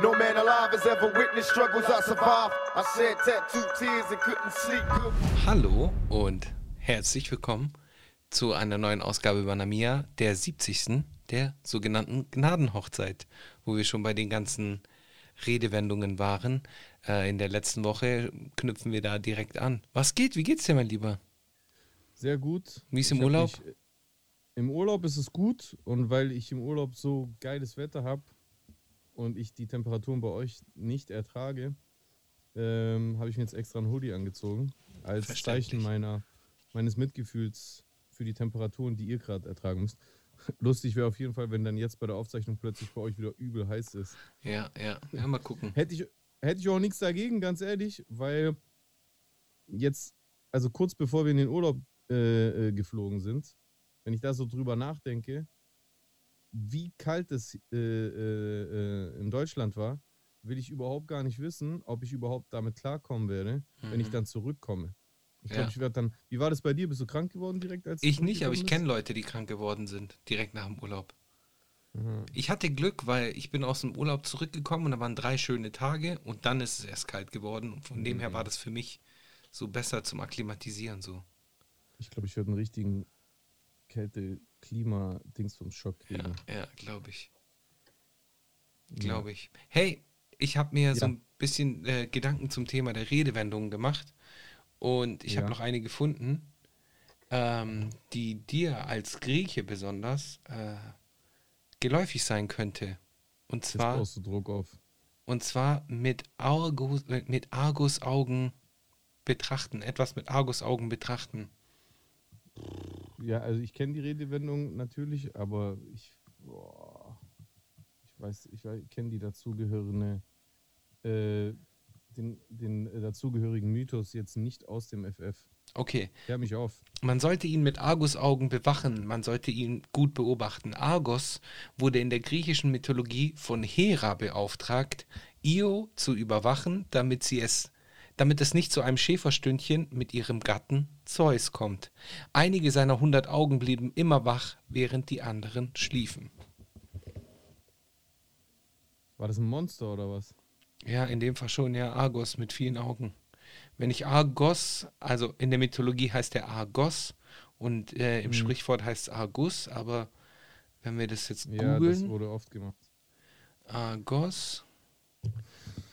No man alive has ever witnessed struggles I survived. I shed tattooed tears and couldn't sleep. Hallo und herzlich willkommen zu einer neuen Ausgabe über Namia, der 70. der sogenannten Gnadenhochzeit, wo wir schon bei den ganzen Redewendungen waren. Äh, in der letzten Woche knüpfen wir da direkt an. Was geht? Wie geht's dir, mein Lieber? Sehr gut. Wie ist im Ich Urlaub? Mich, Im Urlaub ist es gut und weil ich im Urlaub so geiles Wetter habe und ich die Temperaturen bei euch nicht ertrage, ähm, habe ich mir jetzt extra ein Hoodie angezogen. Als. Zeichen meiner, meines Mitgefühls für die Temperaturen, die ihr gerade ertragen müsst. Lustig wäre auf jeden Fall, wenn dann jetzt bei der Aufzeichnung plötzlich bei euch wieder übel heiß ist. Ja, ja, ja, mal gucken. Hätte ich, hätte ich auch nichts dagegen, ganz ehrlich, weil jetzt, also kurz bevor wir in den Urlaub äh, äh, geflogen sind, wenn ich da so drüber nachdenke, wie kalt es äh, äh, äh, in Deutschland war, will ich überhaupt gar nicht wissen, ob ich überhaupt damit klarkommen werde, wenn ich Mhm. dann zurückkomme. Ich Ja. glaube, ich werde dann. Wie war das bei dir? Bist du krank geworden direkt als Ich nicht, aber ich kenne Leute, die krank geworden sind, direkt nach dem Urlaub. Mhm. Ich hatte Glück, weil ich bin aus dem Urlaub zurückgekommen und da waren drei schöne Tage und dann ist es erst kalt geworden. Und von dem her war das für mich so besser zum Akklimatisieren so. Ich glaube, ich werde einen richtigen Kälte-Klima-Dingsbums-Schock kriegen. Ja, ja glaube ich. Glaube ich. Hey, ich habe mir so Ja. ein bisschen äh, Gedanken zum Thema der Redewendungen gemacht und ich habe noch eine gefunden, ähm, die dir als Grieche besonders äh, geläufig sein könnte. Und Jetzt zwar, baust du Druck auf. und zwar mit Argus, mit Argusaugen betrachten, etwas mit Argusaugen betrachten. Ja, also ich kenne die Redewendung natürlich, aber ich, boah, ich weiß, ich kenne die dazugehörende, äh, den, den äh, dazugehörigen Mythos jetzt nicht aus dem FF. Okay, Klär mich auf. Man sollte ihn mit Argusaugen bewachen, man sollte ihn gut beobachten. Argos wurde in der griechischen Mythologie von Hera beauftragt, Io zu überwachen, damit sie es damit es nicht zu einem Schäferstündchen mit ihrem Gatten Zeus kommt. Einige seiner hundert Augen blieben immer wach, während die anderen schliefen. War das ein Monster oder was? Ja, in dem Fall schon, ja, Argos mit vielen Augen. Wenn ich Argos, also in der Mythologie heißt er Argos und äh, im Mhm. Sprichwort heißt es Argus, aber wenn wir das jetzt Ja, das googeln, wurde oft gemacht. Argos,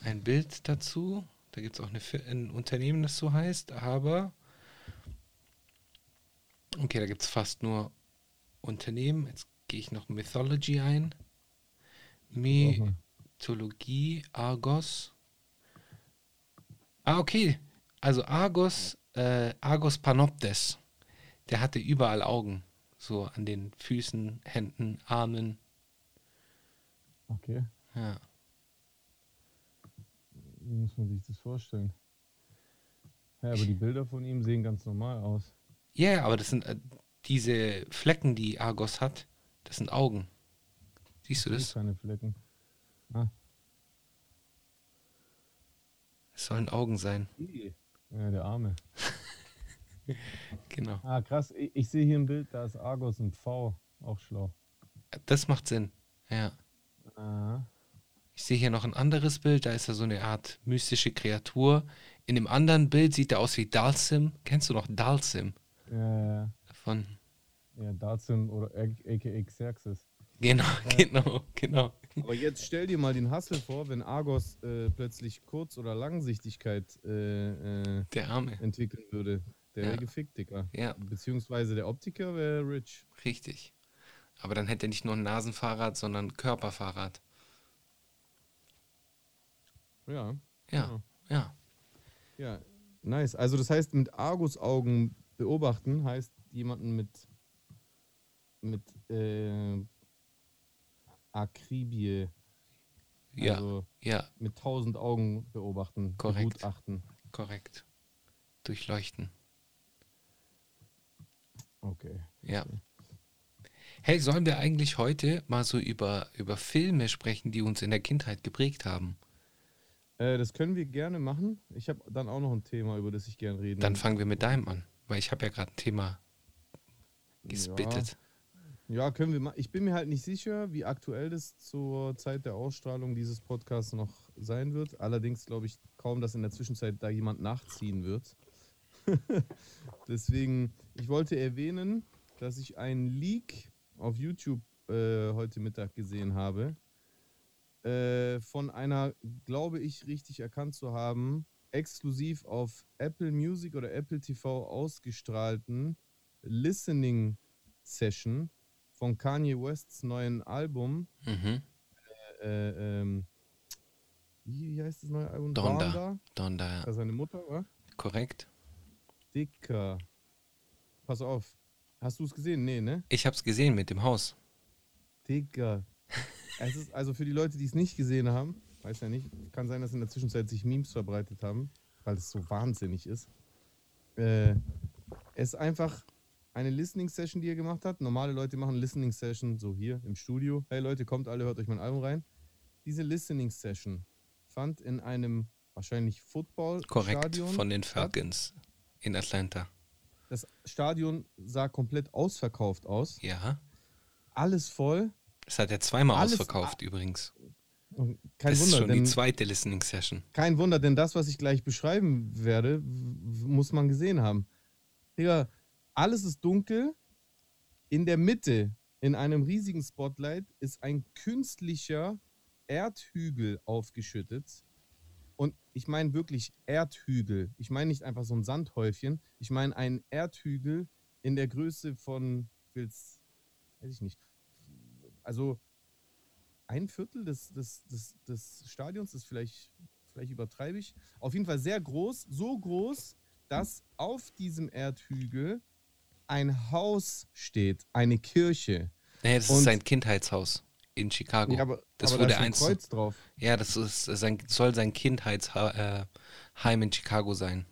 ein Bild dazu, da gibt es auch eine, ein Unternehmen, das so heißt, aber okay, da gibt es fast nur Unternehmen. Jetzt gehe ich noch Mythology ein. Mythologie, Argos. Ah, okay. Also Argos, äh, Argos Panoptes. Der hatte überall Augen. So an den Füßen, Händen, Armen. Okay. Ja. Wie muss man sich das vorstellen? Ja, aber die Bilder von ihm sehen ganz normal aus. Ja, ja, aber das sind äh, diese Flecken, die Argos hat. Das sind Augen. Siehst du das? Keine Flecken. Ah, Es sollen Augen sein. ja, der Arme. Genau. Ah, krass. Ich, ich sehe hier ein Bild, da ist Argos ein V. Auch schlau. Das macht Sinn. Ja. Ah. Ich sehe hier noch ein anderes Bild, da ist er so eine Art mystische Kreatur. In dem anderen Bild sieht er aus wie Dalsim. Kennst du noch Dalsim? Ja, ja, Von. ja, Dazim oder aka Xerxes. Genau, genau, genau. Aber jetzt stell dir mal den Hassel vor, wenn Argos äh, plötzlich Kurz- oder Langsichtigkeit äh, äh, Der Arme. entwickeln würde. Der Ja. wäre gefickt, Digga. Ja, Beziehungsweise der Optiker wäre rich. richtig. Aber dann hätte er nicht nur ein Nasenfahrrad, sondern ein Körperfahrrad. Ja. Ja, ja. Ja, nice. Also das heißt, mit Argus-Augen beobachten heißt jemanden mit, mit äh, Akribie, Ja, also ja, mit tausend Augen beobachten, Korrekt. begutachten. korrekt. Durchleuchten. Okay. Ja. Hey, sollen wir eigentlich heute mal so über, über Filme sprechen, die uns in der Kindheit geprägt haben? Äh, das können wir gerne machen. Ich habe dann auch noch ein Thema, über das ich gerne reden Dann fangen wir mit deinem an, weil ich habe ja gerade ein Thema Ja. gespittet. Ja, können wir mal. Ich bin mir halt nicht sicher, wie aktuell das zur Zeit der Ausstrahlung dieses Podcasts noch sein wird. Allerdings glaube ich kaum, dass in der Zwischenzeit da jemand nachziehen wird. Deswegen, ich wollte erwähnen, dass ich einen Leak auf YouTube äh, heute Mittag gesehen habe. Äh, von einer, glaube ich, richtig erkannt zu haben, exklusiv auf Apple Music oder Apple TV ausgestrahlten Listening Session von Kanye Wests neuen Album. Mhm. Äh, ähm, wie, heißt das neue Album? Donda. Donda. Donda. Also seine Mutter, wa? korrekt. Dicker. Pass auf. Hast du es gesehen? Nee, ne? Ich hab's gesehen mit dem Haus. Digga. Es ist also für die Leute, die es nicht gesehen haben, weiß ja nicht, kann sein, dass in der Zwischenzeit sich Memes verbreitet haben, weil es so wahnsinnig ist. Äh, es ist einfach eine Listening Session, die er gemacht hat. Normale Leute machen Listening Session so hier im Studio. Hey Leute, kommt alle, hört euch mein Album rein. Diese Listening Session fand in einem wahrscheinlich Korrekt, Football-Stadion von den statt. Falcons in Atlanta. Das Stadion sah komplett ausverkauft aus. Ja. Alles voll. Es hat er zweimal Alles- ausverkauft übrigens. Kein das ist Wunder, schon denn die zweite Listening Session. Kein Wunder, denn das, was ich gleich beschreiben werde, muss man gesehen haben. Digga, alles ist dunkel. In der Mitte, in einem riesigen Spotlight, ist ein künstlicher Erdhügel aufgeschüttet. Und ich meine wirklich Erdhügel. Ich meine nicht einfach so ein Sandhäufchen. Ich meine einen Erdhügel in der Größe von, weiß ich nicht. Also ein Viertel des, des, des, des Stadions ist vielleicht, vielleicht übertreibe ich. Auf jeden Fall sehr groß, so groß, dass auf diesem Erdhügel ein Haus steht, eine Kirche. Nee, das Und- ist sein Kindheitshaus in Chicago. Ja, aber, das aber wurde da ist ein. Kreuz drauf. Ja, das ist sein, soll sein Kindheitsheim in Chicago sein.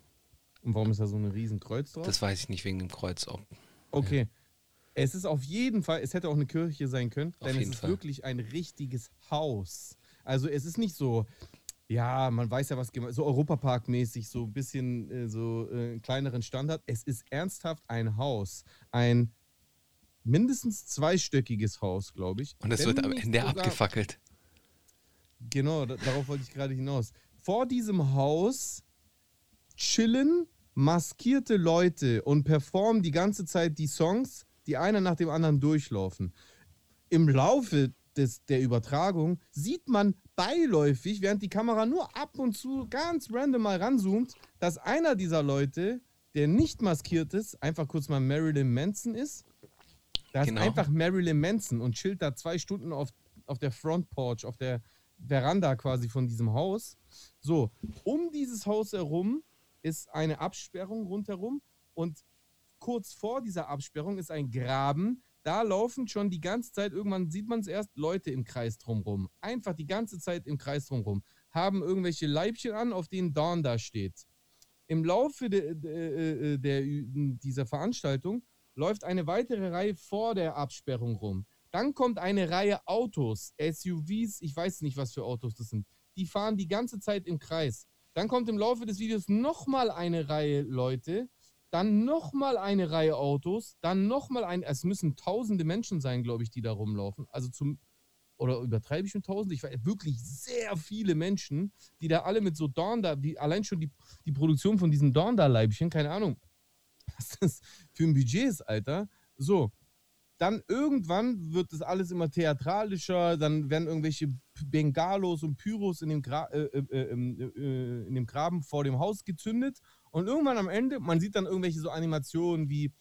Und warum ist da so ein riesen Kreuz drauf? Das weiß ich nicht wegen dem Kreuz. Ob, okay. Es ist auf jeden Fall, es hätte auch eine Kirche sein können, Auf denn es ist Fall. wirklich ein richtiges Haus. Also es ist nicht so, ja, man weiß ja was, so Europapark-mäßig, so ein bisschen äh, so äh, einen kleineren Standard. Es ist ernsthaft ein Haus. Ein mindestens zweistöckiges Haus, glaube ich. und Wenn wird am Ende sogar- abgefackelt. Genau, da, darauf wollte ich gerade hinaus. Vor diesem Haus chillen maskierte Leute und performen die ganze Zeit die Songs, die einer nach dem anderen durchlaufen. Im Laufe des, der Übertragung sieht man beiläufig, während die Kamera nur ab und zu ganz random mal ranzoomt, dass einer dieser Leute, der nicht maskiert ist, einfach kurz mal Marilyn Manson ist. Da Genau. ist einfach Marilyn Manson und chillt da zwei Stunden auf, auf der Front Porch, auf der Veranda quasi von diesem Haus. So, um dieses Haus herum ist eine Absperrung rundherum und kurz vor dieser Absperrung ist ein Graben. Da laufen schon die ganze Zeit, irgendwann sieht man es erst, Leute im Kreis drumrum. Einfach die ganze Zeit im Kreis drumrum. Haben irgendwelche Leibchen an, auf denen Dawn da steht. Im Laufe de, de, äh, der, dieser Veranstaltung läuft eine weitere Reihe vor der Absperrung rum. Dann kommt eine Reihe Autos, SUVs, ich weiß nicht, was für Autos das sind. Die fahren die ganze Zeit im Kreis. Dann kommt im Laufe des Videos nochmal eine Reihe Leute, dann nochmal eine Reihe Autos, dann nochmal ein, es müssen tausende Menschen sein, glaube ich, die da rumlaufen. Also zum, oder übertreibe ich mit tausend? Ich weiß wirklich sehr viele Menschen, die da alle mit so Dornda, wie allein schon die, die Produktion von diesen Dornda-Leibchen, keine Ahnung, was das für ein Budget ist, Alter. So, dann irgendwann wird das alles immer theatralischer, dann werden irgendwelche Bengalos und Pyros in dem, Gra äh, äh, äh, äh, in dem Graben vor dem Haus gezündet und irgendwann am Ende, man sieht dann irgendwelche so Animationen wie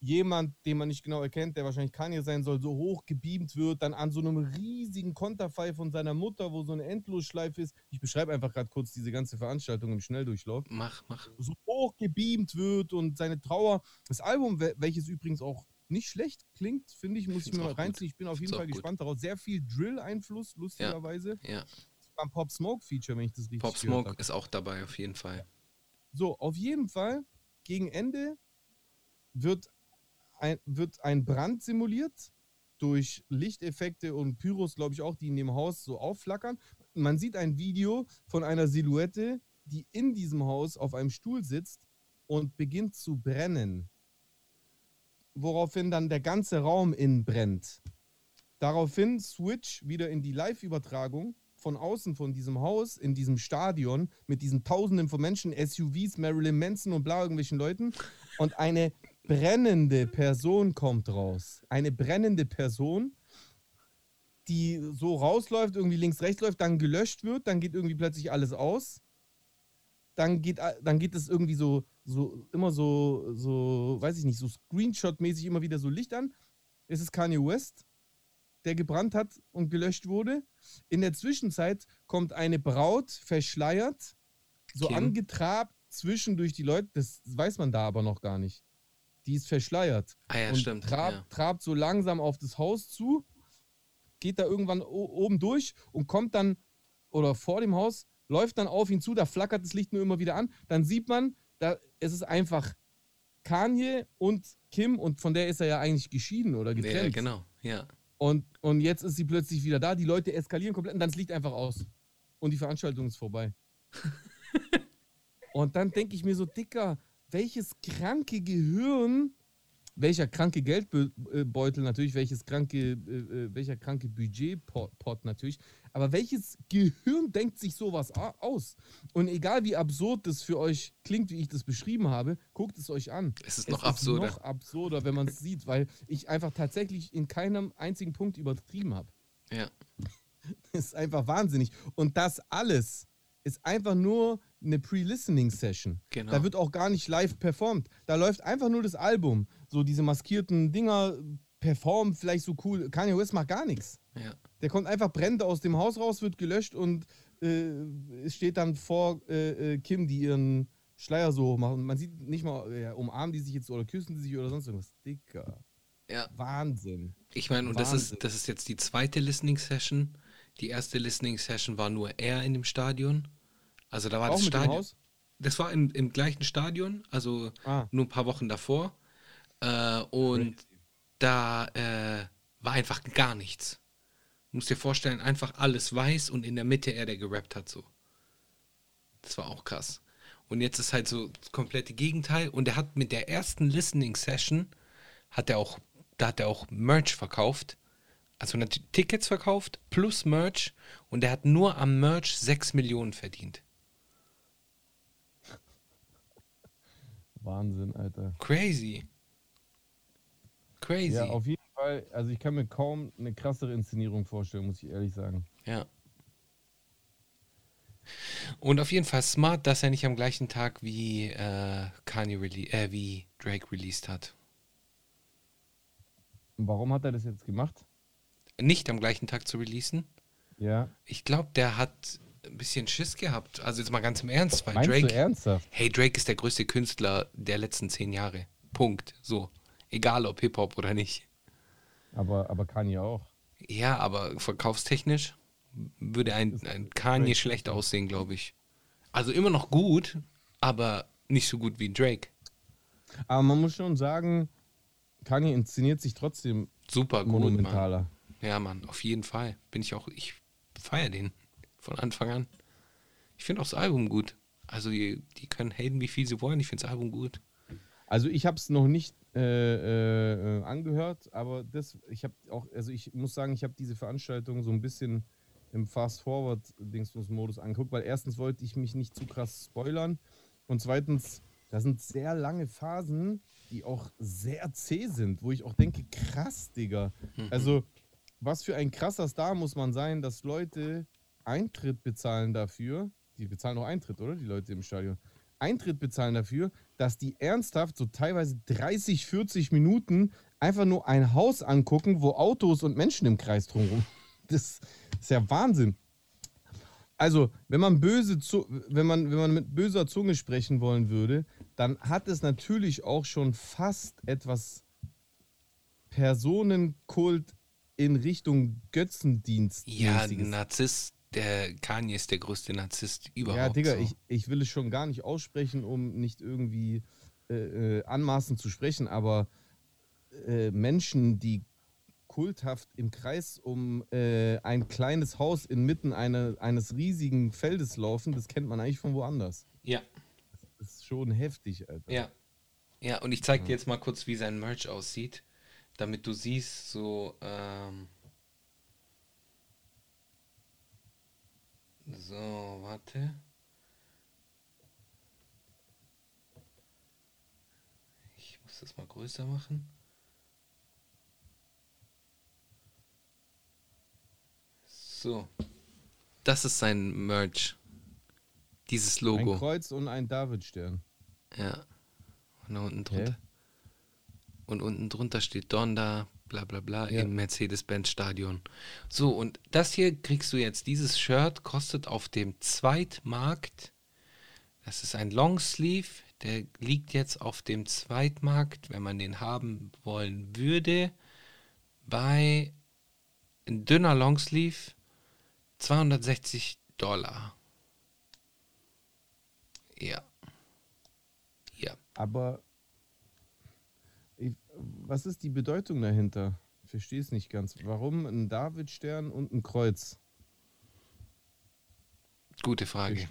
jemand, den man nicht genau erkennt, der wahrscheinlich Kanye sein soll, so hoch gebeamt wird, dann an so einem riesigen Konterfei von seiner Mutter, wo so eine Endlosschleife ist. Ich beschreibe einfach gerade kurz diese ganze Veranstaltung im Schnelldurchlauf Mach, mach. so hoch gebeamt wird und seine Trauer. Das Album, wel- welches übrigens auch nicht schlecht klingt, finde ich, muss ich mir mal reinziehen. Ich bin auf jeden Find's Fall gut. gespannt darauf. Sehr viel Drill-Einfluss, lustigerweise. Ja. Beim Pop Smoke-Feature, wenn ich das richtig Pop Smoke ist auch dabei, auf jeden Fall. So, auf jeden Fall, gegen Ende wird ein, wird ein Brand simuliert durch Lichteffekte und Pyros, glaube ich auch, die in dem Haus so aufflackern. Man sieht ein Video von einer Silhouette, die in diesem Haus auf einem Stuhl sitzt und beginnt zu brennen. woraufhin dann der ganze Raum innen brennt. Daraufhin Switch wieder in die Live-Übertragung von außen von diesem Haus, in diesem Stadion, mit diesen Tausenden von Menschen, SUVs, Marilyn Manson und bla, irgendwelchen Leuten. Und eine brennende Person kommt raus. Eine brennende Person, die so rausläuft, irgendwie links, rechts läuft, dann gelöscht wird, dann geht irgendwie plötzlich alles aus. Dann geht, dann geht es irgendwie so, so immer so, so, weiß ich nicht, so Screenshot-mäßig immer wieder so Licht an. Es ist Kanye West der gebrannt hat und gelöscht wurde. In der Zwischenzeit kommt eine Braut verschleiert, so Kim. angetrabt zwischendurch die Leute, das weiß man da aber noch gar nicht. Die ist verschleiert. Ah ja, und stimmt. Trabt, ja. trabt so langsam auf das Haus zu, geht da irgendwann oben durch und kommt dann, oder vor dem Haus, läuft dann auf ihn zu, da flackert das Licht nur immer wieder an. Dann sieht man, da, es ist einfach Kanye und Kim und von der ist er ja eigentlich geschieden oder getrennt. Ja, genau, ja. Und, und jetzt ist sie plötzlich wieder da. Die Leute eskalieren komplett und dann Licht einfach aus. Und die Veranstaltung ist vorbei. und dann denke ich mir so, Dicker, welches kranke Gehirn, welcher kranke Geldbeutel natürlich, welches kranke, äh, äh welcher kranke Budgetpot natürlich, aber welches Gehirn denkt sich sowas aus? Und egal wie absurd das für euch klingt, wie ich das beschrieben habe, guckt es euch an. Es ist noch es absurder. Ist noch absurder, wenn man es sieht, weil ich einfach tatsächlich in keinem einzigen Punkt übertrieben habe. Ja. Das ist einfach wahnsinnig. Und das alles ist einfach nur eine Pre-Listening-Session. Genau. Da wird auch gar nicht live performt. Da läuft einfach nur das Album. So diese maskierten Dinger performen vielleicht so cool. Kanye West macht gar nichts. Ja. Der kommt einfach brennend aus dem Haus raus, wird gelöscht und äh, steht dann vor äh, äh, Kim, die ihren Schleier so hoch machen. Man sieht nicht mal, ja, umarmen die sich jetzt oder küssen die sich oder sonst irgendwas. Dicker. Ja. Wahnsinn. Ich meine, und das ist, das ist jetzt die zweite Listening-Session. Die erste Listening-Session war nur er in dem Stadion. Also da war Auch das Stadion. Das war im, im gleichen Stadion, also ah. nur ein paar Wochen davor. Äh, und. Da äh, war einfach gar nichts. Du musst dir vorstellen, einfach alles weiß und in der Mitte er, der gerappt hat, so. Das war auch krass. Und jetzt ist halt so das komplette Gegenteil. Und er hat mit der ersten Listening Session, hat er auch, da hat er auch Merch verkauft. Also Tickets verkauft plus Merch. Und er hat nur am Merch 6 Millionen verdient. Wahnsinn, Alter. Crazy. Crazy. Ja, auf jeden Fall, also ich kann mir kaum eine krassere Inszenierung vorstellen, muss ich ehrlich sagen. Ja. Und auf jeden Fall smart, dass er nicht am gleichen Tag wie äh, Kanye äh, wie Drake released hat. Warum hat er das jetzt gemacht? Nicht am gleichen Tag zu releasen. Ja. Ich glaube, der hat ein bisschen Schiss gehabt. Also jetzt mal ganz im Ernst, weil Meinst Drake. Du ernsthaft? Hey, Drake ist der größte Künstler der letzten zehn Jahre. Punkt. So. Egal ob Hip-Hop oder nicht. Aber, aber Kanye auch. Ja, aber verkaufstechnisch würde ein, ein Kanye Drake. schlecht aussehen, glaube ich. Also immer noch gut, aber nicht so gut wie Drake. Aber man muss schon sagen, Kanye inszeniert sich trotzdem super gut, monumentaler. Mann. Ja, Mann, auf jeden Fall. Bin ich auch, ich feiere den von Anfang an. Ich finde auch das Album gut. Also die, die können haten, wie viel sie wollen. Ich finde das Album gut. Also ich habe es noch nicht äh, äh, angehört, aber das, ich habe auch, also ich muss sagen, ich habe diese Veranstaltung so ein bisschen im Fast-Forward-Dingsbums-Modus angeguckt, weil erstens wollte ich mich nicht zu krass spoilern und zweitens, da sind sehr lange Phasen, die auch sehr zäh sind, wo ich auch denke, krass, Digga. Mhm. Also, was für ein krasser Star muss man sein, dass Leute Eintritt bezahlen dafür, die bezahlen auch Eintritt, oder? Die Leute im Stadion. Eintritt bezahlen dafür, dass die ernsthaft so teilweise 30, 40 Minuten einfach nur ein Haus angucken, wo Autos und Menschen im Kreis drumherum. Das ist ja Wahnsinn. Also, wenn man böse, wenn man, wenn man mit böser Zunge sprechen wollen würde, dann hat es natürlich auch schon fast etwas Personenkult in Richtung Götzendienst. Ja, Narzisst, der Kanye ist der größte Narzisst überhaupt. Ja, Digga, so. ich, ich will es schon gar nicht aussprechen, um nicht irgendwie äh, äh, anmaßend zu sprechen, aber äh, Menschen, die kulthaft im Kreis um äh, ein kleines Haus inmitten eine, eines riesigen Feldes laufen, das kennt man eigentlich von woanders. Ja. Das ist schon heftig, Alter. Ja. Ja, und ich zeig dir jetzt mal kurz, wie sein Merch aussieht, damit du siehst, so, ähm, so, warte. Ich muss das mal größer machen. So. Das ist sein Merch. Dieses Logo. Ein Kreuz und ein Davidstern. Ja. Und da unten drunter. Und unten drunter steht Donda, bla bla bla, Ja. im Mercedes-Benz-Stadion. So, und das hier kriegst du jetzt. Dieses Shirt kostet auf dem Zweitmarkt, das ist ein Longsleeve, der liegt jetzt auf dem Zweitmarkt, wenn man den haben wollen würde, bei ein dünner Longsleeve 260 Dollar. Ja. Ja. Aber was ist die Bedeutung dahinter? Ich verstehe es nicht ganz. Warum ein Davidstern und ein Kreuz? Gute Frage.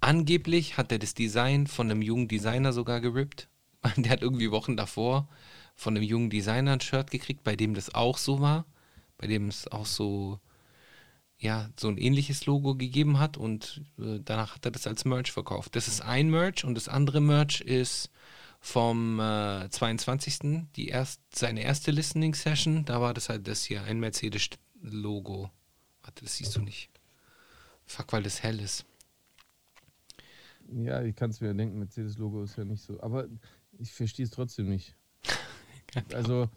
Angeblich hat er das Design von einem jungen Designer sogar gerippt. Der hat irgendwie Wochen davor von einem jungen Designer ein Shirt gekriegt, bei dem das auch so war. Bei dem es auch so, ja, so ein ähnliches Logo gegeben hat und äh, danach hat er das als Merch verkauft. Das ist ein Merch und das andere Merch ist vom äh, 22. Die erst, seine erste Listening Session. Da war das halt das hier, ein Mercedes-Logo. Warte, das siehst du nicht. Fuck, weil das hell ist. Ja, ich kann es mir denken, Mercedes-Logo ist ja nicht so. Aber ich verstehe es trotzdem nicht. Also,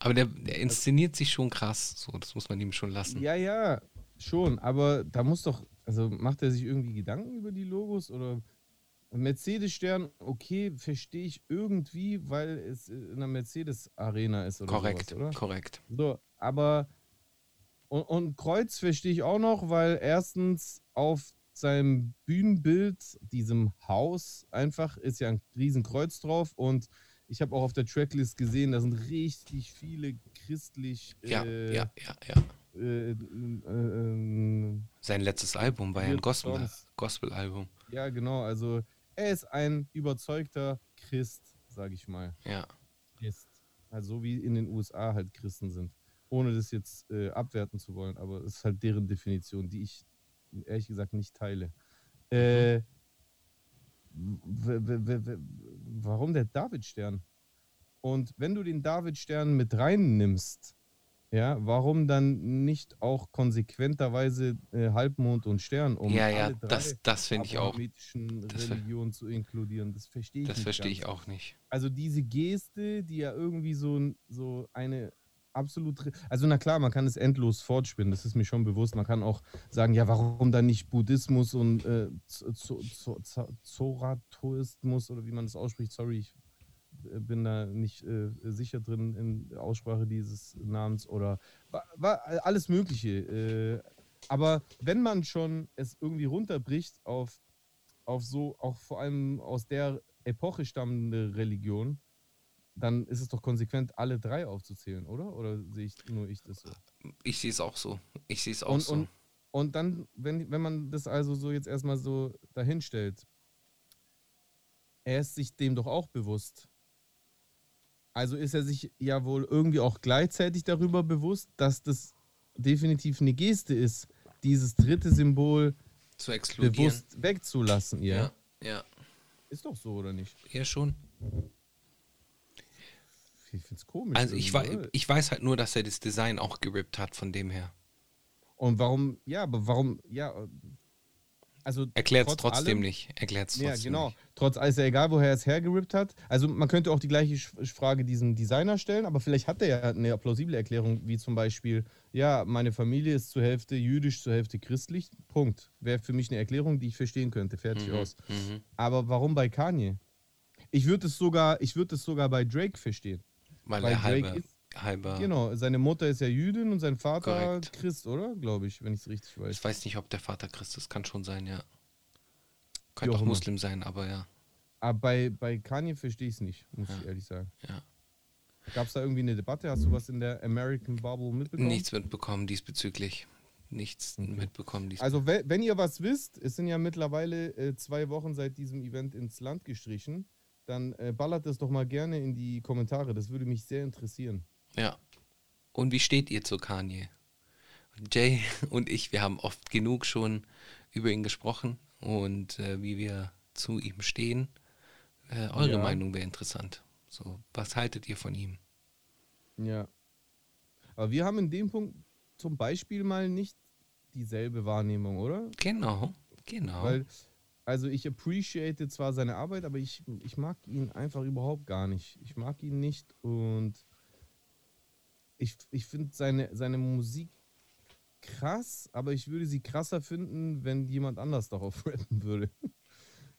Aber der, der inszeniert sich schon krass, so, das muss man ihm schon lassen. ja, ja, schon. Aber da muss doch, also macht er sich irgendwie Gedanken über die Logos oder Mercedes-Stern, okay, verstehe ich irgendwie, weil es in einer Mercedes-Arena ist oder korrekt, sowas, oder? korrekt. So, aber und, und Kreuz verstehe ich auch noch, weil erstens auf seinem Bühnenbild, diesem Haus, einfach ist ja ein Riesenkreuz drauf und ich habe auch auf der Tracklist gesehen, da sind richtig viele christlich Ja, äh, ja, ja, ja. äh, äh, äh, Sein letztes Album war ja ein Weird Gospel-. Gospel-Album. ja genau, also er ist ein überzeugter Christ, sage ich mal. ja. Christ. Also so wie in den USA halt Christen sind. Ohne das jetzt äh, abwerten zu wollen, aber es ist halt deren Definition, die ich ehrlich gesagt nicht teile. Äh, warum der Davidstern? Und wenn du den Davidstern mit reinnimmst, ja, warum dann nicht auch konsequenterweise äh, Halbmond und Stern, um ja, ja, alle drei das, das finde ich auch. Das Religionen zu inkludieren? Das verstehe ich Das nicht verstehe ich auch nicht. also diese Geste, die ja irgendwie so, so eine absolut. re- Also, na klar, man kann es endlos fortspinnen, das ist mir schon bewusst. Man kann auch sagen, ja, warum dann nicht Buddhismus und äh, Z- Z- Z- Z- Zoroastrianismus oder wie man das ausspricht? Sorry, ich bin da nicht äh, sicher drin in der Aussprache dieses Namens oder war, war alles Mögliche. Äh, aber wenn man schon es irgendwie runterbricht auf, auf so, auch vor allem aus der Epoche stammende Religion, dann ist es doch konsequent, alle drei aufzuzählen, oder? Oder sehe ich nur ich das so? Ich sehe es auch so. Ich sehe es auch Und, so. und, und dann, wenn, wenn man das also so jetzt erstmal so dahinstellt, er ist sich dem doch auch bewusst. Also ist er sich ja wohl irgendwie auch gleichzeitig darüber bewusst, dass das definitiv eine Geste ist, dieses dritte Symbol Zu exkludieren. bewusst wegzulassen, ihr. Ja, ja, Ist doch so, oder nicht? eher schon. Ich find's komisch. Also ich, wei ich weiß halt nur, dass er das Design auch gerippt hat von dem her. Und warum, ja, aber warum, ja, also. Erklärt es trotz trotzdem allem- nicht. Erklärt es Ja, trotzdem genau. nicht. Trotz alles ja egal, woher er es hergerippt hat. Also man könnte auch die gleiche Frage diesem Designer stellen, aber vielleicht hat er ja eine plausible Erklärung, wie zum Beispiel, ja, meine Familie ist zur Hälfte jüdisch, zur Hälfte christlich. Punkt. Wäre für mich eine Erklärung, die ich verstehen könnte. Fertig Mhm, aus. mhm. Aber warum bei Kanye? Ich würde es sogar, ich würde es sogar bei Drake verstehen. Weil, Weil er Drake halber, ist- halber Genau, seine Mutter ist ja Jüdin und sein Vater Korrekt. Christ, oder? Glaube ich, wenn ich es richtig weiß. Ich weiß nicht, ob der Vater Christ ist. Kann schon sein, ja. Könnte auch auch. Muslim sein, aber ja. Aber bei, bei Kanye verstehe ich es nicht, muss Ja. ich ehrlich sagen. ja. Gab es da irgendwie eine Debatte? Hast du was in der American Bubble mitbekommen? Nichts mitbekommen diesbezüglich. Nichts mitbekommen diesbezüglich. Also, we- wenn ihr was wisst, es sind ja mittlerweile äh, zwei Wochen seit diesem Event ins Land gestrichen, dann äh, ballert das doch mal gerne in die Kommentare. Das würde mich sehr interessieren. Ja. Und wie steht ihr zu Kanye? Jay und ich, wir haben oft genug schon über ihn gesprochen und äh, wie wir zu ihm stehen. Äh, eure Ja. Meinung wäre interessant. So, was haltet ihr von ihm? Ja. Aber wir haben in dem Punkt zum Beispiel mal nicht dieselbe Wahrnehmung, oder? Genau, genau. Weil, also ich appreciate zwar seine Arbeit, aber ich, ich mag ihn einfach überhaupt gar nicht. Ich mag ihn nicht und ich, ich finde seine, seine Musik krass, aber ich würde sie krasser finden, wenn jemand anders darauf rappen würde.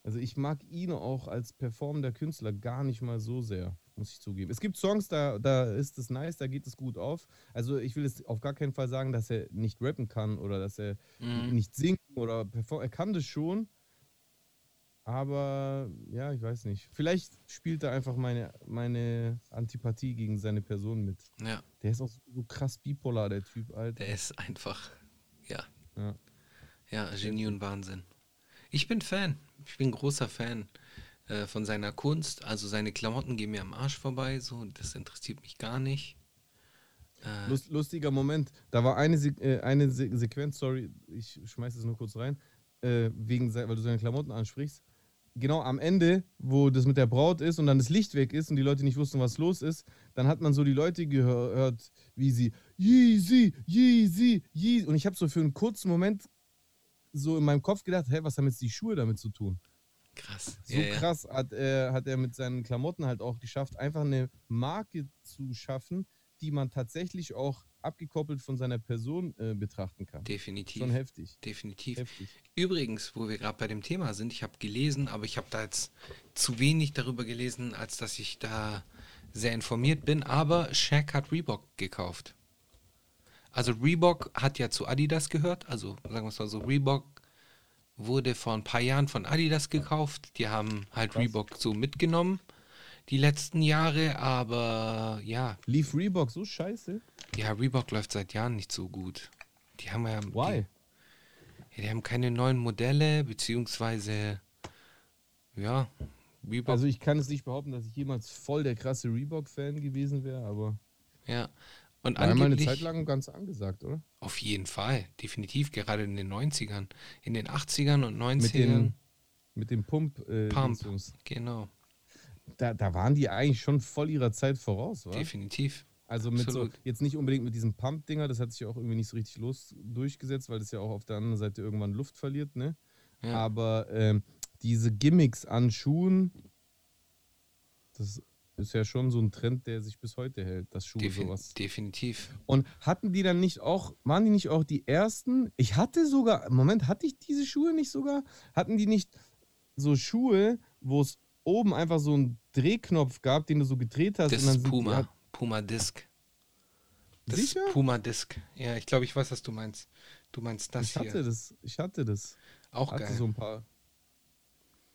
Also ich mag ihn auch als performender Künstler gar nicht mal so sehr, muss ich zugeben. Es gibt Songs, da, da ist es nice, da geht es gut auf. Also ich will jetzt auf gar keinen Fall sagen, dass er nicht rappen kann oder dass er Mhm. nicht singen oder performen. Er kann das schon, aber ja, ich weiß nicht. Vielleicht spielt er einfach meine, meine Antipathie gegen seine Person mit. ja, Der ist auch so, krass bipolar, der Typ, Alter. der ist einfach, ja, Ja. ja, Genie und Wahnsinn. Ich bin Fan. Ich bin großer Fan äh, von seiner Kunst. Also seine Klamotten gehen mir am Arsch vorbei. So, das interessiert mich gar nicht. Äh, Lust, lustiger Moment. Da war eine, Se äh, eine Se Sequenz, sorry, ich schmeiß es nur kurz rein, äh, wegen, weil du seine Klamotten ansprichst. Genau am Ende, wo das mit der Braut ist und dann das Licht weg ist und die Leute nicht wussten, was los ist, dann hat man so die Leute gehört, wie sie Yeezy, Yeezy, Yeezy. Und ich habe so für einen kurzen Moment so in meinem Kopf gedacht, hä, was haben jetzt die Schuhe damit zu tun? krass. So ja, ja. krass hat, er hat er mit seinen Klamotten halt auch geschafft, einfach eine Marke zu schaffen, die man tatsächlich auch abgekoppelt von seiner Person äh, betrachten kann. Definitiv. Schon heftig. Definitiv. Heftig. Übrigens, wo wir gerade bei dem Thema sind, ich habe gelesen, aber ich habe da jetzt zu wenig darüber gelesen, als dass ich da sehr informiert bin. Aber Shaq hat Reebok gekauft. Also Reebok hat ja zu Adidas gehört. Also sagen wir es mal so, Reebok wurde vor ein paar Jahren von Adidas gekauft. Die haben halt Krass. Reebok so mitgenommen die letzten Jahre. Aber ja, Lief Reebok so scheiße? ja, Reebok läuft seit Jahren nicht so gut. Die haben ja... Why? Die, ja, die haben keine neuen Modelle, beziehungsweise, ja, Reebok, Also ich kann es nicht behaupten, dass ich jemals voll der krasse Reebok-Fan gewesen wäre, aber ja. Und war mal eine angeblich, Zeit lang ganz angesagt, oder? auf jeden Fall, definitiv, gerade in den 90ern, in den 80ern und 90ern, Mit, den, mit dem Pump. Äh, Pump, Dingsbums. genau, Da, da waren die eigentlich schon voll ihrer Zeit voraus, wa? definitiv. Also mit Absolut. so, jetzt nicht unbedingt mit diesem Pump-Dinger, das hat sich ja auch irgendwie nicht so richtig los durchgesetzt, weil das ja auch auf der anderen Seite irgendwann Luft verliert, ne? Ja. Aber ähm, diese Gimmicks an Schuhen, das ist ja schon so ein Trend, der sich bis heute hält, dass Schuhe Defin sowas. definitiv. Und hatten die dann nicht auch, waren die nicht auch die ersten? Ich hatte sogar, Moment, hatte ich diese Schuhe nicht sogar? Hatten die nicht so Schuhe, wo es oben einfach so einen Drehknopf gab, den du so gedreht hast? Das und dann ist Puma, halt- Puma Disc. Das Sicher? ist Puma Disc. Ja, ich glaube, ich weiß, was du meinst. Du meinst das ich hatte hier. das, ich hatte das. Auch hatte geil. so ein paar.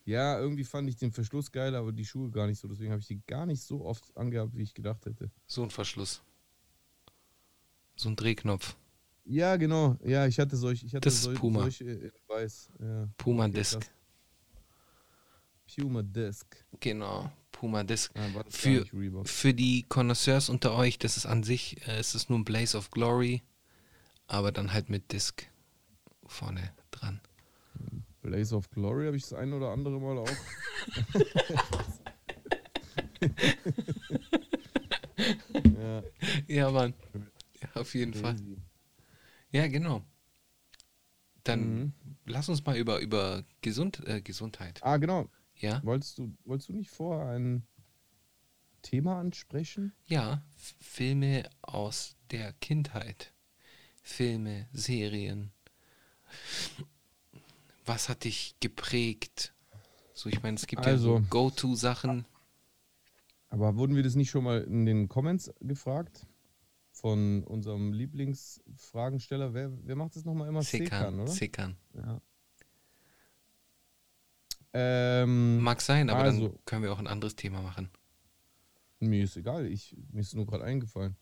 Ja, irgendwie fand ich den Verschluss geil, aber die Schuhe gar nicht so. Deswegen habe ich die gar nicht so oft angehabt, wie ich gedacht hätte. So ein Verschluss. So ein Drehknopf. Ja, genau. Ja, ich hatte solche. Ich hatte Das ist sol- Puma. solche weiß. Ja. Puma Okay, Disc. krass. Puma Disc. Genau, Puma Disc. Ja, Für, für die Connoisseurs unter euch, das ist an sich, äh, es ist nur ein Blaze of Glory, aber dann halt mit Disc vorne dran. Blaze of Glory habe ich das ein oder andere Mal auch. ja, Ja, Mann. Ja, auf jeden Fall. crazy. Ja, genau. Dann Mhm. lass uns mal über, über Gesund, äh, Gesundheit. Ah, genau. Ja? Wolltest du, wolltest du nicht vorher ein Thema ansprechen? Ja, Filme aus der Kindheit. Filme, Serien. Was hat dich geprägt? So, ich meine, es gibt ja Also- so Go-To-Sachen. Aber wurden wir das nicht schon mal in den Comments gefragt? Von unserem Lieblingsfragensteller. Wer, wer macht das nochmal immer? Sekan, Sickern, oder? sickern. Ja. Ähm, Mag sein, aber Also- dann können wir auch ein anderes Thema machen. Mir ist egal, ich, mir ist nur gerade eingefallen.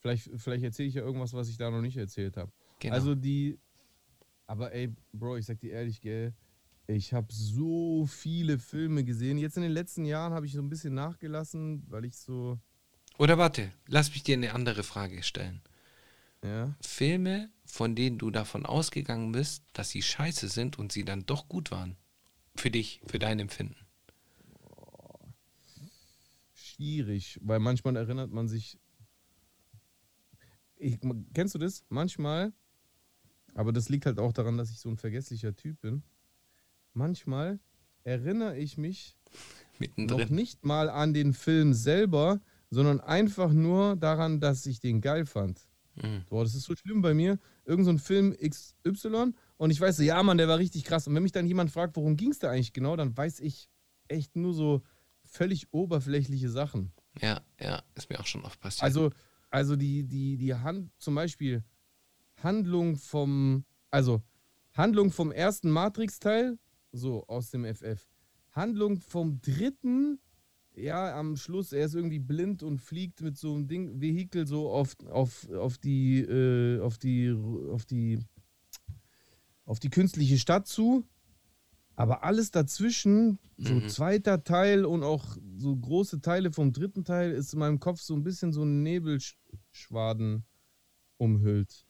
Vielleicht, vielleicht erzähle ich ja irgendwas, was ich da noch nicht erzählt habe. Genau. Also die. Aber ey, Bro, ich sag dir ehrlich, gell, Ich habe so viele Filme gesehen. Jetzt in den letzten Jahren habe ich so ein bisschen nachgelassen, weil ich so. Oder warte, lass mich dir eine andere Frage stellen. Ja. Filme, von denen du davon ausgegangen bist, dass sie scheiße sind und sie dann doch gut waren. Für dich, für dein Empfinden. Schwierig, weil manchmal erinnert man sich. Ich, kennst du das? Manchmal, aber das liegt halt auch daran, dass ich so ein vergesslicher Typ bin. Manchmal erinnere ich mich noch Mittendrin. nicht mal an den Film selber, sondern einfach nur daran, dass ich den geil fand. Mhm. Boah, das ist so schlimm bei mir. Irgend so ein Film XY und ich weiß so, ja, Mann, der war richtig krass. Und wenn mich dann jemand fragt, worum ging es da eigentlich genau, dann weiß ich echt nur so völlig oberflächliche Sachen. Ja, ja, ist mir auch schon oft passiert. Also, also die, die, die Hand, zum Beispiel Handlung vom, also Handlung vom ersten Matrix-Teil, so aus dem FF. Handlung vom dritten, ja, am Schluss, er ist irgendwie blind und fliegt mit so einem Ding, Vehikel so auf, auf, auf die, äh, auf die, auf die, auf die künstliche Stadt zu. Aber alles dazwischen, so Mhm. zweiter Teil und auch so große Teile vom dritten Teil, ist in meinem Kopf so ein bisschen so ein Nebelschwaden umhüllt.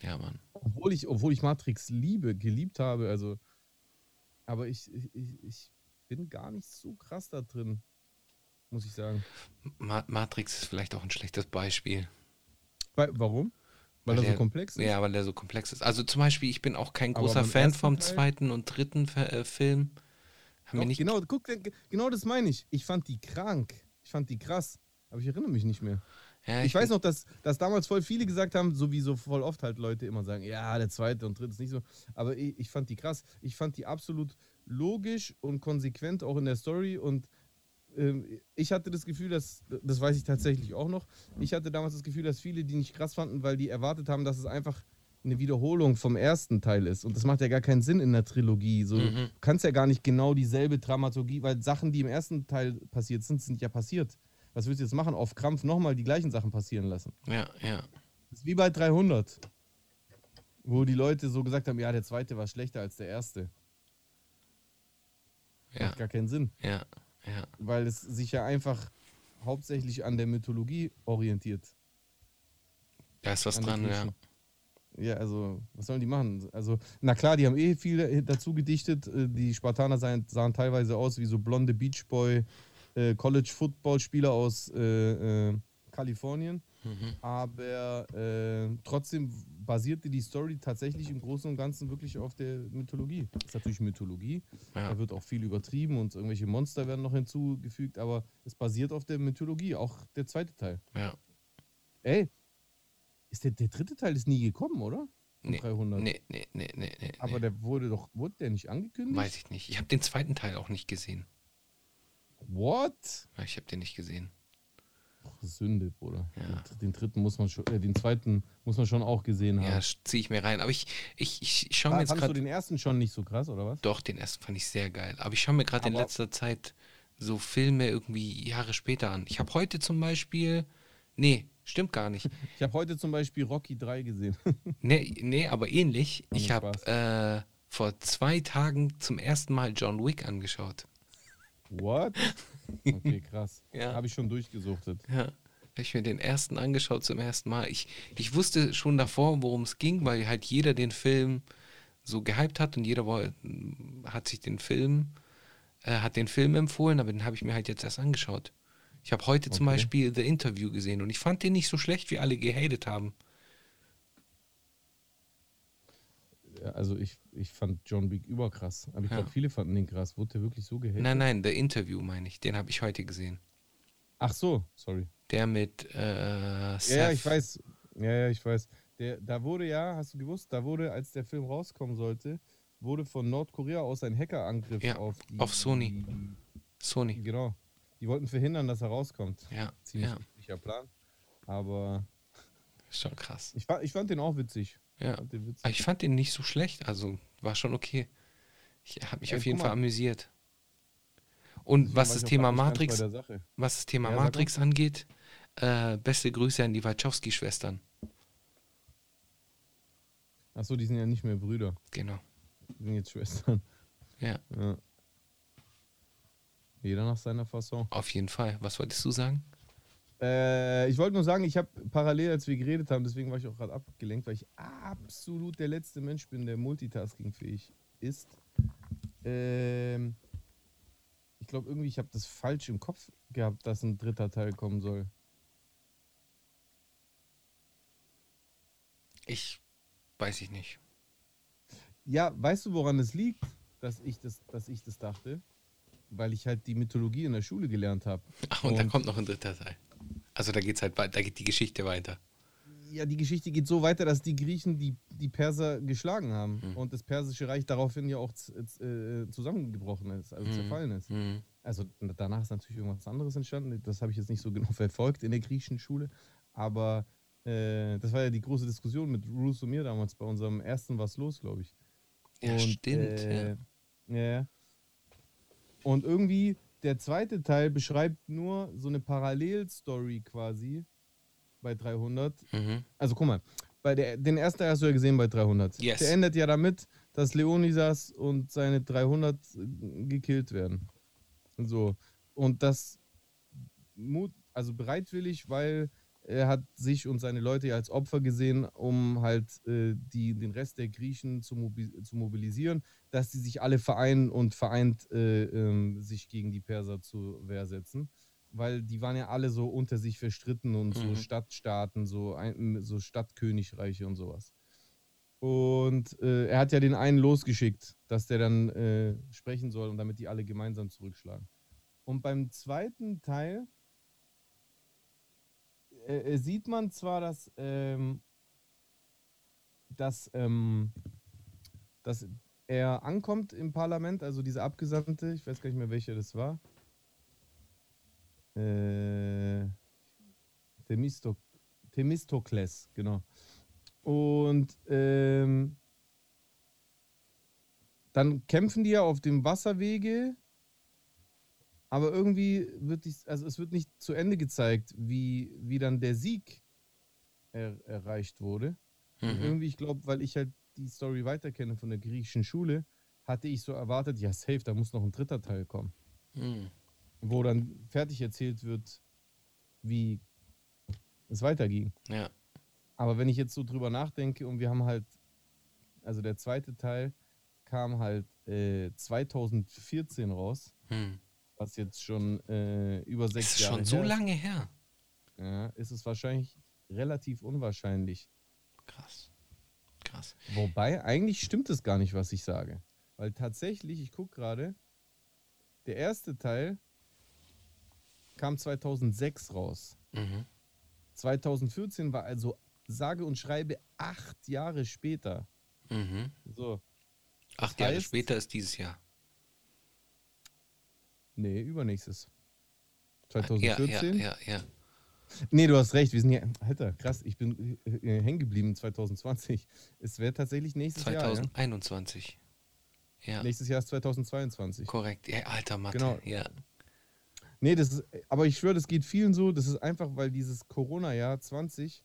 ja, Mann. Obwohl ich, obwohl ich Matrix liebe, geliebt habe, also. Aber ich, ich, ich- bin gar nicht so krass da drin, muss ich sagen. Ma Matrix ist vielleicht auch ein schlechtes Beispiel. Weil, warum? Weil, Weil er der- so komplex ist. Ja, weil der so komplex ist. Also zum Beispiel, ich bin auch kein großer Fan vom Teil- zweiten und dritten äh, Film. Haben wir Doch, nicht genau, guck, genau das meine ich. Ich fand die krank. Ich fand die krass. Aber ich erinnere mich nicht mehr. Ja, Ich, weiß bin- noch, dass, dass damals voll viele gesagt haben, so wie so voll oft halt Leute immer sagen, ja, der zweite und dritte ist nicht so. Aber ich, ich fand die krass. Ich fand die absolut logisch und konsequent auch in der Story. Und ich hatte das Gefühl, dass, das weiß ich tatsächlich auch noch, ich hatte damals das Gefühl, dass viele die nicht krass fanden, weil die erwartet haben, dass es einfach eine Wiederholung vom ersten Teil ist. Und das macht ja gar keinen Sinn in der Trilogie. So, Mhm. Du kannst ja gar nicht genau dieselbe Dramaturgie, weil Sachen, die im ersten Teil passiert sind, sind ja passiert. Was willst du jetzt machen? Auf Krampf nochmal die gleichen Sachen passieren lassen. Ja, ja. Das ist wie bei 300, wo die Leute so gesagt haben, ja, der zweite war schlechter als der erste. Ja, Macht gar keinen Sinn, ja, ja. weil es sich ja einfach hauptsächlich an der Mythologie orientiert. Da ist was An dran, ja. Ja, also, was sollen die machen? Also, na klar, die haben eh viel dazu gedichtet. Äh, Die Spartaner sahen, sahen teilweise aus wie so blonde Beachboy, äh, College-Football-Spieler aus äh, äh, Kalifornien. Mhm. Aber äh, trotzdem basierte die Story tatsächlich im Großen und Ganzen wirklich auf der Mythologie. Das ist natürlich Mythologie. Ja. Da wird auch viel übertrieben und irgendwelche Monster werden noch hinzugefügt, aber es basiert auf der Mythologie, auch der zweite Teil. ja. Ey, ist der, der dritte Teil ist nie gekommen, oder? Nee, 300. nee, nee, nee, nee, nee. Aber der wurde doch, wurde der nicht angekündigt? Weiß ich nicht. Ich habe den zweiten Teil auch nicht gesehen. What? Ich habe den nicht gesehen. Ach, Sünde, Bruder. Ja. Den, dritten muss man schon, äh, den zweiten muss man schon auch gesehen Ja, haben. ziehe ich mir rein. Aber ich, ich, ich, ich schaue mir jetzt fandst du gerade. den ersten schon nicht so krass, oder was? Doch, den ersten fand ich sehr geil. Aber ich schaue mir gerade in letzter Zeit so Filme irgendwie Jahre später an. Ich habe heute zum Beispiel. Nee, stimmt gar nicht. Ich habe heute zum Beispiel Rocky 3 gesehen. Nee, nee aber ähnlich. Ich habe äh, vor zwei Tagen zum ersten Mal John Wick angeschaut. What? Okay, krass. Ja. Habe ich schon durchgesuchtet. Ja. Hab ich mir den ersten angeschaut zum ersten Mal. Ich, ich wusste schon davor, worum es ging, weil halt jeder den Film so gehypt hat und jeder woll- hat sich den Film, äh, hat den Film empfohlen, aber den habe ich mir halt jetzt erst angeschaut. Ich habe heute zum Okay. Beispiel The Interview gesehen und ich fand den nicht so schlecht, wie alle gehatet haben. Ja, Also ich, ich fand John Wick überkrass. Aber ich Ja. glaube, viele fanden den krass. Wurde der wirklich so gehatet? Nein, nein, The Interview meine ich. Den habe ich heute gesehen. Ach so, sorry. Der mit äh, Seth. Ja, ja, ich weiß. Ja, ja, ich weiß. Der, da wurde ja, hast du gewusst, da wurde, als der Film rauskommen sollte, wurde von Nordkorea aus ein Hackerangriff Ja, auf die, auf Sony. Sony. Genau. Die wollten verhindern, dass er rauskommt. Ja, Ziemlich ja, Plan. Aber schon krass. ich, ich fand den auch witzig. Ich Ja. fand den witzig. Aber ich fand den nicht so schlecht, also war schon okay. Ich habe mich Ja, auf jeden Fall amüsiert. Und Deswegen was das Thema Matrix, was das Thema Ja, Matrix angeht, äh, beste Grüße an die Wachowski-Schwestern. Achso, die sind ja nicht mehr Brüder. Genau. Die sind jetzt Schwestern. Ja, Ja. Jeder nach seiner Fasson. auf jeden Fall. Was wolltest du sagen? Äh, ich wollte nur sagen, ich habe parallel, als wir geredet haben, deswegen war ich auch gerade abgelenkt, weil ich absolut der letzte Mensch bin, der multitaskingfähig ist. Ähm, ich glaube irgendwie, ich habe das falsch im Kopf gehabt, dass ein dritter Teil kommen soll. Ich weiß ich nicht. Ja, weißt du, woran es liegt, dass ich das, dass ich das dachte? Weil ich halt die Mythologie in der Schule gelernt habe. Ach, und, Und- kommt noch ein dritter Teil. Also da geht's halt weiter, da geht die Geschichte weiter. Ja, die Geschichte geht so weiter, dass die Griechen die, die Perser geschlagen haben Mhm. und das persische Reich daraufhin ja auch äh, zusammengebrochen ist, also Mhm. zerfallen ist. Mhm. Also danach ist natürlich irgendwas anderes entstanden. Das habe ich jetzt nicht so genau verfolgt in der griechischen Schule. Aber äh, das war ja die große Diskussion mit Ruth und mir damals bei unserem ersten Was los, glaube ich. Ja, stimmt. Äh, ja. Und irgendwie der zweite Teil beschreibt nur so eine Parallelstory quasi bei 300. ja. Mhm. Also guck mal, bei der, den ersten Teil hast du ja gesehen bei 300. Yes. Der endet ja damit, dass Leonidas und seine 300 gekillt werden. So. Und das Mut, also bereitwillig, weil er hat sich und seine Leute ja als Opfer gesehen, um halt äh, die, den Rest der Griechen zu, mobi zu mobilisieren, dass sie sich alle vereinen und vereint äh, ähm, sich gegen die Perser zur Wehr setzen. Weil die waren ja alle so unter sich verstritten und so Mhm. Stadtstaaten, so, ein, so Stadtkönigreiche und sowas. Und äh, er hat ja den einen losgeschickt, dass der dann äh, sprechen soll und damit die alle gemeinsam zurückschlagen. Und beim zweiten Teil äh, äh, sieht man zwar, dass, ähm, dass, ähm, dass er ankommt im Parlament, also dieser Abgesandte, ich weiß gar nicht mehr, welcher das war. Äh, Themisto Themistokles, genau. Und ähm, dann kämpfen die ja auf dem Wasserwege, aber irgendwie wird dies, also es wird nicht zu Ende gezeigt, wie, wie dann der Sieg er, erreicht wurde. Mhm. irgendwie, ich glaube, weil ich halt die Story weiterkenne von der griechischen Schule, hatte ich so erwartet, ja, safe, da muss noch ein dritter Teil kommen, Mhm. wo dann fertig erzählt wird, wie es weiterging. Ja. Aber wenn ich jetzt so drüber nachdenke und wir haben halt, also der zweite Teil kam halt äh, 2014 raus, Mhm. Was jetzt schon äh, über sechs Ist Jahre schon so her ist, lange her. Ja, ist es wahrscheinlich relativ unwahrscheinlich. Krass. Krass. Wobei, eigentlich stimmt es gar nicht, was ich sage. Weil tatsächlich, ich gucke gerade, der erste Teil kam 2006 raus. Mhm. 2014 war also sage und schreibe acht Jahre später. Mhm. So, Acht Jahre heißt- später ist dieses Jahr. Nee, übernächstes. Ja, 2014? ja, ja, ja. Nee, du hast recht. Wir sind ja, Alter, krass, ich bin äh, äh, hängen geblieben 2020. Es wäre tatsächlich nächstes Jahr. 2021. Ja, Ja? Nächstes Jahr ist 2022. korrekt. Ja, alter Mathe. Genau. Ja. Nee, das ist, aber ich schwöre, das geht vielen so. Das ist einfach, weil dieses Corona-Jahr 20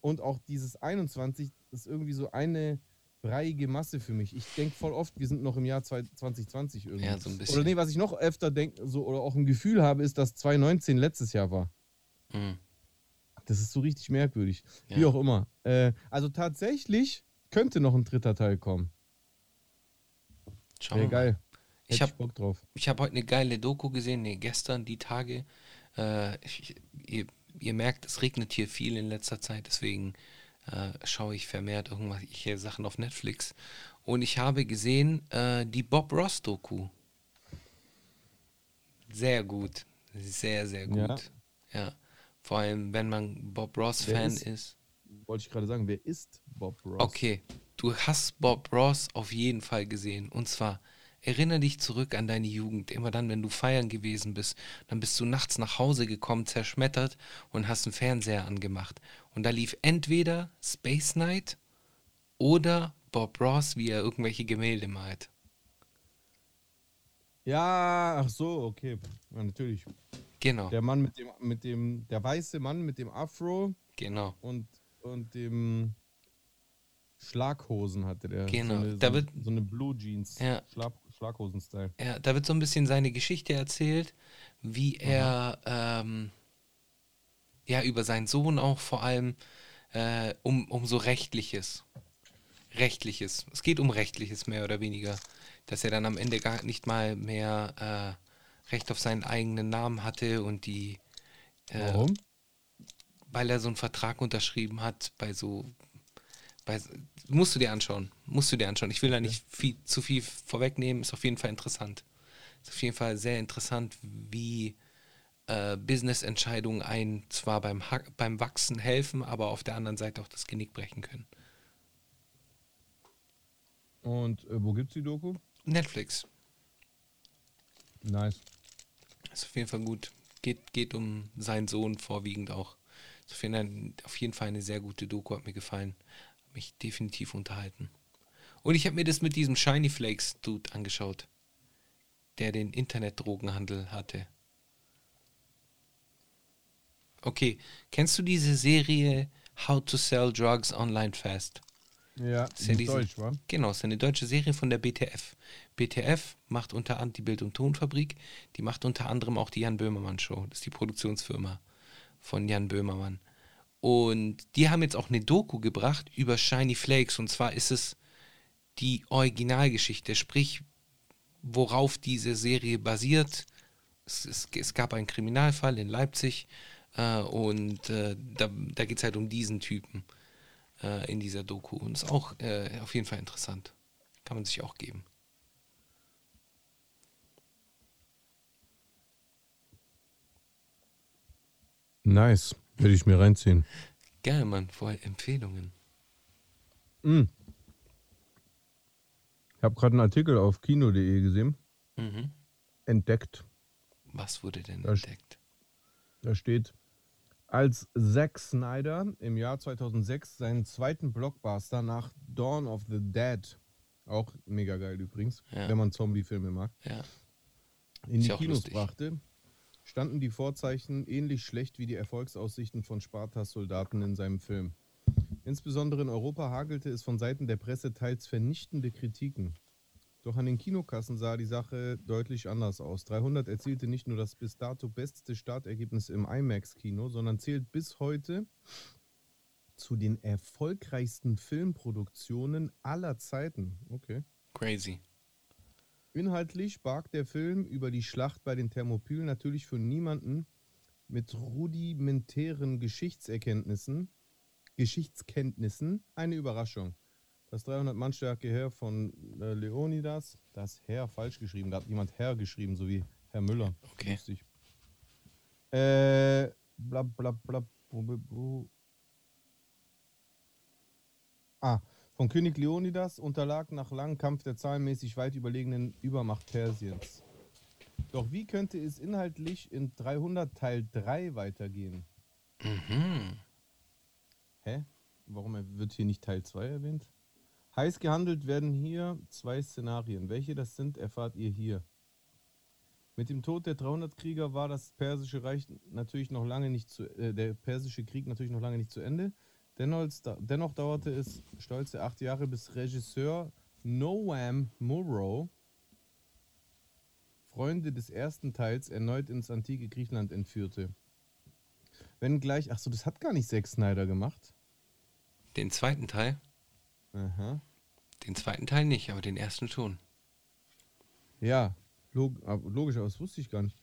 und auch dieses 21 ist irgendwie so eine breiige Masse für mich. Ich denke voll oft, wir sind noch im Jahr zwei- 2020 irgendwie. Ja, so ein bisschen. Oder nee, was ich noch öfter denke, so oder auch ein Gefühl habe, ist, dass 2019 letztes Jahr war. Mhm. Das ist so richtig merkwürdig. Wie Ja. auch immer. Äh, also tatsächlich könnte noch ein dritter Teil kommen. Schauen Wäre geil. Ich Hätte hab- Bock drauf. Ich habe heute eine geile Doku gesehen, nee, gestern, die Tage. Äh, ich, ihr, ihr merkt, es regnet hier viel in letzter Zeit, deswegen äh, schaue ich vermehrt irgendwelche Sachen auf Netflix. Und ich habe gesehen äh, die Bob Ross Doku. Sehr gut. Sehr, sehr Ja. gut. Ja. Vor allem, wenn man Bob Ross Wer Fan ist- ist. Wollte ich gerade sagen, wer ist Bob Ross? Okay, du hast Bob Ross auf jeden Fall gesehen. Und zwar, erinnere dich zurück an deine Jugend. Immer dann, wenn du feiern gewesen bist, dann bist du nachts nach Hause gekommen, zerschmettert und hast einen Fernseher angemacht. Und da lief entweder Space Knight oder Bob Ross, wie er irgendwelche Gemälde malt. Ja, ach so, okay. Ja, natürlich. Genau, Der Mann mit dem, mit dem, der weiße Mann mit dem Afro genau. und, und dem Schlaghosen hatte der. Genau, So eine, da so, wird- so eine Blue Jeans. Ja. Schlag, Schlaghosen-Style. Ja, da wird so ein bisschen seine Geschichte erzählt, wie er ähm, ja über seinen Sohn auch vor allem äh, um, um so rechtliches. Rechtliches. Es geht um rechtliches mehr oder weniger. Dass er dann am Ende gar nicht mal mehr äh, Recht auf seinen eigenen Namen hatte und die äh, Warum? weil er so einen Vertrag unterschrieben hat bei so bei, musst du dir anschauen, musst du dir anschauen. Ich will da nicht viel, zu viel vorwegnehmen, ist auf jeden Fall interessant. Ist auf jeden Fall sehr interessant, wie äh, Business-Entscheidungen einen zwar beim, Ha- beim Wachsen helfen, aber auf der anderen Seite auch das Genick brechen können. Und äh, wo gibt's die Doku? Netflix Nice. ist auf jeden Fall gut. Geht, geht um seinen Sohn vorwiegend auch. Ist auf jeden, Fall, auf jeden Fall eine sehr gute Doku, hat mir gefallen. Mich definitiv unterhalten. Und ich habe mir das mit diesem Shiny Flakes Dude angeschaut, der den Internetdrogenhandel hatte. Okay, kennst du diese Serie How to Sell Drugs Online Fast? Ja, ist ja in Deutsch, wa? Genau, es ist eine deutsche Serie von der BTF. BTF macht unter anderem die Bild- und Tonfabrik, die macht unter anderem auch die Jan Böhmermann Show. Das ist die Produktionsfirma von Jan Böhmermann. Und die haben jetzt auch eine Doku gebracht über Shiny Flakes. Und zwar ist es die Originalgeschichte, sprich, worauf diese Serie basiert. Es, es, es gab einen Kriminalfall in Leipzig äh, und äh, da, da geht es halt um diesen Typen äh, in dieser Doku. Und ist auch äh, auf jeden Fall interessant. Kann man sich auch geben. Nice. Würde ich mir reinziehen. Gerne, Mann, vorher Empfehlungen. Mm. Ich habe gerade einen Artikel auf kino.de gesehen. Mhm. Entdeckt. Was wurde denn Da entdeckt? Da steht, als Zack Snyder im Jahr 2006 seinen zweiten Blockbuster nach Dawn of the Dead, auch mega geil übrigens, Ja. wenn man Zombie-Filme mag, Ja. in Ist die Kinos lustig. brachte, standen die Vorzeichen ähnlich schlecht wie die Erfolgsaussichten von Spartas Soldaten in seinem Film. Insbesondere in Europa hagelte es von Seiten der Presse teils vernichtende Kritiken. Doch an den Kinokassen sah die Sache deutlich anders aus. 300 erzielte nicht nur das bis dato beste Startergebnis im IMAX-Kino, sondern zählt bis heute zu den erfolgreichsten Filmproduktionen aller Zeiten. Okay. Crazy. Inhaltlich barg der Film über die Schlacht bei den Thermopylen natürlich für niemanden mit rudimentären Geschichtserkenntnissen, Geschichtskenntnissen eine Überraschung. Das 300 Mann starke Heer von äh, Leonidas, das Herr falsch geschrieben, da hat jemand Herr geschrieben, so wie Herr Müller. Okay. Lustig. Äh, bla bla bla. bu- bu- bu- Ah, von König Leonidas unterlag nach langem Kampf der zahlenmäßig weit überlegenen Übermacht Persiens. Doch wie könnte es inhaltlich in 300 Teil 3 weitergehen? Mhm. Hä? Warum wird hier nicht Teil 2 erwähnt? Heiß gehandelt werden hier zwei Szenarien. Welche das sind, erfahrt ihr hier. Mit dem Tod der 300 Krieger war das persische Reich natürlich noch lange nicht zu, äh, der persische Krieg natürlich noch lange nicht zu Ende. Dennoch, dauerte es stolze acht Jahre, bis Regisseur Noam Murrow Freunde des ersten Teils erneut ins antike Griechenland entführte. Wenn gleich, ach so, das hat gar nicht Zack Snyder gemacht. Den zweiten Teil? Aha. Den zweiten Teil nicht, aber den ersten schon. Ja, log logisch, aber das wusste ich gar nicht.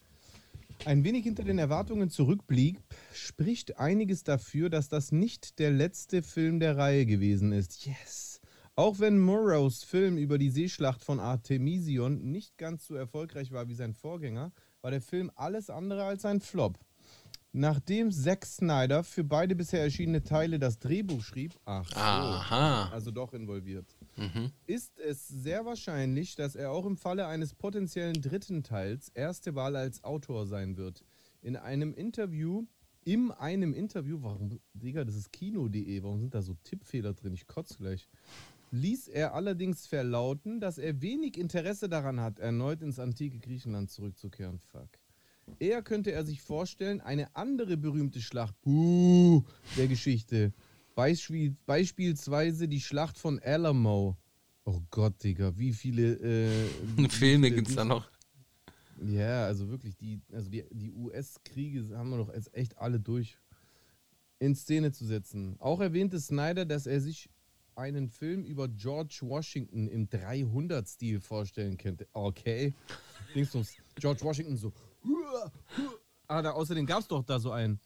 Ein wenig hinter den Erwartungen zurückblieb, spricht einiges dafür, dass das nicht der letzte Film der Reihe gewesen ist. Yes! Auch wenn Murrows Film über die Seeschlacht von Artemision nicht ganz so erfolgreich war wie sein Vorgänger, war der Film alles andere als ein Flop. Nachdem Zack Snyder für beide bisher erschienene Teile das Drehbuch schrieb, ach so, also doch involviert, Mhm. ist es sehr wahrscheinlich, dass er auch im Falle eines potenziellen dritten Teils erste Wahl als Autor sein wird. In einem Interview, in einem Interview, warum, Digga, das ist kino.de, warum sind da so Tippfehler drin? Ich kotze gleich. Ließ er allerdings verlauten, dass er wenig Interesse daran hat, erneut ins antike Griechenland zurückzukehren. Fuck. Eher könnte er sich vorstellen, eine andere berühmte Schlacht buh, der Geschichte, Beispiel, beispielsweise die Schlacht von Alamo, Oh Gott, Digga, wie viele äh, Filme gibt es da noch? Ja, also wirklich, die, also die, die US-Kriege haben wir doch jetzt echt alle durch in Szene zu setzen. Auch erwähnte Snyder, dass er sich einen Film über George Washington im 300-Stil vorstellen könnte. Okay. Dingsbums, George Washington so. Ah, da, außerdem gab es doch da so einen.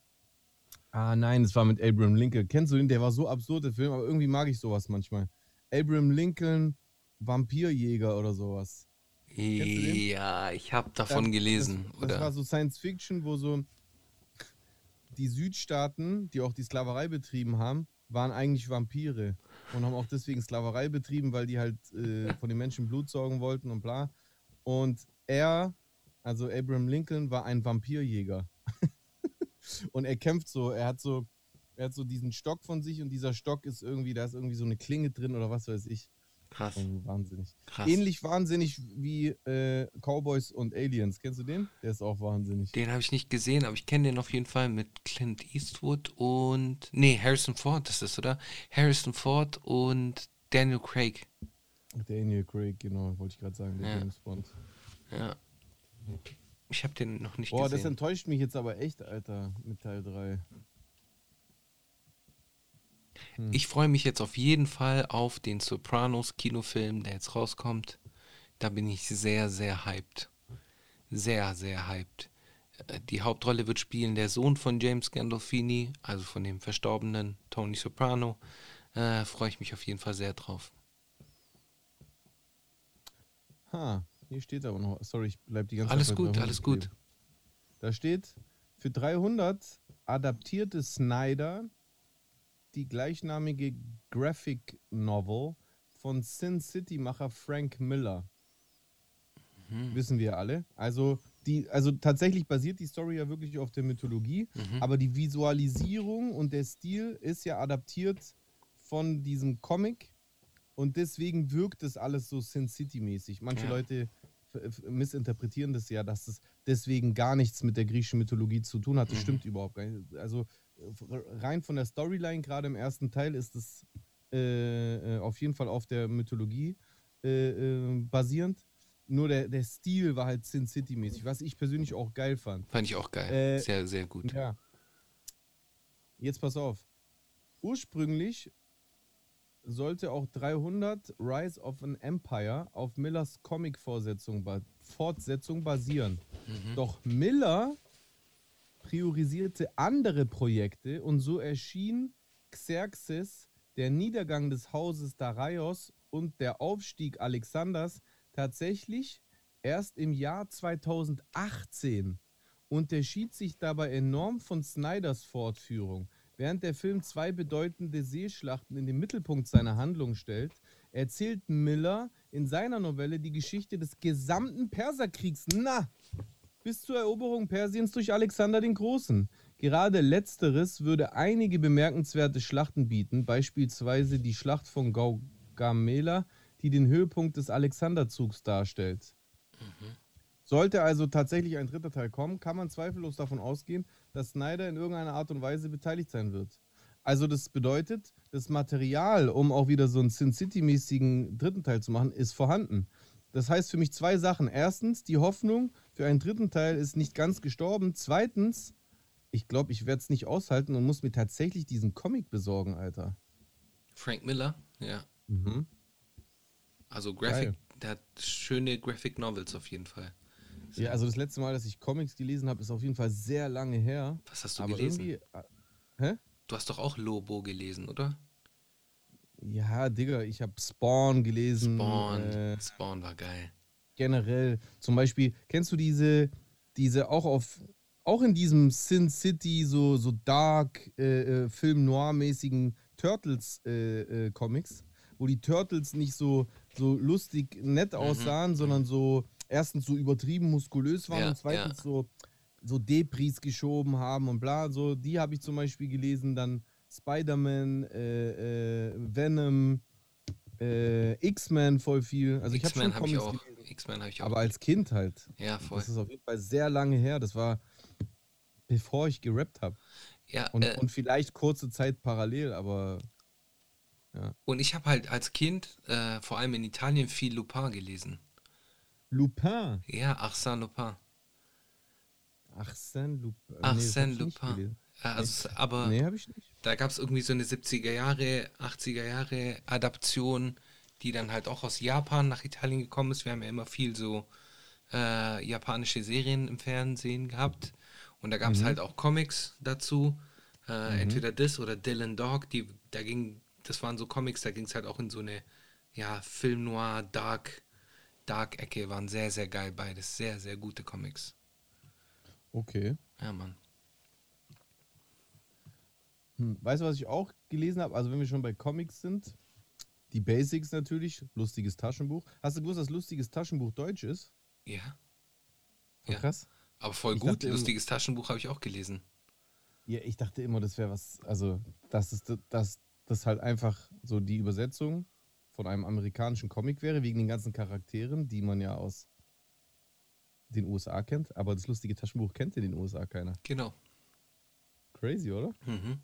Ah, nein, es war mit Abraham Lincoln. Kennst du den? Der war so absurd, der Film, aber irgendwie mag ich sowas manchmal. Abraham Lincoln, Vampirjäger oder sowas. Ja, ich habe davon Das- gelesen. Das, das war so Science Fiction, wo so die Südstaaten, die auch die Sklaverei betrieben haben, waren eigentlich Vampire und haben auch deswegen Sklaverei betrieben, weil die halt äh, von den Menschen Blut saugen wollten und bla. Und er, also Abraham Lincoln, war ein Vampirjäger. und er kämpft so, er hat so, er hat so diesen Stock von sich und dieser Stock ist irgendwie, da ist irgendwie so eine Klinge drin oder was weiß ich. Krass. Irgendwie wahnsinnig. Krass. Ähnlich wahnsinnig wie äh, Cowboys und Aliens. Kennst du den? Der ist auch wahnsinnig. Den habe ich nicht gesehen, aber ich kenne den auf jeden Fall mit Clint Eastwood und. Nee, Harrison Ford ist das, oder? Harrison Ford und Daniel Craig. Daniel Craig, genau, wollte ich gerade sagen, der Ja. James Bond. Ja. Ich habe den noch nicht Boah, das gesehen. enttäuscht mich jetzt aber echt, Alter, mit Teil 3. Ich freue mich jetzt auf jeden Fall auf den Sopranos Kinofilm, der jetzt rauskommt. Da bin ich sehr, sehr hyped. Sehr, sehr hyped. Äh, Die Hauptrolle wird spielen der Sohn von James Gandolfini, also von dem verstorbenen Tony Soprano. Äh, freue ich mich auf jeden Fall sehr drauf. Ha, hier steht aber noch. Sorry, ich bleib die ganze Alles Zeit bei gut, 300 alles gut. Da steht, für 300 adaptierte Snyder die gleichnamige Graphic Novel von Sin City-Macher Frank Miller. Mhm. Wissen wir alle. Also, die, also tatsächlich basiert die Story ja wirklich auf der Mythologie, Mhm. aber die Visualisierung und der Stil ist ja adaptiert von diesem Comic und deswegen wirkt es alles so Sin City-mäßig. Manche Ja. Leute missinterpretieren das ja, dass es deswegen gar nichts mit der griechischen Mythologie zu tun hat. Das Mhm. stimmt überhaupt gar nicht. Also rein von der Storyline, gerade im ersten Teil, ist es äh, äh, auf jeden Fall auf der Mythologie äh, äh, basierend. Nur der, der Stil war halt Sin City-mäßig, was ich persönlich auch geil fand. Fand ich auch geil. Äh, sehr, sehr gut. Ja. Jetzt pass auf. Ursprünglich sollte auch 300 Rise of an Empire auf Millers Comic-Fortsetzung Fortsetzung basieren. Doch Miller priorisierte andere Projekte und so erschien Xerxes, der Niedergang des Hauses Darius und der Aufstieg Alexanders tatsächlich erst im Jahr 2018 unterschied sich dabei enorm von Snyders Fortführung. Während der Film zwei bedeutende Seeschlachten in den Mittelpunkt seiner Handlung stellt, erzählt Miller in seiner Novelle die Geschichte des gesamten Perserkriegs. Na, bis zur Eroberung Persiens durch Alexander den Großen. Gerade letzteres würde einige bemerkenswerte Schlachten bieten, beispielsweise die Schlacht von Gaugamela, die den Höhepunkt des Alexanderzugs darstellt. Sollte also tatsächlich ein dritter Teil kommen, kann man zweifellos davon ausgehen, dass Snyder in irgendeiner Art und Weise beteiligt sein wird. Also das bedeutet, das Material, um auch wieder so einen Sin City-mäßigen dritten Teil zu machen, ist vorhanden. Das heißt für mich zwei Sachen. Erstens, die Hoffnung für einen dritten Teil ist nicht ganz gestorben. Zweitens, ich glaube, ich werde es nicht aushalten und muss mir tatsächlich diesen Comic besorgen, Alter. Frank Miller, ja. Mhm. Also Graphic, der hat schöne Graphic Novels auf jeden Fall. Ja, also das letzte Mal, dass ich Comics gelesen habe, ist auf jeden Fall sehr lange her. Was hast du Aber gelesen? irgendwie. äh, Hä? Du hast doch auch Lobo gelesen, oder? Ja, Digga, ich habe Spawn gelesen. Spawn. Äh, Spawn war geil. generell. Zum Beispiel, kennst du diese, diese auch auf, auch in diesem Sin City, so, so dark, äh, äh, Film Noir-mäßigen Turtles-Comics, wo die Turtles nicht so, so lustig nett Mhm. aussahen, sondern so erstens so übertrieben muskulös waren Ja, und zweitens ja. so, so Depris geschoben haben und bla. So, die habe ich zum Beispiel gelesen, dann Spider-Man, äh, äh, Venom, äh, X-Men voll viel. Also ich habe schon habe ich auch. X-Men habe ich auch. Aber als Kind halt. ja, voll. Das ist auf jeden Fall sehr lange her. Das war bevor ich gerappt habe. Ja, Und, äh, und vielleicht kurze Zeit parallel, aber Ja. Und ich habe halt als Kind, äh, vor allem in Italien, viel Lupin gelesen. Lupin. Ja, Arsène Lupin. Arsène Lupin. Nee, Arsène nicht Lupin. Ja, also, aber Nee, ich nicht. da gab es irgendwie so eine 70er Jahre, 80er Jahre Adaption, die dann halt auch aus Japan nach Italien gekommen ist. Wir haben ja immer viel so äh, japanische Serien im Fernsehen gehabt. Und da gab es halt auch Comics dazu. Äh, Entweder das oder Dylan Dog, die, da ging, das waren so Comics, da ging es halt auch in so eine ja, Film Noir, Dark, Dark-Ecke, waren sehr, sehr geil beides. Sehr, sehr gute Comics. Okay. Ja, Mann. Hm. Weißt du, was ich auch gelesen habe? Also, wenn wir schon bei Comics sind, die Basics natürlich, lustiges Taschenbuch. Hast du gewusst, dass lustiges Taschenbuch Deutsch ist? Ja. Voll Ja. Krass. Aber voll Ich gut, dachte immer- lustiges Taschenbuch habe ich auch gelesen. Ja, ich dachte immer, das wäre was, also, dass es dass das halt einfach so die Übersetzung von einem amerikanischen Comic wäre, wegen den ganzen Charakteren, die man ja aus den USA kennt. Aber das lustige Taschenbuch kennt in den USA keiner. Genau. Crazy, oder? Mhm.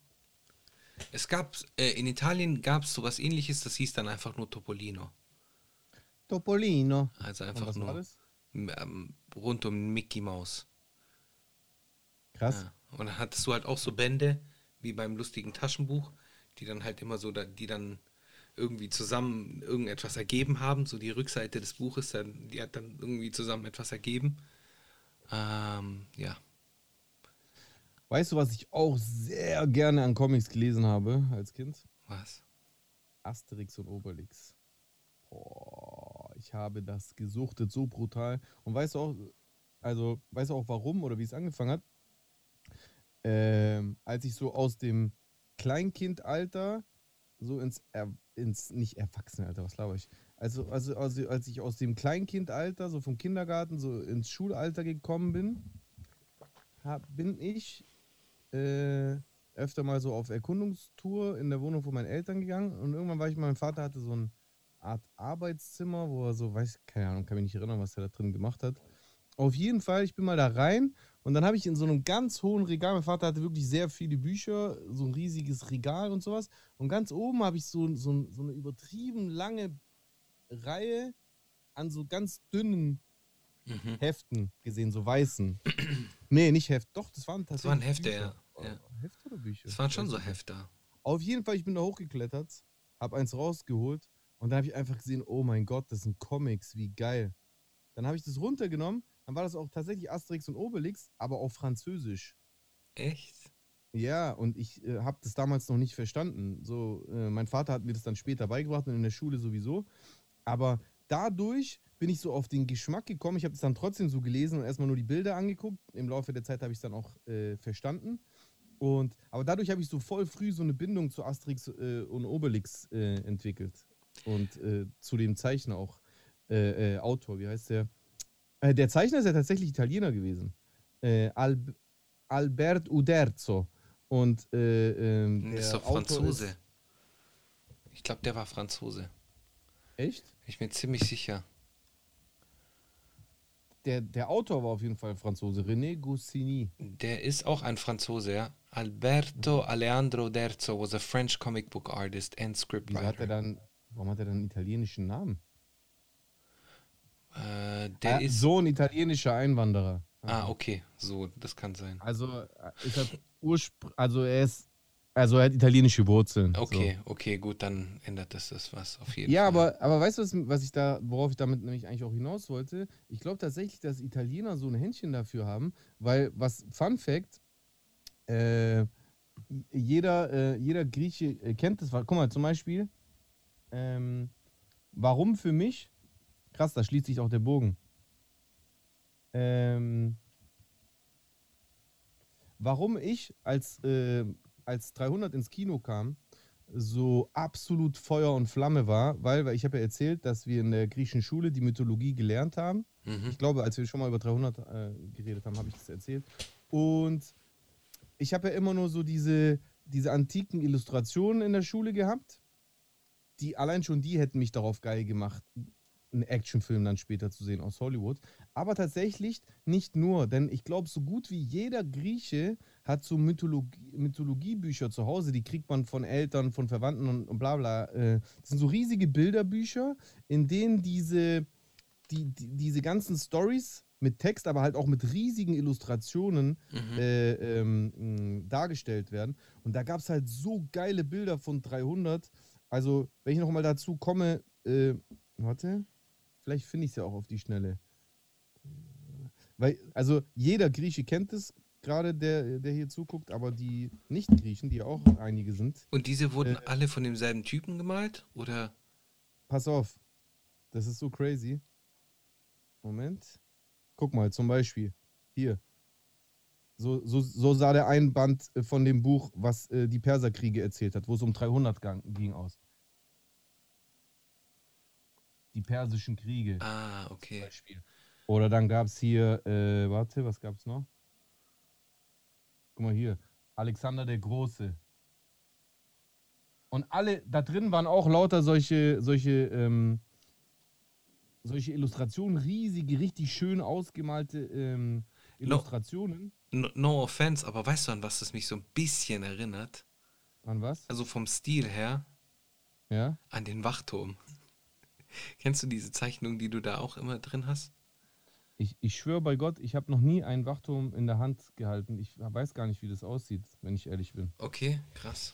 Es gab, äh, in Italien gab es sowas ähnliches, das hieß dann einfach nur Topolino. Topolino. Also einfach was war nur das? ähm, rund um Mickey Mouse. Krass. Ja. Und dann hattest du halt auch so Bände, wie beim lustigen Taschenbuch, die dann halt immer so, da, die dann irgendwie zusammen irgendetwas ergeben haben. So die Rückseite des Buches, dann, die hat dann irgendwie zusammen etwas ergeben. Ähm, ja. Weißt du, was ich auch sehr gerne an Comics gelesen habe als Kind? Was? Asterix und Obelix. Boah, ich habe das gesuchtet so brutal. Und weißt du auch, also weißt du auch warum oder wie es angefangen hat? Ähm, als ich so aus dem Kleinkindalter so ins, er, ins nicht Erwachsenenalter, was glaube ich? Also, also, also als ich aus dem Kleinkindalter, so vom Kindergarten, so ins Schulalter gekommen bin, hab, bin ich äh, öfter mal so auf Erkundungstour in der Wohnung von meinen Eltern gegangen und irgendwann war ich, mein Vater hatte so eine Art Arbeitszimmer, wo er so, weiß, keine Ahnung, kann mich nicht erinnern, was er da drin gemacht hat. Auf jeden Fall, ich bin mal da rein und dann habe ich in so einem ganz hohen Regal, mein Vater hatte wirklich sehr viele Bücher, so ein riesiges Regal und sowas. Und ganz oben habe ich so, so, so eine übertrieben lange Reihe an so ganz dünnen Mhm. Heften gesehen, so weißen. nee, nicht Heft, doch, das waren tatsächlich. waren Hefte, Bücher. ja. Ja. Oh, Hefte oder Bücher? Das waren schon so. Hefter. Auf jeden Fall, ich bin da hochgeklettert, habe eins rausgeholt und dann habe ich einfach gesehen, oh mein Gott, das sind Comics, wie geil. Dann habe ich das runtergenommen, dann war das auch tatsächlich Asterix und Obelix, aber auf Französisch. Echt? Ja, und ich äh, habe das damals noch nicht verstanden. So, äh, mein Vater hat mir das dann später beigebracht und in der Schule sowieso. Aber dadurch bin ich so auf den Geschmack gekommen. Ich habe es dann trotzdem so gelesen und erstmal nur die Bilder angeguckt. Im Laufe der Zeit habe ich es dann auch äh, verstanden. Und, aber dadurch habe ich so voll früh so eine Bindung zu Asterix äh, und Obelix äh, entwickelt. Und äh, zu dem Zeichner auch. Autor, wie heißt der? Äh, der Zeichner ist ja tatsächlich Italiener gewesen. Äh, Alb Albert Uderzo. Und äh, ähm, ist der doch Autor Franzose. Ist, Ich glaube, der war Franzose. echt? Ich bin ziemlich sicher. Der, der Autor war auf jeden Fall Franzose, René Goscinny. Der ist auch ein Franzose, ja. Alberto Alejandro Derzo was a French comic book artist and Wieso hat er scriptwriter. dann, warum hat er dann einen italienischen Namen? Äh, der Ah, ist. so ein italienischer Einwanderer. Ah, okay, so, das kann sein. Also, äh, ist er Urspr also er ist, also er hat italienische Wurzeln. Okay, okay, gut, dann ändert das das was auf So. jeden Ja, Fall. aber, aber weißt du, was, was ich da, worauf ich damit nämlich eigentlich auch hinaus wollte? Ich glaube tatsächlich, dass Italiener so ein Händchen dafür haben, weil, was Fun Fact, äh, jeder, äh, jeder Grieche äh, kennt das. Guck mal, zum Beispiel, ähm, warum für mich, krass, da schließt sich auch der Bogen. Ähm, warum ich als, äh, als 300 ins Kino kam, so absolut Feuer und Flamme war, weil, weil ich habe ja erzählt, dass wir in der griechischen Schule die Mythologie gelernt haben. Mhm. Ich glaube, als wir schon mal über 300 äh, geredet haben, habe ich das erzählt. Und ich habe ja immer nur so diese, diese antiken Illustrationen in der Schule gehabt. Die allein schon die hätten mich darauf geil gemacht, einen Actionfilm dann später zu sehen aus Hollywood. Aber tatsächlich nicht nur, denn ich glaube, so gut wie jeder Grieche hat so Mythologie, Mythologiebücher zu Hause, die kriegt man von Eltern, von Verwandten und, und bla bla. Äh, Das sind so riesige Bilderbücher, in denen diese, die, die, diese ganzen Stories mit Text, aber halt auch mit riesigen Illustrationen Mhm. äh, ähm, dargestellt werden. Und da gab es halt so geile Bilder von 300. Also, wenn ich nochmal dazu komme, äh, warte, vielleicht finde ich es ja auch auf die Schnelle. Weil, also jeder Grieche kennt es, gerade der, der hier zuguckt, aber die Nicht-Griechen, die ja auch einige sind, Und diese wurden Äh. alle von demselben Typen gemalt? Oder? pass auf, das ist so crazy. Moment. Guck mal, zum Beispiel, hier. So, so, so sah der ein Band äh, von dem Buch, was äh, die Perserkriege erzählt hat, wo es um 300 gang, ging aus. Die persischen Kriege. Ah, zum okay. Beispiel. Oder dann gab es hier, äh, warte, was gab es noch? Guck mal hier, Alexander der Große. Und alle, da drin waren auch lauter solche, solche, ähm, solche Illustrationen, riesige, richtig schön ausgemalte ähm, Illustrationen. No, no offense, aber weißt du, an was das mich so ein bisschen erinnert? An was? Also vom Stil her, Ja? an den Wachturm. Kennst du diese Zeichnung, die du da auch immer drin hast? Ich, ich schwöre bei Gott, ich habe noch nie einen Wachturm in der Hand gehalten. Ich weiß gar nicht, wie das aussieht, wenn ich ehrlich bin. Okay, krass.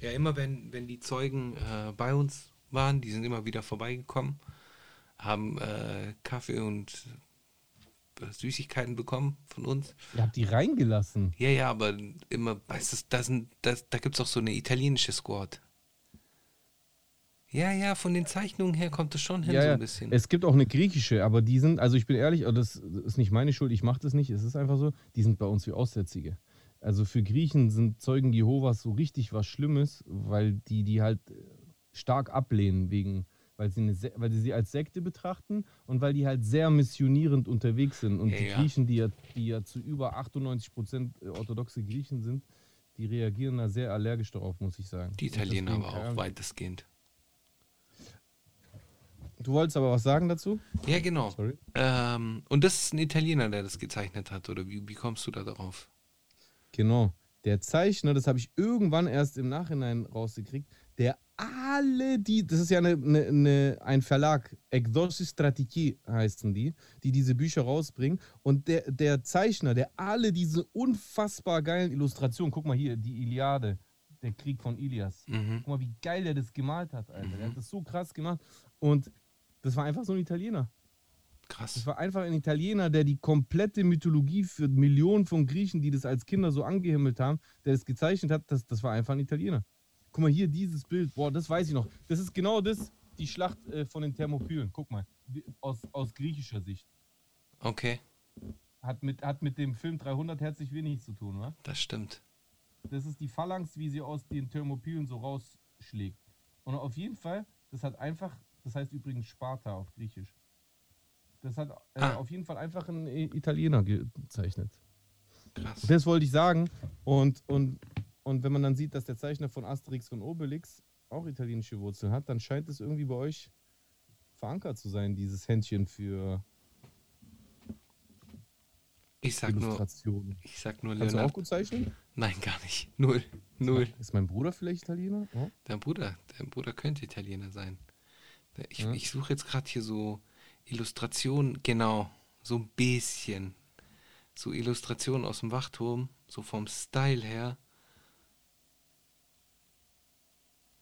Ja, immer wenn, wenn die Zeugen äh, bei uns waren, die sind immer wieder vorbeigekommen, haben äh, Kaffee und äh, Süßigkeiten bekommen von uns. Ihr habt die reingelassen. Ja, ja, aber immer, weißt du, da, sind, das, da gibt es auch so eine italienische Squad. Ja, ja, von den Zeichnungen her kommt es schon hin, Ja, so ein bisschen. Es gibt auch eine griechische, aber die sind, also ich bin ehrlich, aber das ist nicht meine Schuld, ich mache das nicht, es ist einfach so, die sind bei uns wie Aussätzige. Also für Griechen sind Zeugen Jehovas so richtig was Schlimmes, weil die die halt äh, stark ablehnen, wegen, weil sie, eine, weil sie sie als Sekte betrachten und weil die halt sehr missionierend unterwegs sind. Und Ja, die. Griechen, die ja, die ja zu über 98 Prozent orthodoxe Griechen sind, die reagieren da sehr allergisch darauf, muss ich sagen. die Italiener aber auch weitestgehend. Du wolltest aber was sagen dazu? Ja, genau. Sorry. Ähm, und das ist ein Italiener, der das gezeichnet hat, oder wie, wie kommst du da darauf? Genau. Der Zeichner, das habe ich irgendwann erst im Nachhinein rausgekriegt, der alle die, das ist ja eine, eine, eine, ein Verlag, Exorcis Strategie heißen die, die diese Bücher rausbringen. Und der, der Zeichner, der alle diese unfassbar geilen Illustrationen, guck mal hier, die Iliade, der Krieg von Ilias. Mhm. Guck mal, wie geil der das gemalt hat, Alter. Der hat das so krass gemacht. Und das war einfach so ein Italiener. Das Krass. war einfach ein Italiener, der die komplette Mythologie für Millionen von Griechen, die das als Kinder so angehimmelt haben, der das gezeichnet hat, das, das war einfach ein Italiener. Guck mal hier, dieses Bild, boah, das weiß ich noch. Das ist genau das, die Schlacht äh, von den Thermopylen. Guck mal, aus, aus griechischer Sicht. Okay, Hat mit, hat mit dem Film 300 herzlich wenig zu tun, wa? das stimmt. Das ist die Phalanx, wie sie aus den Thermopylen so rausschlägt. Und auf jeden Fall, das hat einfach, das heißt übrigens Sparta auf Griechisch. Das hat äh, Ah. auf jeden Fall einfach ein Italiener gezeichnet. Krass. Das wollte ich sagen. Und, und, und wenn man dann sieht, dass der Zeichner von Asterix und Obelix auch italienische Wurzeln hat, dann scheint es irgendwie bei euch verankert zu sein, dieses Händchen für Ich sag nur, Illustrationen. ich sag nur Kannst du auch Leonardo. gut zeichnen? Nein, gar nicht. Null. Null. Ist mein Bruder vielleicht Italiener? Ja. Dein Bruder, dein Bruder könnte Italiener sein. Ich, Ja. ich suche jetzt gerade hier so Illustrationen, genau, so ein bisschen. So Illustrationen aus dem Wachturm, so vom Style her.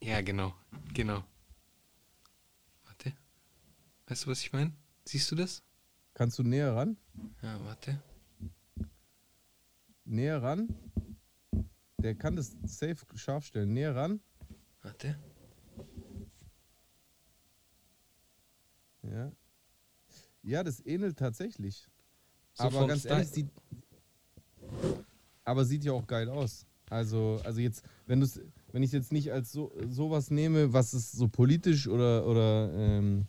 Ja, genau, genau. Warte. Weißt du, was ich meine? Siehst du das? Kannst du näher ran? Ja, warte. Näher ran. Der kann das safe scharf stellen. Näher ran. Warte. Ja. Ja, das ähnelt tatsächlich. So aber ganz ehrlich, sieht. Aber sieht ja auch geil aus. Also, also jetzt, wenn du wenn ich es jetzt nicht als so sowas nehme, was es so politisch oder, oder ähm,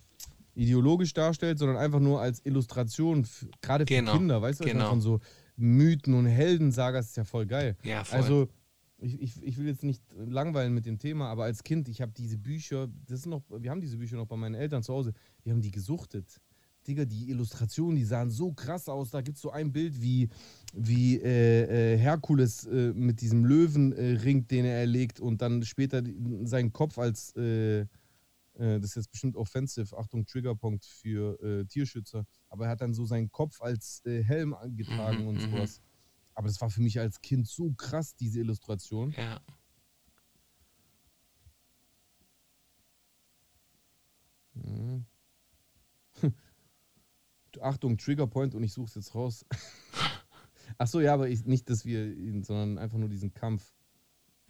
ideologisch darstellt, sondern einfach nur als Illustration, gerade für Genau, Kinder, weißt du, genau. von so Mythen und Heldensagas ist ja voll geil. Ja, voll. Also, ich, ich, ich will jetzt nicht langweilen mit dem Thema, aber als Kind, ich habe diese Bücher, das ist noch, wir haben diese Bücher noch bei meinen Eltern zu Hause, wir haben die gesuchtet. Digga, die Illustrationen, die sahen so krass aus. Da gibt es so ein Bild, wie, wie äh, äh, Herkules äh, mit diesem Löwenring, den er erlegt und dann später seinen Kopf als, äh, äh, das ist jetzt bestimmt offensive, Achtung, Triggerpunkt für äh, Tierschützer, aber er hat dann so seinen Kopf als Helm angetragen Mhm, und mhm. sowas. Aber das war für mich als Kind so krass, diese Illustration. Ja. Mhm. Achtung, Triggerpoint und ich suche es jetzt raus. Ach so, ja, aber ich, nicht, dass wir ihn, sondern einfach nur diesen Kampf.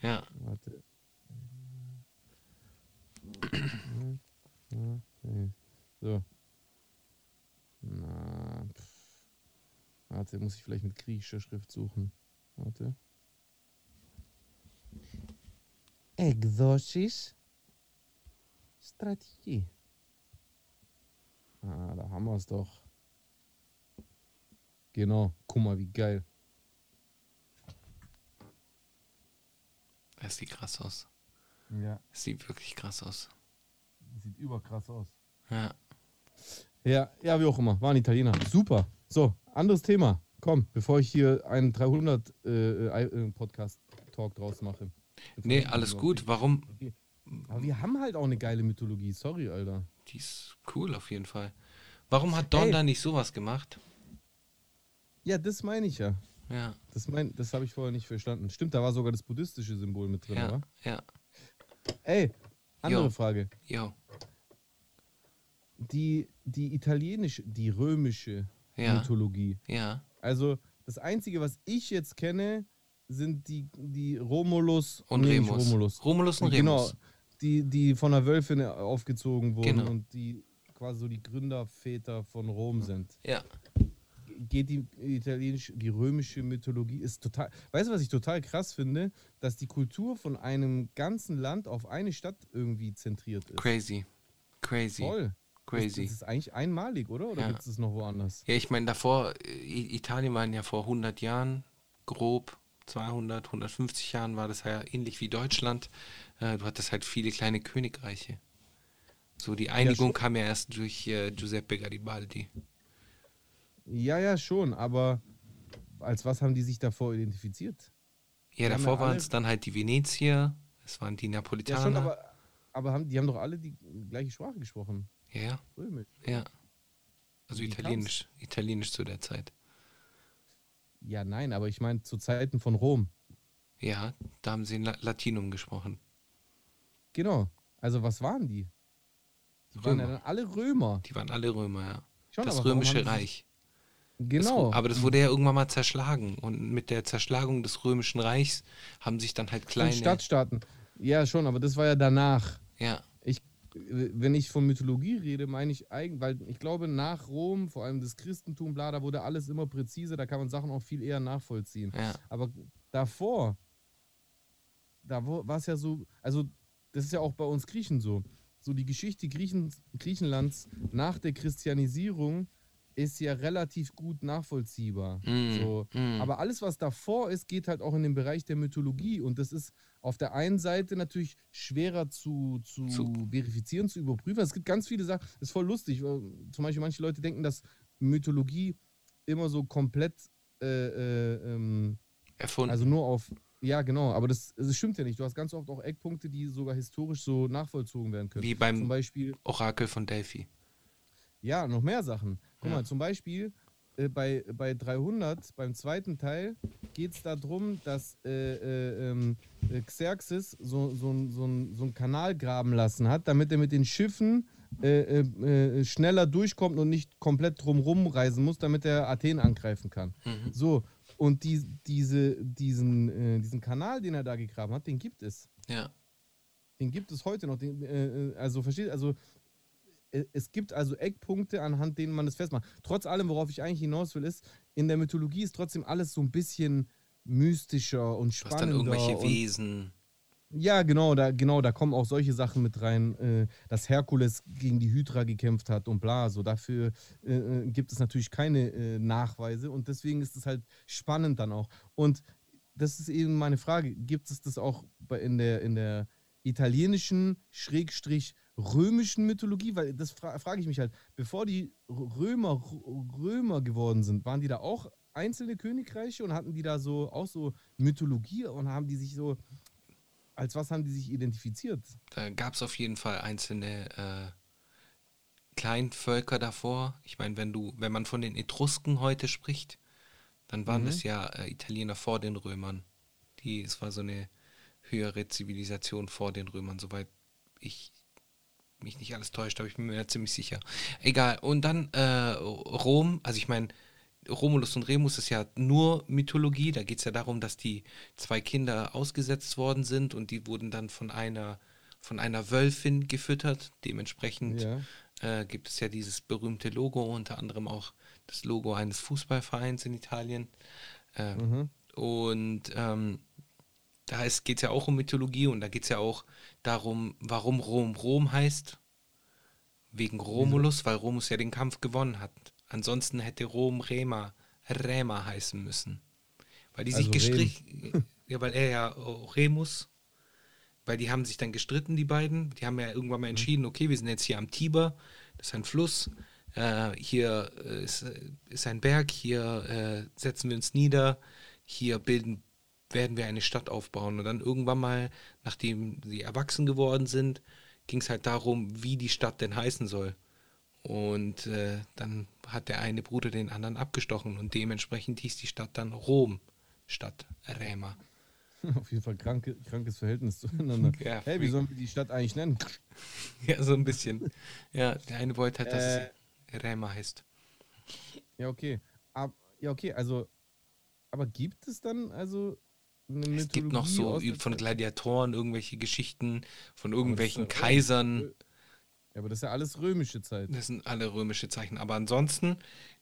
Ja. Warte. So. Na, pff. Warte, muss ich vielleicht mit griechischer Schrift suchen. Warte. Exorcis Strategie. Ah, da haben wir es doch. Genau, guck mal, wie geil. Das sieht krass aus. Ja, Das sieht wirklich krass aus. sieht überkrass aus. Ja. Ja, ja, wie auch immer. War ein Italiener. Super. So, anderes Thema. Komm, bevor ich hier einen 300 äh, äh, Podcast-Talk draus mache. Nee, alles gut. Warum? Aber wir haben halt auch eine geile Mythologie. Sorry, Alter. Die ist cool auf jeden Fall. Warum hat Don Ey. da nicht sowas gemacht? Ja, das meine ich ja. Ja, Das, mein, das habe ich vorher nicht verstanden. Stimmt, da war sogar das buddhistische Symbol mit drin, ja, oder? ja. Ey, andere Jo. Frage. Jo. Die, die italienische, die römische Ja. Mythologie. Ja. Also, das Einzige, was ich jetzt kenne, sind die, die Romulus Und nee, Remus. Romulus. Romulus und Genau, Remus. die, die von der Wölfin aufgezogen wurden Genau. und die quasi so die Gründerväter von Rom sind. Ja. Geht die italienische, die römische Mythologie ist total. Weißt du, was ich total krass finde? Dass die Kultur von einem ganzen Land auf eine Stadt irgendwie zentriert ist. Crazy. Crazy. Voll. Crazy. Das, das ist eigentlich einmalig, oder? Oder Ja. gibt es das noch woanders? Ja, ich meine, davor, Italien waren ja vor 100 Jahren, grob 200, 150 Jahren war das ja ähnlich wie Deutschland. Äh, du hattest halt viele kleine Königreiche. So, die Einigung schon. kam ja erst durch äh, Giuseppe Garibaldi. Ja, ja, schon, aber als was haben die sich davor identifiziert? Ja, haben ja davor waren es dann halt die Venezier, es waren die Ja, Napolitaner. schon, aber, aber haben, die haben doch alle die gleiche Sprache gesprochen. ja, ja, Römisch. ja. Also Wie italienisch, italienisch zu der Zeit. Ja, nein, aber ich meine zu Zeiten von Rom. Ja, da haben sie in La Latinum gesprochen. Genau. Also was waren die? Die waren ja Römer. dann alle Römer. Die waren alle Römer, ja. Schon, das römische Reich. Genau. Das, aber das wurde ja irgendwann mal zerschlagen. Und mit der Zerschlagung des Römischen Reichs haben sich dann halt Und kleine. Stadtstaaten. Ja, schon, aber das war ja danach. Ja, Ich, wenn ich von Mythologie rede, meine ich eigentlich, weil ich glaube, nach Rom, vor allem das Christentum, bla, da wurde alles immer präziser, da kann man Sachen auch viel eher nachvollziehen. ja, Aber davor, da war es ja so, also das ist ja auch bei uns Griechen so. So die Geschichte Griechen, Griechenlands nach der Christianisierung ist ja relativ gut nachvollziehbar. Mm, so. mm. Aber alles, was davor ist, geht halt auch in den Bereich der Mythologie. Und das ist auf der einen Seite natürlich schwerer zu, zu, Zu- verifizieren, zu überprüfen. Es gibt ganz viele Sachen, das ist voll lustig. Zum Beispiel manche Leute denken, dass Mythologie immer so komplett äh, äh, ähm, erfunden. also nur auf. Ja, genau, aber das, das stimmt ja nicht. Du hast ganz oft auch Eckpunkte, die sogar historisch so nachvollzogen werden können. wie beim Beispiel, Orakel von Delphi. ja, noch mehr Sachen. Guck Ja. mal, zum Beispiel äh, bei, bei 300, beim zweiten Teil, geht es darum, dass äh, äh, ähm, äh, Xerxes so, so, so, so einen Kanal graben lassen hat, damit er mit den Schiffen äh, äh, schneller durchkommt und nicht komplett drumrum reisen muss, damit er Athen angreifen kann. Mhm. So, und die, diese, diesen, diesen Kanal, den er da gegraben hat, den gibt es. Ja, Den gibt es heute noch. Den, also versteht, also es gibt also Eckpunkte, anhand denen man das festmacht. Trotz allem, worauf ich eigentlich hinaus will, ist, in der Mythologie ist trotzdem alles so ein bisschen mystischer und du hast dann spannender. irgendwelche Wesen. ja, genau, da, genau, da kommen auch solche Sachen mit rein, äh, dass Herkules gegen die Hydra gekämpft hat und bla. So dafür äh, äh, gibt es natürlich keine äh, Nachweise und deswegen ist es halt spannend dann auch. Und das ist eben meine Frage: Gibt es das auch in, der, in der italienischen Schrägstrich römischen Mythologie? Weil das fra frage ich mich halt. Bevor die Römer Römer geworden sind, waren die da auch einzelne Königreiche und hatten die da so auch so Mythologie und haben die sich so als was haben die sich identifiziert? Da gab es auf jeden Fall einzelne äh, Kleinvölker davor. Ich meine, wenn du, wenn man von den Etrusken heute spricht, dann waren Mhm. das ja äh, Italiener vor den Römern. Die, es war so eine höhere Zivilisation vor den Römern, soweit ich mich nicht alles täuscht, aber ich bin mir da ziemlich sicher. Egal. Und dann äh, Rom, also ich meine, Romulus und Remus ist ja nur Mythologie. Da geht es ja darum, dass die zwei Kinder ausgesetzt worden sind und die wurden dann von einer, von einer Wölfin gefüttert. Dementsprechend Ja. äh, gibt es ja dieses berühmte Logo, unter anderem auch das Logo eines Fußballvereins in Italien. Äh, Mhm. Und ähm, da geht es ja auch um Mythologie und da geht es ja auch darum, warum Rom Rom heißt. Wegen Romulus, weil Romus ja den Kampf gewonnen hat. Ansonsten hätte Rom Rema, Rema heißen müssen. Weil die sich Also gestritten, ja, weil er ja oh, Remus, weil die haben sich dann gestritten, die beiden. Die haben ja irgendwann mal entschieden, okay, wir sind jetzt hier am Tiber, das ist ein Fluss, äh, hier äh, ist, ist ein Berg, hier äh, setzen wir uns nieder, hier bilden, werden wir eine Stadt aufbauen. Und dann irgendwann mal, nachdem sie erwachsen geworden sind, ging es halt darum, wie die Stadt denn heißen soll. Und äh, dann hat der eine Bruder den anderen abgestochen und dementsprechend hieß die Stadt dann Rom statt Rema. Auf jeden Fall kranke, krankes Verhältnis zueinander. Ja, hey, wie sollen wir die Stadt eigentlich nennen? Ja, so ein bisschen. Ja, der eine wollte halt, dass Äh. es Rema heißt. Ja, okay. Ab, ja, okay, also, aber gibt es dann also eine Es gibt noch so von? Gladiatoren irgendwelche Geschichten von irgendwelchen ja- Kaisern. Ja, aber das ist ja alles römische Zeit. Das sind alle römische Zeichen. Aber ansonsten,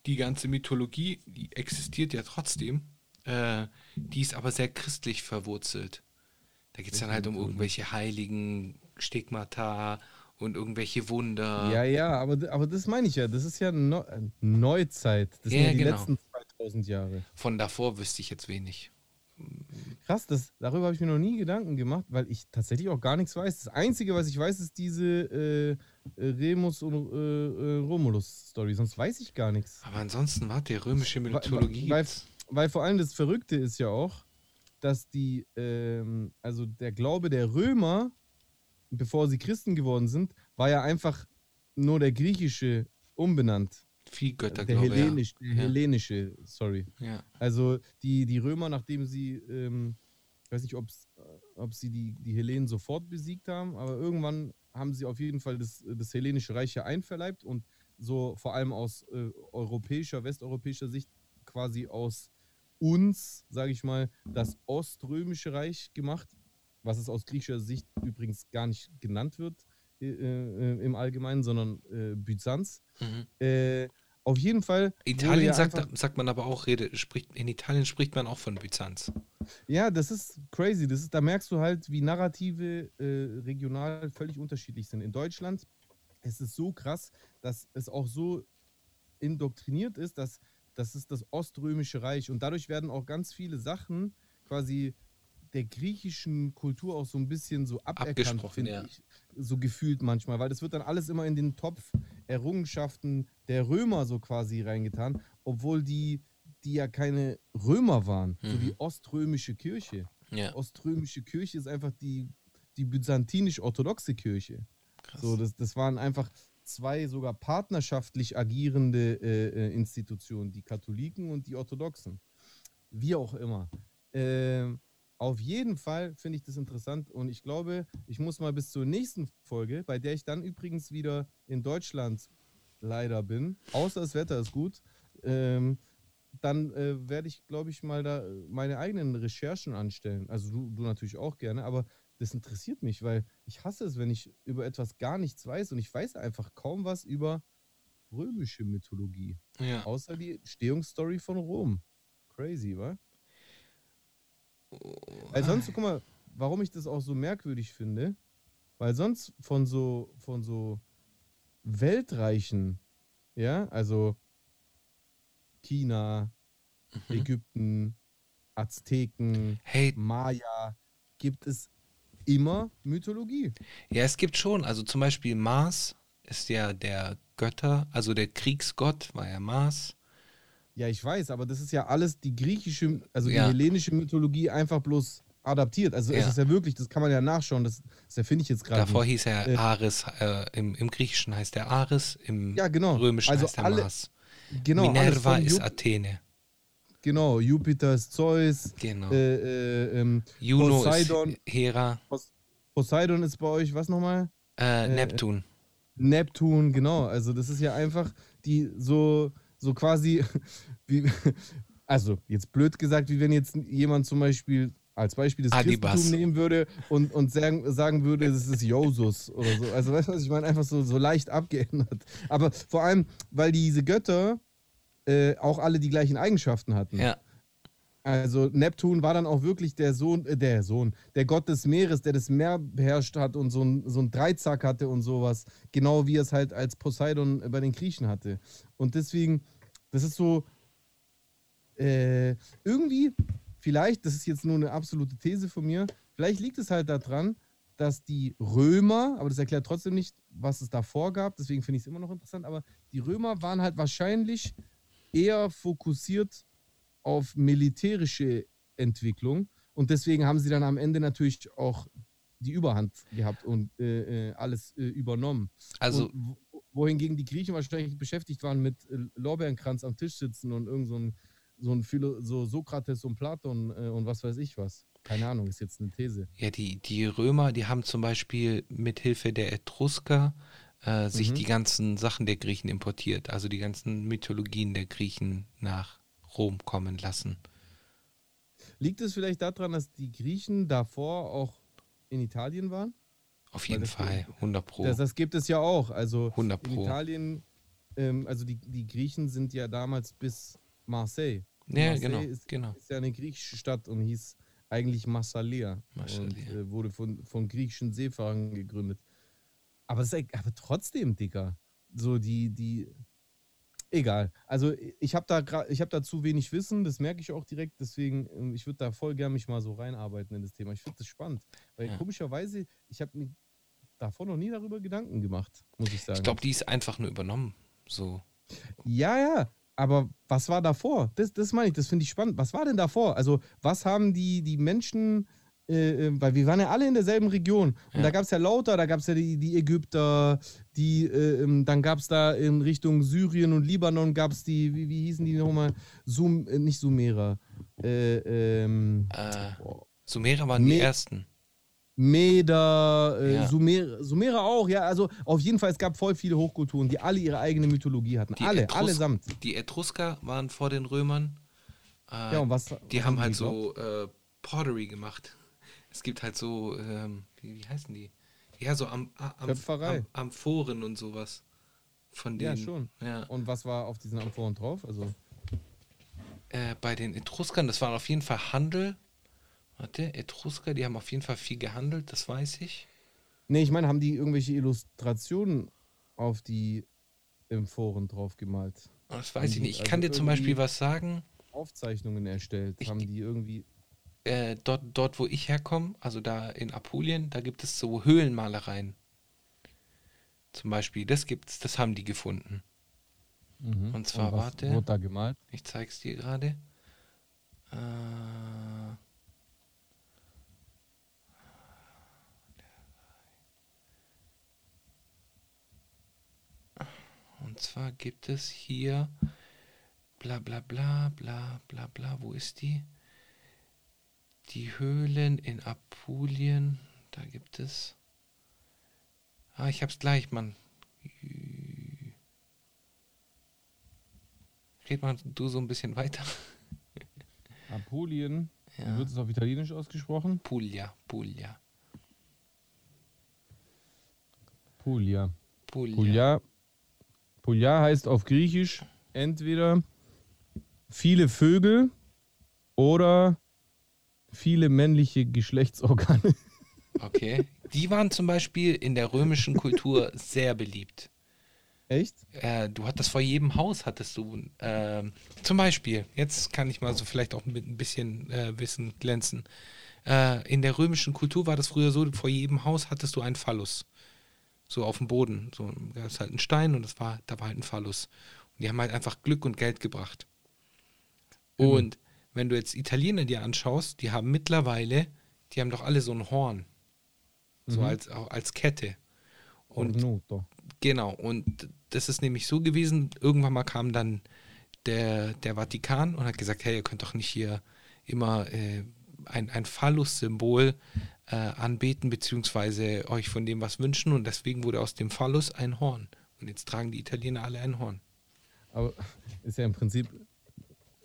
die ganze Mythologie, die existiert ja trotzdem. Äh, die ist aber sehr christlich verwurzelt. Da geht es dann halt um irgendwelche heiligen Stigmata und irgendwelche Wunder. Ja, ja, aber, aber das meine ich ja. Das ist ja Neu äh, Neuzeit. Das sind Ja, ja die genau. letzten 2000 Jahre. Von davor wüsste ich jetzt wenig. Krass, das, darüber habe ich mir noch nie Gedanken gemacht, weil ich tatsächlich auch gar nichts weiß. Das Einzige, was ich weiß, ist diese äh, äh, Remus und äh, äh, Romulus-Story. Sonst weiß ich gar nichts. Aber ansonsten, warte, römische Weil- Mythologie. weil, gibt's. weil vor allem das Verrückte ist ja auch, dass die, ähm, also der Glaube der Römer, bevor sie Christen geworden sind, war ja einfach nur der griechische umbenannt. Viel Götter, der. Hellenisch, der Ja. hellenische, sorry. Ja. Also die, die Römer, nachdem sie, ähm, ich weiß nicht, ob's, äh, ob sie die, die Hellenen sofort besiegt haben, aber irgendwann haben sie auf jeden Fall das, das hellenische Reich ja einverleibt und so vor allem aus äh, europäischer, westeuropäischer Sicht quasi aus uns, sage ich mal, das oströmische Reich gemacht, was es aus griechischer Sicht übrigens gar nicht genannt wird äh, äh, im Allgemeinen, sondern äh, Byzanz. Mhm. Äh, auf jeden Fall. Italien ja sagt, einfach- sagt man aber auch, Rede, spricht, in Italien spricht man auch von Byzanz. Ja, das ist crazy. Das ist, da merkst du halt, wie Narrative regional völlig unterschiedlich sind. In Deutschland ist es so krass, dass es auch so indoktriniert ist, dass das ist das Oströmische Reich und dadurch werden auch ganz viele Sachen quasi der griechischen Kultur auch so ein bisschen so aberkannt, finde ja. ich, so gefühlt manchmal, weil das wird dann alles immer in den Topf Errungenschaften der Römer so quasi reingetan, obwohl die, die ja keine Römer waren, so Mhm. die oströmische Kirche. Ja, Oströmische Kirche ist einfach die, die byzantinisch-orthodoxe Kirche. krass. So, das, das waren einfach zwei sogar partnerschaftlich agierende äh, äh, Institutionen, die Katholiken und die Orthodoxen. Wie auch immer. Ähm, auf jeden Fall finde ich das interessant und ich glaube, ich muss mal bis zur nächsten Folge, bei der ich dann übrigens wieder in Deutschland leider bin, außer das Wetter ist gut, ähm, dann äh, werde ich, glaube ich, mal da äh, meine eigenen Recherchen anstellen. Also du, du natürlich auch gerne, aber das interessiert mich, weil ich hasse es, wenn ich über etwas gar nichts weiß und ich weiß einfach kaum was über römische Mythologie, ja. außer die Entstehungsstory von Rom. Crazy, wa? Weil sonst, guck mal, warum ich das auch so merkwürdig finde, weil sonst von so, von so Weltreichen, ja, also China, Mhm. Ägypten, Azteken, Hey, Maya, gibt es immer Mythologie. Ja, es gibt schon, also zum Beispiel Mars ist ja der Götter, also der Kriegsgott war ja Mars. Ja, ich weiß, aber das ist ja alles die griechische, also die Ja. hellenische Mythologie einfach bloß adaptiert. Also es Ja. ist ja wirklich, das kann man ja nachschauen, das, das erfinde ich jetzt gerade. Davor nicht. hieß er Äh, Ares, äh, im, im Griechischen heißt er Ares, im Ja, genau. Römischen Also heißt er alle- Mars. genau, Minerva ist Ju- Athene. Genau, Jupiter ist Zeus, Genau. äh, äh, ähm, Juno Poseidon. ist Hera, Pos Poseidon ist bei euch, was nochmal? äh, Neptun. Neptun, genau. Also das ist ja einfach die so, so quasi, wie, also jetzt blöd gesagt, wie wenn jetzt jemand zum Beispiel als Beispiel das Adibas. Christentum nehmen würde und, und sagen, sagen würde, das ist Josus oder so. Also weißt du, was ich meine? Einfach so, so leicht abgeändert. Aber vor allem, weil diese Götter äh, auch alle die gleichen Eigenschaften hatten. Ja, Also Neptun war dann auch wirklich der Sohn, äh, der Sohn, der Gott des Meeres, der das Meer beherrscht hat und so ein, so ein Dreizack hatte und sowas. Genau wie es halt als Poseidon bei den Griechen hatte. Und deswegen, das ist so, äh, irgendwie, vielleicht, das ist jetzt nur eine absolute These von mir, vielleicht liegt es halt daran, dass die Römer, aber das erklärt trotzdem nicht, was es davor gab, deswegen finde ich es immer noch interessant, aber die Römer waren halt wahrscheinlich eher fokussiert auf militärische Entwicklung und deswegen haben sie dann am Ende natürlich auch die Überhand gehabt und äh, äh, alles äh, übernommen. also und wo- wohingegen die Griechen wahrscheinlich beschäftigt waren mit äh, Lorbeerenkranz am Tisch sitzen und irgend so ein, so ein Philo so Sokrates und Platon äh, und was weiß ich was. Keine Ahnung, ist jetzt eine These. Ja, die, die Römer, die haben zum Beispiel mit Hilfe der Etrusker äh, sich Mhm. die ganzen Sachen der Griechen importiert, also die ganzen Mythologien der Griechen nach Rom kommen lassen. Liegt es vielleicht daran, dass die Griechen davor auch in Italien waren? Auf jeden das- Fall, 100 Pro. Das, das gibt es ja auch. Also 100 in Pro. Italien, ähm, also die, die Griechen sind ja damals bis Marseille. Ja, Marseille genau, Ist, genau. ist ja eine griechische Stadt und hieß eigentlich Massalia. Massalia. Und äh, wurde von, von griechischen Seefahrern gegründet. Aber, es ist, aber trotzdem, Dicker. So die, die. Egal. Also ich habe da ich habe da zu wenig Wissen, das merke ich auch direkt, deswegen, ähm, ich würde da voll gern mich mal so reinarbeiten in das Thema. Ich finde das spannend. Weil Ja. komischerweise, ich habe mir davor noch nie darüber Gedanken gemacht, muss ich sagen. Ich glaube, die ist einfach nur übernommen. So. Ja, ja, aber was war davor? Das, das meine ich, das finde ich spannend. Was war denn davor? Also, was haben die, die Menschen, äh, äh, weil wir waren ja alle in derselben Region. Und Ja. da gab es ja lauter, da gab es ja die, die Ägypter, die, äh, ähm, dann gab es da in Richtung Syrien und Libanon gab es die, wie, wie hießen die nochmal? Sum, äh, nicht Sumerer. Äh, ähm, Äh, Sumerer waren die Me- ersten. Meder, äh, Ja. Sumer, Sumerer auch, ja, also auf jeden Fall, es gab voll viele Hochkulturen, die alle ihre eigene Mythologie hatten. Die alle, Etrus- allesamt. Die Etrusker waren vor den Römern. Ja, und was, die was haben halt die so Pottery gemacht. Es gibt halt so, ähm, wie, wie heißen die? Ja, so am, am, am. Amphoren und sowas. Von Ja, denen. schon. Ja. Und was war auf diesen Amphoren drauf? Also, Äh, bei den Etruskern, das war auf jeden Fall Handel. Warte, Etrusker, die haben auf jeden Fall viel gehandelt, das weiß ich. nee, ich meine, haben die irgendwelche Illustrationen auf die Amphoren drauf gemalt? Aber Das Haben weiß ich die nicht. Ich also kann dir zum Beispiel was sagen. Aufzeichnungen erstellt? Ich- haben die irgendwie. Äh, dort, dort, wo ich herkomme, also da in Apulien, da gibt es so Höhlenmalereien. Zum Beispiel, das gibt's, das haben die gefunden. Und zwar, was warte. Wurde da gemalt? Ich zeig's dir gerade. Äh, und zwar gibt es hier bla bla bla bla bla bla. Wo ist die? Die Höhlen in Apulien. Da gibt es. Ah, ich hab's gleich, Mann. Red mal du so ein bisschen weiter. Apulien. Ja. Wird es auf Italienisch ausgesprochen? Puglia, Puglia, Puglia. Puglia. Puglia. Puglia heißt auf Griechisch entweder viele Vögel oder viele männliche Geschlechtsorgane. Okay. Die waren zum Beispiel in der römischen Kultur sehr beliebt. Echt? Äh, du hattest vor jedem Haus hattest du ähm, zum Beispiel, jetzt kann ich mal so vielleicht auch mit ein bisschen äh, Wissen glänzen. Äh, in der römischen Kultur war das früher so, vor jedem Haus hattest du einen Phallus. So auf dem Boden. So, da ist halt ein Stein und das war, da war halt ein Phallus. Und die haben halt einfach Glück und Geld gebracht. Mhm. Wenn du jetzt Italiener dir anschaust, die haben mittlerweile, die haben doch alle so ein Horn. So Mhm. als, als Kette. Und Ornuto. Genau, und das ist nämlich so gewesen, irgendwann mal kam dann der, der Vatikan und hat gesagt, hey, ihr könnt doch nicht hier immer äh, ein, ein Phallus-Symbol äh, anbeten, beziehungsweise euch von dem was wünschen und deswegen wurde aus dem Phallus ein Horn. Und jetzt tragen die Italiener alle ein Horn. Aber ist ja im Prinzip,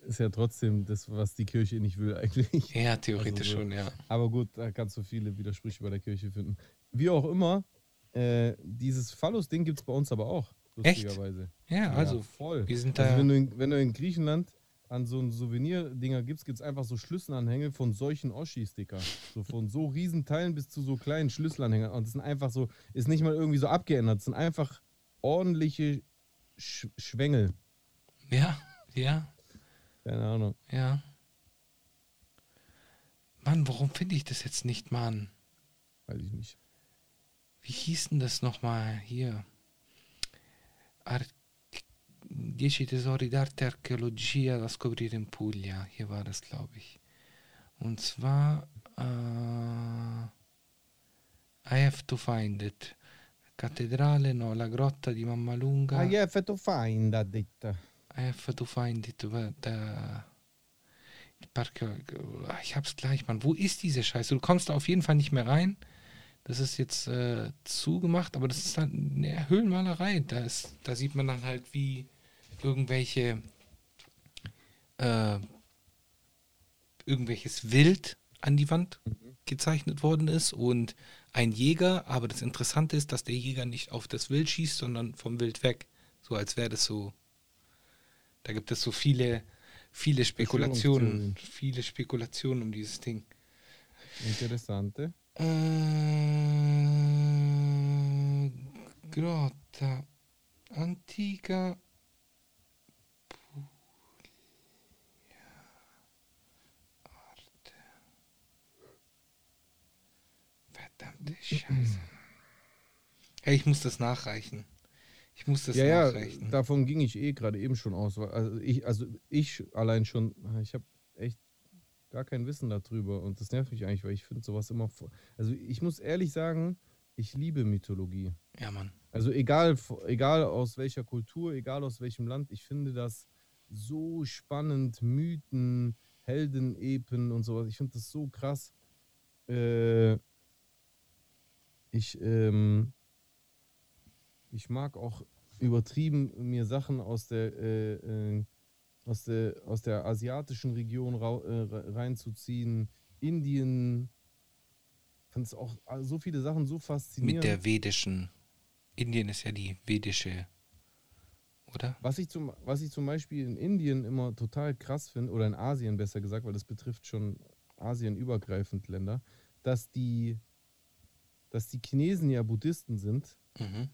ist ja trotzdem das, was die Kirche nicht will eigentlich. Ja, theoretisch Also so. schon, ja. Aber gut, da kannst du viele Widersprüche bei der Kirche finden. Wie auch immer, äh, dieses Phallus-Ding gibt es bei uns aber auch, Echt? lustigerweise. Ja, also voll. wir sind Also da. wenn du, in, wenn du in Griechenland an so einen Souvenir-Dinger gibst, gibt es einfach so Schlüsselanhänge von solchen Oschi-Sticker. So von so riesen Teilen bis zu so kleinen Schlüsselanhängern. Und das sind einfach so, ist nicht mal irgendwie so abgeändert, das sind einfach ordentliche Sch Schwengel. ja, ja, Keine Ahnung. ja. Mann, warum finde ich das jetzt nicht, Mann? Weiß ich nicht. Wie hieß denn das nochmal hier? Ar 10 Tesori d'arte archeologia da scoprire in Puglia. Hier war das, glaube ich. Und zwar äh, I have to find it. Cattedrale, no, la grotta di Mammalunga. Ah, yeah, to find, ha detto. I have to find it. äh, il Parco, ah, ich hab's gleich, Mann. Wo ist diese Scheiße? Du kommst da auf jeden Fall nicht mehr rein. Das ist jetzt äh, zugemacht, aber das ist halt eine Höhlenmalerei. Da, ist, da sieht man dann halt, wie irgendwelche äh, irgendwelches Wild an die Wand gezeichnet worden ist und ein Jäger, aber das Interessante ist, dass der Jäger nicht auf das Wild schießt, sondern vom Wild weg. So als wäre das so. Da gibt es so viele, viele Spekulationen. Viele Spekulationen um dieses Ding. Interessante. Äh, Grotta Antica. Verdammte Scheiße. Hey, ich muss das nachreichen. Ich muss das ja, ja, nachreichen. davon ging ich eh gerade eben schon aus. Also ich, also ich allein schon, ich habe echt gar kein Wissen darüber und das nervt mich eigentlich, weil ich finde sowas immer. vor- Also ich muss ehrlich sagen, ich liebe Mythologie. ja, Mann. Also egal, egal aus welcher Kultur, egal aus welchem Land, ich finde das so spannend, Mythen, Heldenepen und sowas. Ich finde das so krass. Äh, ich, ähm, ich mag auch übertrieben mir Sachen aus der, äh, äh, aus der, aus der asiatischen Region rau, äh, re- reinzuziehen. Indien. Fand es auch äh, so viele Sachen so faszinierend. Mit der vedischen. Indien ist ja die vedische. Oder? Was ich, zum, was ich zum Beispiel in Indien immer total krass finde, oder in Asien besser gesagt, weil das betrifft schon asienübergreifend Länder, dass die, dass die Chinesen ja Buddhisten sind, Mhm.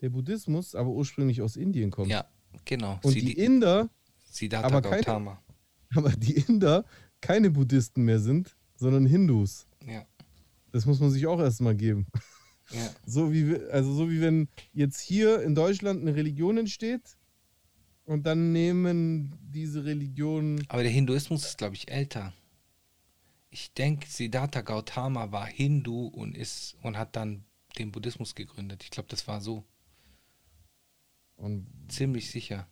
Der Buddhismus aber ursprünglich aus Indien kommt. Ja, genau. Und Sie- die Inder, Siddhartha aber keine- Gautama. aber die Inder keine Buddhisten mehr sind, sondern Hindus. Ja, Das muss man sich auch erstmal geben. ja. So wie, also so wie wenn jetzt hier in Deutschland eine Religion entsteht und dann nehmen diese Religionen Aber der Hinduismus ist, glaube ich, älter. Ich denke, Siddhartha Gautama war Hindu und ist und hat dann den Buddhismus gegründet. Ich glaube, das war so. Und Ziemlich sicher.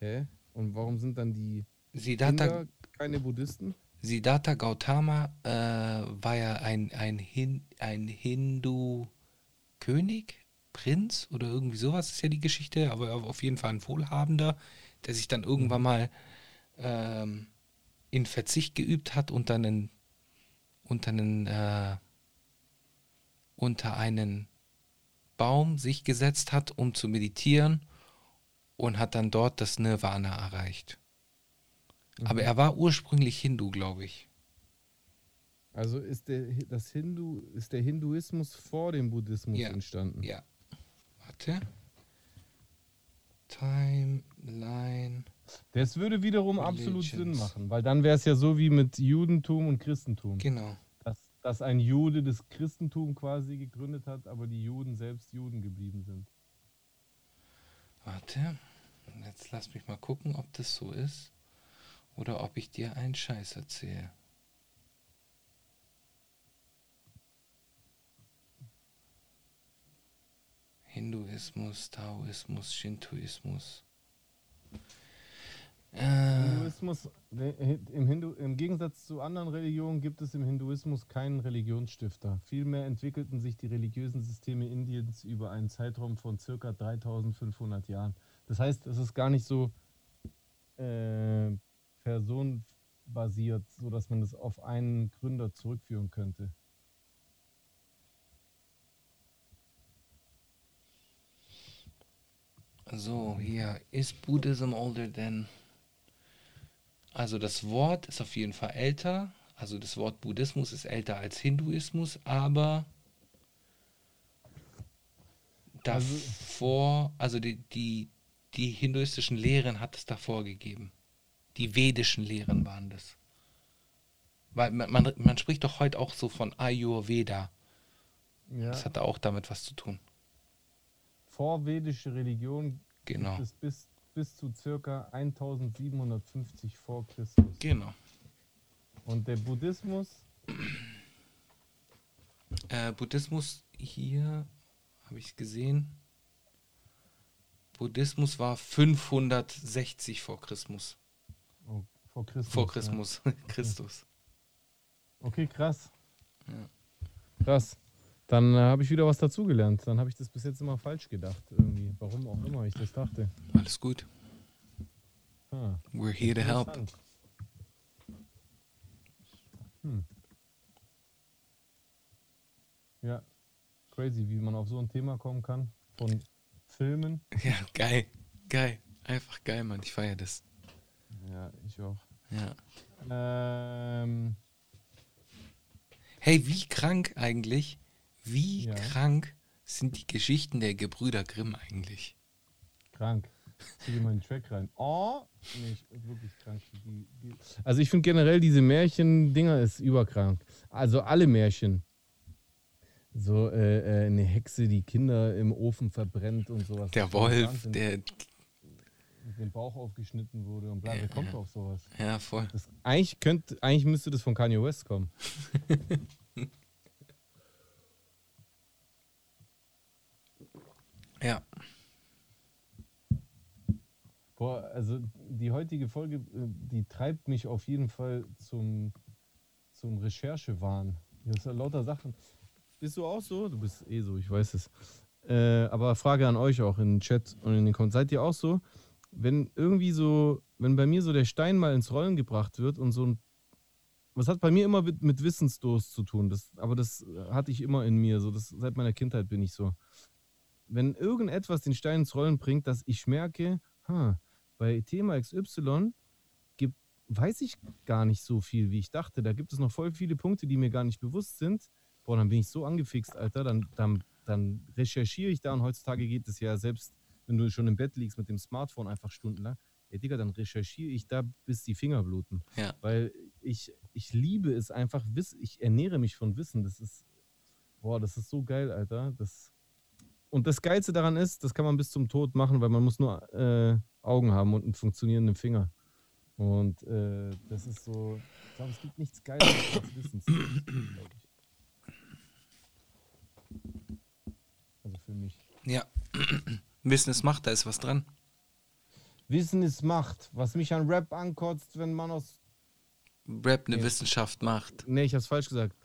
Hä? Und warum sind dann die Siddhartha, Inder keine Buddhisten? Siddhartha Gautama äh, war ja ein, ein, Hin, ein Hindu-König, Prinz oder irgendwie sowas ist ja die Geschichte, aber auf jeden Fall ein Wohlhabender, der sich dann irgendwann mal ähm, in Verzicht geübt hat und dann in, unter einen, äh, unter einen Baum sich gesetzt hat, um zu meditieren und hat dann dort das Nirvana erreicht. Aber er war ursprünglich Hindu, glaube ich. Also ist der das Hindu ist der Hinduismus vor dem Buddhismus Ja. entstanden. Ja. Warte. Timeline Das würde wiederum absolut Sinn Religions. machen, weil dann wäre es ja so wie mit Judentum und Christentum. Genau. Dass, ein Jude das Christentum quasi gegründet hat, aber die Juden selbst Juden geblieben sind. Warte. Jetzt lass mich mal gucken, ob das so ist. Oder ob ich dir einen Scheiß erzähle. Hinduismus, Taoismus, Shintoismus. Äh, Hinduismus, äh, im, Hindu, im Gegensatz zu anderen Religionen gibt es im Hinduismus keinen Religionsstifter. Vielmehr entwickelten sich die religiösen Systeme Indiens über einen Zeitraum von circa 3500 Jahren. Das heißt, es ist gar nicht so äh, personenbasiert, sodass man das auf einen Gründer zurückführen könnte. So, hier. Is Buddhism older than. Also das Wort ist auf jeden Fall älter. Also das Wort Buddhismus ist älter als Hinduismus, aber davor, also die, die, die hinduistischen Lehren hat es davor gegeben. Die vedischen Lehren waren das. Weil man, man, man spricht doch heute auch so von Ayurveda. Ja, Das hat auch damit was zu tun. vorvedische Religion Genau. gibt es bis, bis zu circa 1750 vor Christus. Genau. Und der Buddhismus, Äh, Buddhismus hier habe ich gesehen. Buddhismus war 560 vor Christus. oh, vor Christus. Vor ja. Christus. Christus. Okay, krass. Ja. Krass. Dann äh, habe ich wieder was dazugelernt. Dann habe ich das bis jetzt immer falsch gedacht. Irgendwie. Warum auch immer ich das dachte. Alles gut. Ah, We're here to help. Hm. Ja, crazy, wie man auf so ein Thema kommen kann. Von Filmen. Ja, geil. Geil. Einfach geil, Mann. Ich feiere das. Ja, ich auch. Ja. Ähm, Hey, wie krank eigentlich, wie Ja. krank sind die Geschichten der Gebrüder Grimm eigentlich? krank. Zieh mal einen Track rein. Oh! Nee, ich, wirklich krank. Die, die, also ich finde generell diese Märchen-Dinger ist überkrank. Also alle Märchen. So äh, äh, eine Hexe, die Kinder im Ofen verbrennt und sowas. Der Wolf, Wahnsinn. der. Mit dem Bauch aufgeschnitten wurde und bla, Ja, kommt ja. auf sowas? Ja, voll. Das, eigentlich, könnte, eigentlich müsste das von Kanye West kommen. Ja. Boah, also die heutige Folge, äh, die treibt mich auf jeden Fall zum, zum Recherchewahn. Hier ist ja lauter Sachen. Bist du auch so? Du bist eh so, ich weiß es. Äh, aber Frage an euch auch in den Chat und in den Kommentaren. Seid ihr auch so? Wenn irgendwie so, wenn bei mir so der Stein mal ins Rollen gebracht wird und so ein. Was hat bei mir immer mit, mit Wissensdurst zu tun? Das, aber das hatte ich immer in mir. So, das, seit meiner Kindheit bin ich so. Wenn irgendetwas den Stein ins Rollen bringt, dass ich merke, ha, bei Thema XY gibt, weiß ich gar nicht so viel, wie ich dachte. Da gibt es noch voll viele Punkte, die mir gar nicht bewusst sind. Boah, dann bin ich so angefixt, Alter. Dann, dann, dann recherchiere ich da und heutzutage geht es ja selbst, wenn du schon im Bett liegst mit dem Smartphone einfach stundenlang. Ey, Digga, dann recherchiere ich da, bis die Finger bluten. Ja. Weil ich, ich liebe es einfach, ich ernähre mich von Wissen. Das ist, boah, das ist so geil, Alter. Das, und das Geilste daran ist, das kann man bis zum Tod machen, weil man muss nur äh, Augen haben und einen funktionierenden Finger. Und äh, das ist so, ich glaube, es gibt nichts Geileres als ich. Also für mich. Ja. Wissen es macht, da ist was dran. Wissen ist Macht. Was mich an Rap ankotzt, wenn man aus. Rap eine Ja. Wissenschaft macht. Nee, ich hab's falsch gesagt.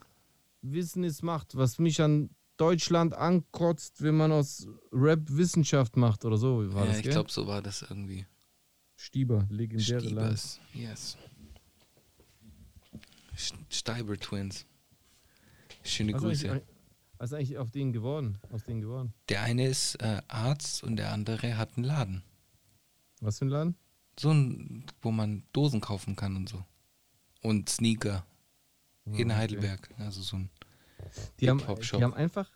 Wissen ist Macht. Was mich an Deutschland ankotzt, wenn man aus Rap Wissenschaft macht oder so. War ja, das, ich glaube, so war das irgendwie. Stieber, legendäre. Stiebers. Yes. Sch- Steiber Twins. Schöne Was ist, Grüße. eigentlich, was ist eigentlich auf denen geworden? Aus denen geworden? Der eine ist äh, Arzt und der andere hat einen Laden. Was für ein Laden? So ein, wo man Dosen kaufen kann und so. Und Sneaker. Ah, in okay. Heidelberg. Also so ein Die haben, die haben einfach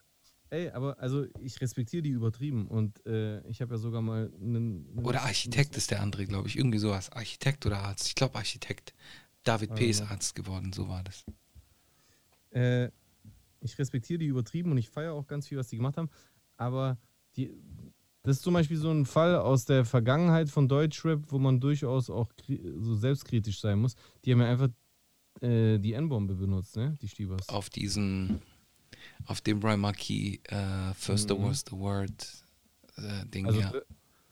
ey, aber also ich respektiere die übertrieben und äh, ich habe ja sogar mal einen. Oder Architekt ist der andere, glaube ich. Irgendwie sowas. Architekt oder Arzt. Ich glaube Architekt. David P. ist. Arzt geworden, so war das. Äh, ich respektiere die übertrieben und ich feiere auch ganz viel, was die gemacht haben. Aber die, das ist zum Beispiel so ein Fall aus der Vergangenheit von Deutschrap, wo man durchaus auch so selbstkritisch sein muss. Die haben ja einfach äh, die N-Bombe benutzt, ne? Die Stiebers. Auf diesem, auf dem Brian Marquis äh, First the Mhm. Worst the Word äh, Ding, Also, ja.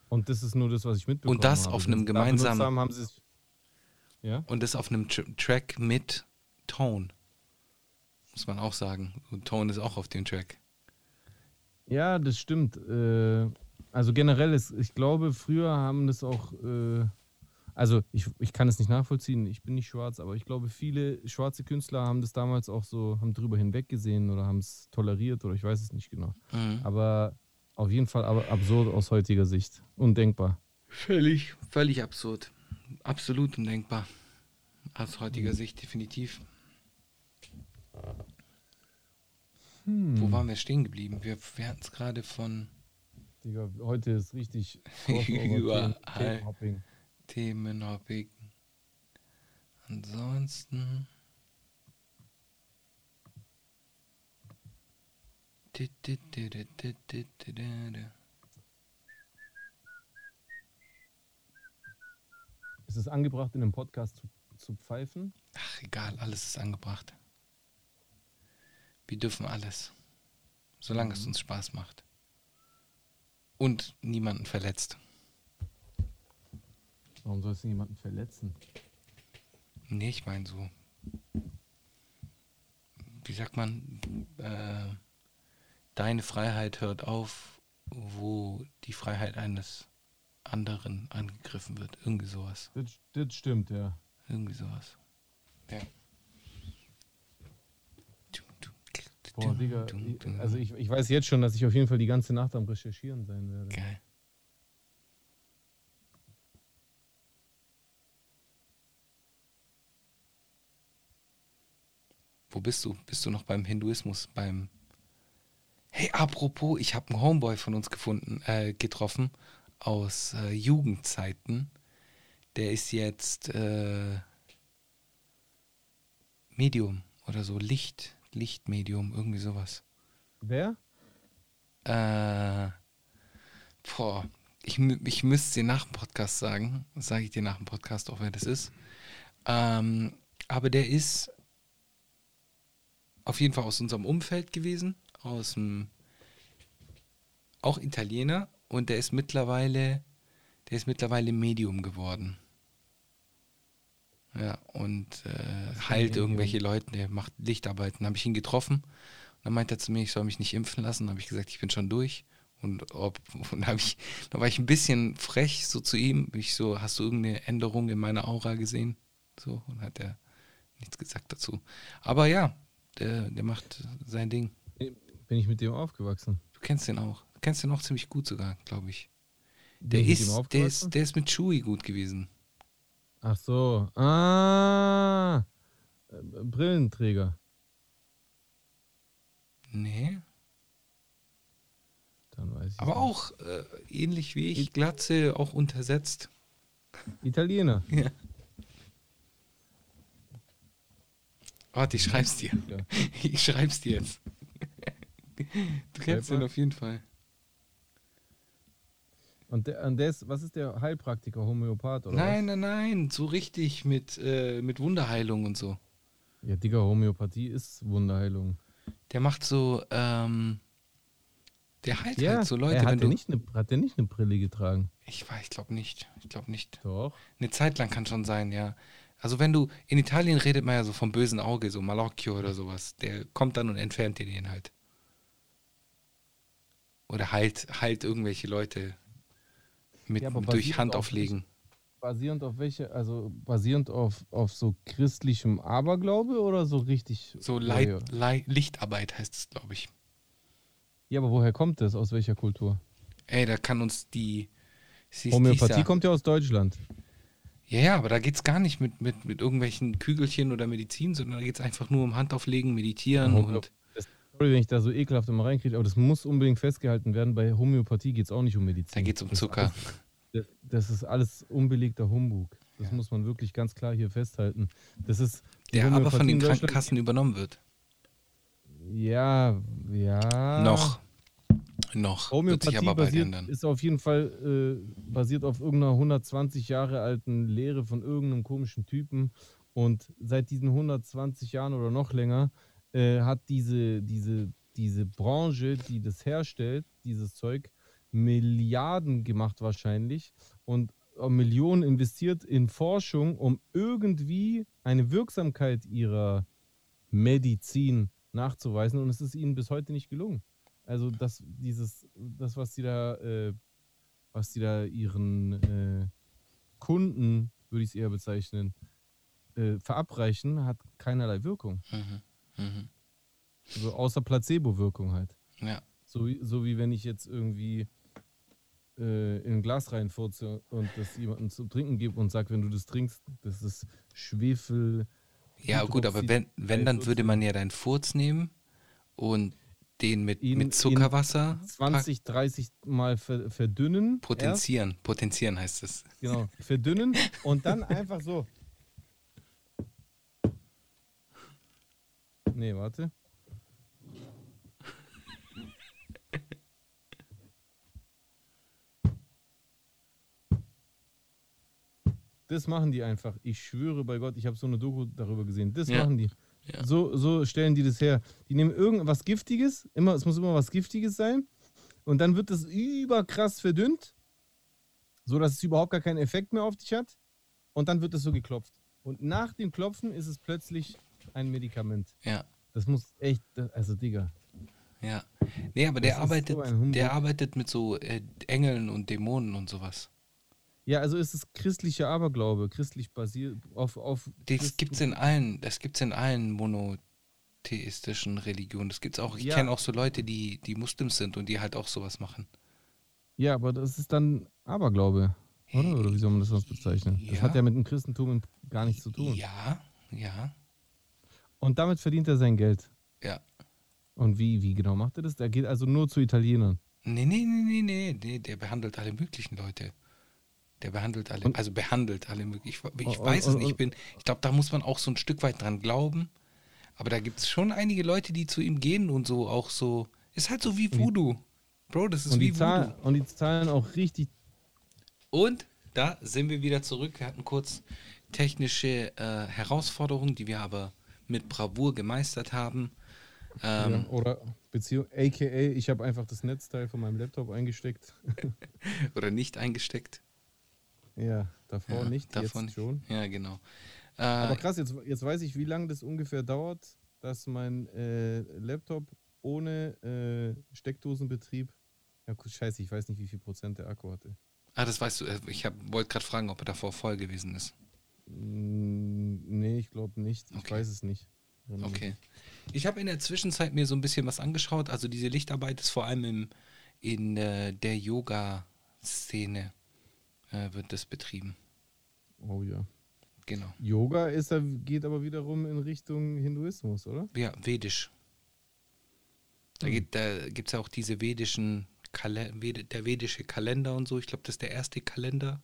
Und das ist nur das, was ich mitbekommen Und das habe. auf einem gemeinsamen- Haben, haben. Ja? Und das auf einem Tr Track mit Tone. Muss man auch sagen. Und Tone ist auch auf dem Track. Ja, das stimmt. Äh, also generell ist, ich glaube, früher haben das auch, äh, also ich, ich kann es nicht nachvollziehen, ich bin nicht schwarz, aber ich glaube, viele schwarze Künstler haben das damals auch so, haben drüber hinweggesehen oder haben es toleriert oder ich weiß es nicht genau. Mhm. Aber auf jeden Fall aber absurd aus heutiger Sicht. Undenkbar. Völlig, völlig absurd. Absolut undenkbar. Aus Mhm. heutiger Sicht definitiv. Hm. Wo waren wir stehen geblieben? Wir, wir hatten es gerade von Digga, heute ist richtig Überall. Themenhopping. Themenhopping. Ansonsten. Ist es angebracht, in einem Podcast zu, zu pfeifen? Ach, egal, alles ist angebracht. Wir dürfen alles. Solange es uns Spaß macht. Und niemanden verletzt. Warum soll es denn jemanden verletzen? Nee, ich meine so. Wie sagt man? Äh, deine Freiheit hört auf, wo die Freiheit eines anderen angegriffen wird. Irgendwie sowas. Das, das stimmt, ja. Irgendwie sowas. Ja. Boah, Digga, also ich, ich weiß jetzt schon, dass ich auf jeden Fall die ganze Nacht am Recherchieren sein werde. Geil. Wo bist du? Bist du noch beim Hinduismus? Beim. Hey, apropos, ich habe einen Homeboy von uns gefunden, äh, getroffen aus äh, Jugendzeiten. Der ist jetzt äh, Medium oder so, Licht, Lichtmedium, irgendwie sowas. Wer? Äh, boah, ich, ich müsste dir nach dem Podcast sagen. Sage ich dir nach dem Podcast auch, wer das ist. Ähm, aber der ist auf jeden Fall aus unserem Umfeld gewesen, aus dem auch Italiener und der ist mittlerweile, der ist mittlerweile Medium geworden. Ja, und äh, heilt irgendwelche Leute, der macht Lichtarbeiten. Habe ich ihn getroffen und dann meinte er zu mir, ich soll mich nicht impfen lassen. habe ich gesagt, ich bin schon durch. Und, ob, und hab ich, da war ich ein bisschen frech so zu ihm. Ich so, hast du irgendeine Änderung in meiner Aura gesehen? So, und hat er nichts gesagt dazu. Aber ja, der, der macht sein Ding. Bin ich mit dem aufgewachsen? Du kennst den auch. Du kennst den auch ziemlich gut sogar, glaube ich. Der ist, der ist, der ist mit Chewie gut gewesen. Ach so. Ah. Brillenträger. Nee. Dann weiß ich. Aber nicht. auch äh, ähnlich wie ich, Glatze, auch untersetzt. Italiener. Ja. Warte, ich schreib's dir. Ja. Ich schreib's dir jetzt. Du kennst den auf jeden Fall. Und der, und der ist, was ist der Heilpraktiker, Homöopath oder Nein, nein, nein, so richtig mit, äh, mit Wunderheilung und so. was? Ja, Digga, Homöopathie ist Wunderheilung. Der macht so, ähm, der heilt Ja, halt so Leute, er hat, wenn der du. nicht eine, hat der nicht eine Brille getragen? Ich weiß, ich glaube nicht. Ich glaube nicht. Doch. Eine Zeit lang kann schon sein, ja. Also wenn du, in Italien redet man ja so vom bösen Auge, so Malocchio oder sowas. Der kommt dann und entfernt dir den halt. Oder heilt, heilt irgendwelche Leute mit, Ja, durch basiert Handauflegen. Basierend auf welche, also basierend auf, auf so christlichem Aberglaube oder so richtig? So Leit, ja. Lei- Lichtarbeit heißt es, glaube ich. ja, aber woher kommt das? Aus welcher Kultur? Ey, da kann uns die. Homöopathie kommt ja aus Deutschland. Ja, ja, aber da geht es gar nicht mit, mit, mit irgendwelchen Kügelchen oder Medizin, sondern da geht es einfach nur um Handauflegen, Meditieren Homö- und. Sorry, wenn ich da so ekelhaft immer reinkriege, aber das muss unbedingt festgehalten werden. Bei Homöopathie geht es auch nicht um Medizin. Da geht es um Zucker. Das, das ist alles unbelegter Humbug. Das Ja. muss man wirklich ganz klar hier festhalten. Das ist Der aber von den Krankenkassen übernommen wird. Ja, ja. Noch. Noch. Wird Homöopathie bald basiert, ist auf jeden Fall äh, basiert auf irgendeiner 120 Jahre alten Lehre von irgendeinem komischen Typen. Und seit diesen 120 Jahren oder noch länger äh, hat diese, diese, diese Branche, die das herstellt, dieses Zeug, Milliarden gemacht wahrscheinlich und äh, Millionen investiert in Forschung, um irgendwie eine Wirksamkeit ihrer Medizin nachzuweisen. Und es ist ihnen bis heute nicht gelungen. Also das, dieses, das, was die da, äh, was die da ihren äh, Kunden, würde ich es eher bezeichnen, äh, verabreichen, hat keinerlei Wirkung. Mhm. Mhm. Also außer Placebo-Wirkung halt. Ja. So, wie- so wie wenn ich jetzt irgendwie äh, in ein Glas reinfurze und das jemandem zu trinken gebe und sage, wenn du das trinkst, das ist Schwefel. Ja, gut, aber wenn, wenn dann würde man ja deinen Furz nehmen und den mit, Ihn- mit Zuckerwasser 20, 30 Mal ver verdünnen. erst. potenzieren. Potenzieren heißt es. Genau, verdünnen und dann einfach so. Nee, warte. Das machen die einfach. Ich schwöre bei Gott, ich habe so eine Doku darüber gesehen. Das Ja. machen die. Ja. So, so stellen die das her. Die nehmen irgendwas Giftiges, immer, es muss immer was Giftiges sein. Und dann wird das überkrass verdünnt, so dass es überhaupt gar keinen Effekt mehr auf dich hat. Und dann wird es so geklopft. Und nach dem Klopfen ist es plötzlich ein Medikament. Ja. Das muss echt, also Digga. Ja. Nee, aber der Das arbeitet, so der arbeitet mit so äh, Engeln und Dämonen und sowas. Ja, also ist es christlicher Aberglaube, christlich basiert auf. auf Das Christen- gibt's in allen, das gibt's in allen monotheistischen Religionen. Das gibt's auch. Ich Ja. kenne auch so Leute, die, die Muslims sind und die halt auch sowas machen. Ja, aber das ist dann Aberglaube, oder? Oder wie soll man das sonst bezeichnen? Das Ja. hat ja mit dem Christentum gar nichts zu tun. Ja, ja, Und damit verdient er sein Geld. ja. Und wie, wie genau macht er das? Der geht also nur zu Italienern. Nee, nee, nee, nee, nee, nee, der behandelt alle möglichen Leute. Der behandelt alle, Und- also behandelt alle möglichen. Ich, ich Und- weiß es und- nicht, ich bin, ich glaube, da muss man auch so ein Stück weit dran glauben. Aber da gibt es schon einige Leute, die zu ihm gehen und so auch so. Ist halt so wie Voodoo. Bro, das ist wie die, zahlen, Voodoo. und die zahlen auch richtig. Und da sind wir wieder zurück. Wir hatten kurz technische äh, Herausforderungen, die wir aber mit Bravour gemeistert haben. Ähm, ja, oder Beziehung, aka, ich habe einfach das Netzteil von meinem Laptop eingesteckt. Oder nicht eingesteckt. Ja, davor Ja, nicht, davon jetzt schon. Ja, genau. Äh, Aber krass, jetzt, jetzt weiß ich, wie lange das ungefähr dauert, dass mein äh, Laptop ohne äh, Steckdosenbetrieb. Ja, gut, scheiße, ich weiß nicht, wie viel Prozent der Akku hatte. ah, das weißt du. äh, Ich wollte gerade fragen, ob er davor voll gewesen ist. Mm, nee, ich glaube nicht. Ich Okay. weiß es nicht. Okay. Ich habe in der Zwischenzeit mir so ein bisschen was angeschaut. Also diese Lichtarbeit ist vor allem im, in äh, der Yoga-Szene äh, wird das betrieben. Oh ja. Genau. Yoga ist, geht aber wiederum in Richtung Hinduismus, oder? Ja, vedisch. Da, Hm. geht, da gibt es ja auch diese vedischen, Kale der vedische Kalender und so. Ich glaube, das ist der erste Kalender,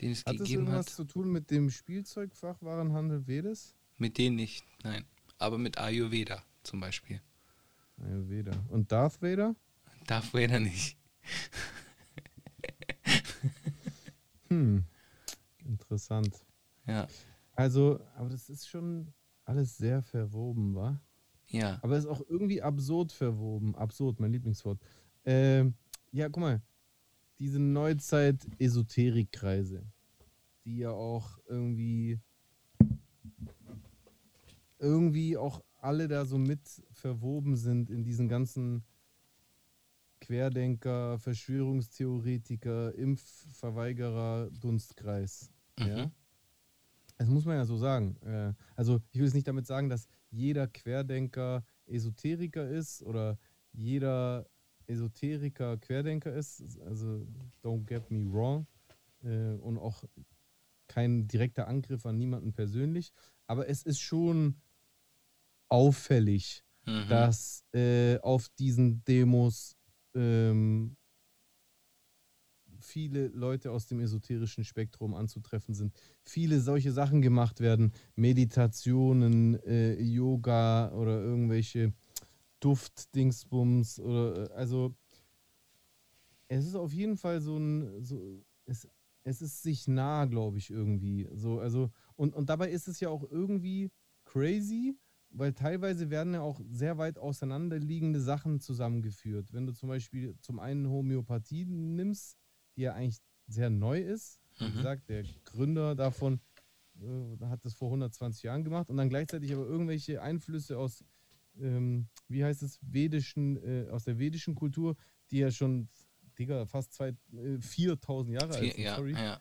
den es Hat das gegeben irgendwas hat. zu tun mit dem Spielzeugfachwarenhandel Vedes? Mit denen nicht, nein. Aber mit Ayurveda zum Beispiel. Ayurveda. Und Darth Vader? Darth Vader nicht. Hm. Interessant. Ja, Also, aber das ist schon alles sehr verwoben, wa? ja. Aber es ist auch irgendwie absurd verwoben. Absurd, mein Lieblingswort. Ähm, ja, guck mal. Diese Neuzeit-Esoterikkreise, die ja auch irgendwie irgendwie auch alle da so mit verwoben sind in diesen ganzen Querdenker, Verschwörungstheoretiker, Impfverweigerer, Dunstkreis. Ja? Mhm. Das muss man ja so sagen. Äh, Also ich will jetzt nicht damit sagen, dass jeder Querdenker Esoteriker ist oder jeder Esoteriker Querdenker ist. Also don't get me wrong. Äh, Und auch kein direkter Angriff an niemanden persönlich. Aber es ist schon auffällig, Mhm. dass äh, auf diesen Demos ähm, viele Leute aus dem esoterischen Spektrum anzutreffen sind. Viele solche Sachen gemacht werden, Meditationen, äh, Yoga oder irgendwelche Duftdingsbums oder äh, also es ist auf jeden Fall so ein so es, es ist sich nah, glaube ich irgendwie so also und und dabei ist es ja auch irgendwie crazy, weil teilweise werden ja auch sehr weit auseinanderliegende Sachen zusammengeführt. Wenn du zum Beispiel zum einen Homöopathie nimmst, die ja eigentlich sehr neu ist, wie Mhm. gesagt, der Gründer davon äh, hat das vor 120 Jahren gemacht und dann gleichzeitig aber irgendwelche Einflüsse aus, ähm, wie heißt es, vedischen, äh, aus der vedischen Kultur, die ja schon, Digga, fast zwei, äh, 4000 Jahre alt sind, ja, sorry ja.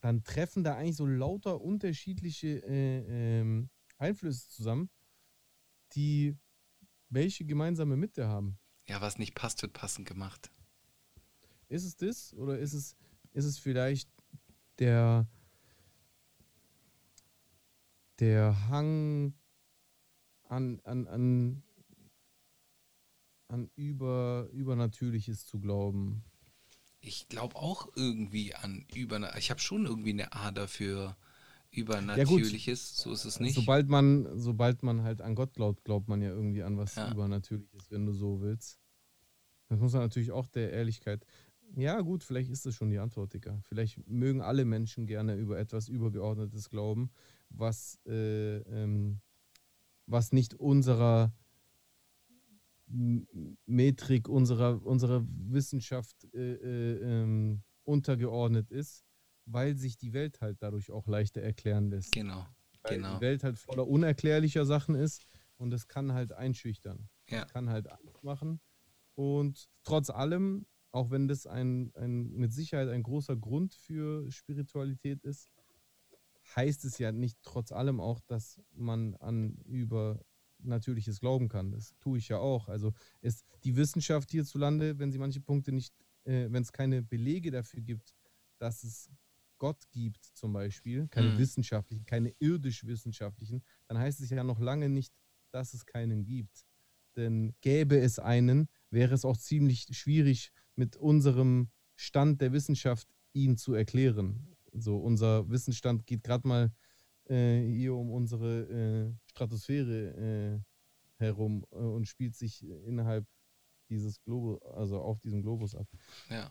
dann treffen da eigentlich so lauter unterschiedliche äh, ähm, Einflüsse zusammen, die welche gemeinsame Mitte haben. ja, was nicht passt, wird passend gemacht. Ist es das oder ist es, ist es vielleicht der, der Hang an, an, an, an über, Übernatürliches zu glauben? Ich glaube auch irgendwie an über. Ich habe schon irgendwie eine Ader für Übernatürliches. so ist es nicht. Sobald man, sobald man halt an Gott glaubt, glaubt man ja irgendwie an was Ja. Übernatürliches, wenn du so willst. Das muss man natürlich auch der Ehrlichkeit. Ja, gut, vielleicht ist das schon die Antwort, Digga. Vielleicht mögen alle Menschen gerne über etwas Übergeordnetes glauben, was, äh, ähm, was nicht unserer Metrik, unserer, unserer Wissenschaft äh, äh, ähm, untergeordnet ist, weil sich die Welt halt dadurch auch leichter erklären lässt genau. weil Genau. die Welt halt voller unerklärlicher Sachen ist und das kann halt einschüchtern. Ja. Das kann halt Angst machen. Und trotz allem, auch wenn das ein, ein mit Sicherheit ein großer Grund für Spiritualität ist, heißt es ja nicht trotz allem auch, dass man an übernatürliches glauben kann. Das tue ich ja auch. Also ist die Wissenschaft hierzulande, wenn sie manche Punkte nicht, äh, wenn es keine Belege dafür gibt, dass es Gott gibt, zum Beispiel, keine Mhm. wissenschaftlichen, keine irdisch-wissenschaftlichen, dann heißt es ja noch lange nicht, dass es keinen gibt. Denn gäbe es einen, wäre es auch ziemlich schwierig, mit unserem Stand der Wissenschaft ihn zu erklären. So, unser Wissensstand geht gerade mal äh, hier um unsere äh, Stratosphäre äh, herum äh, und spielt sich innerhalb dieses Globus, also auf diesem Globus ab. Ja.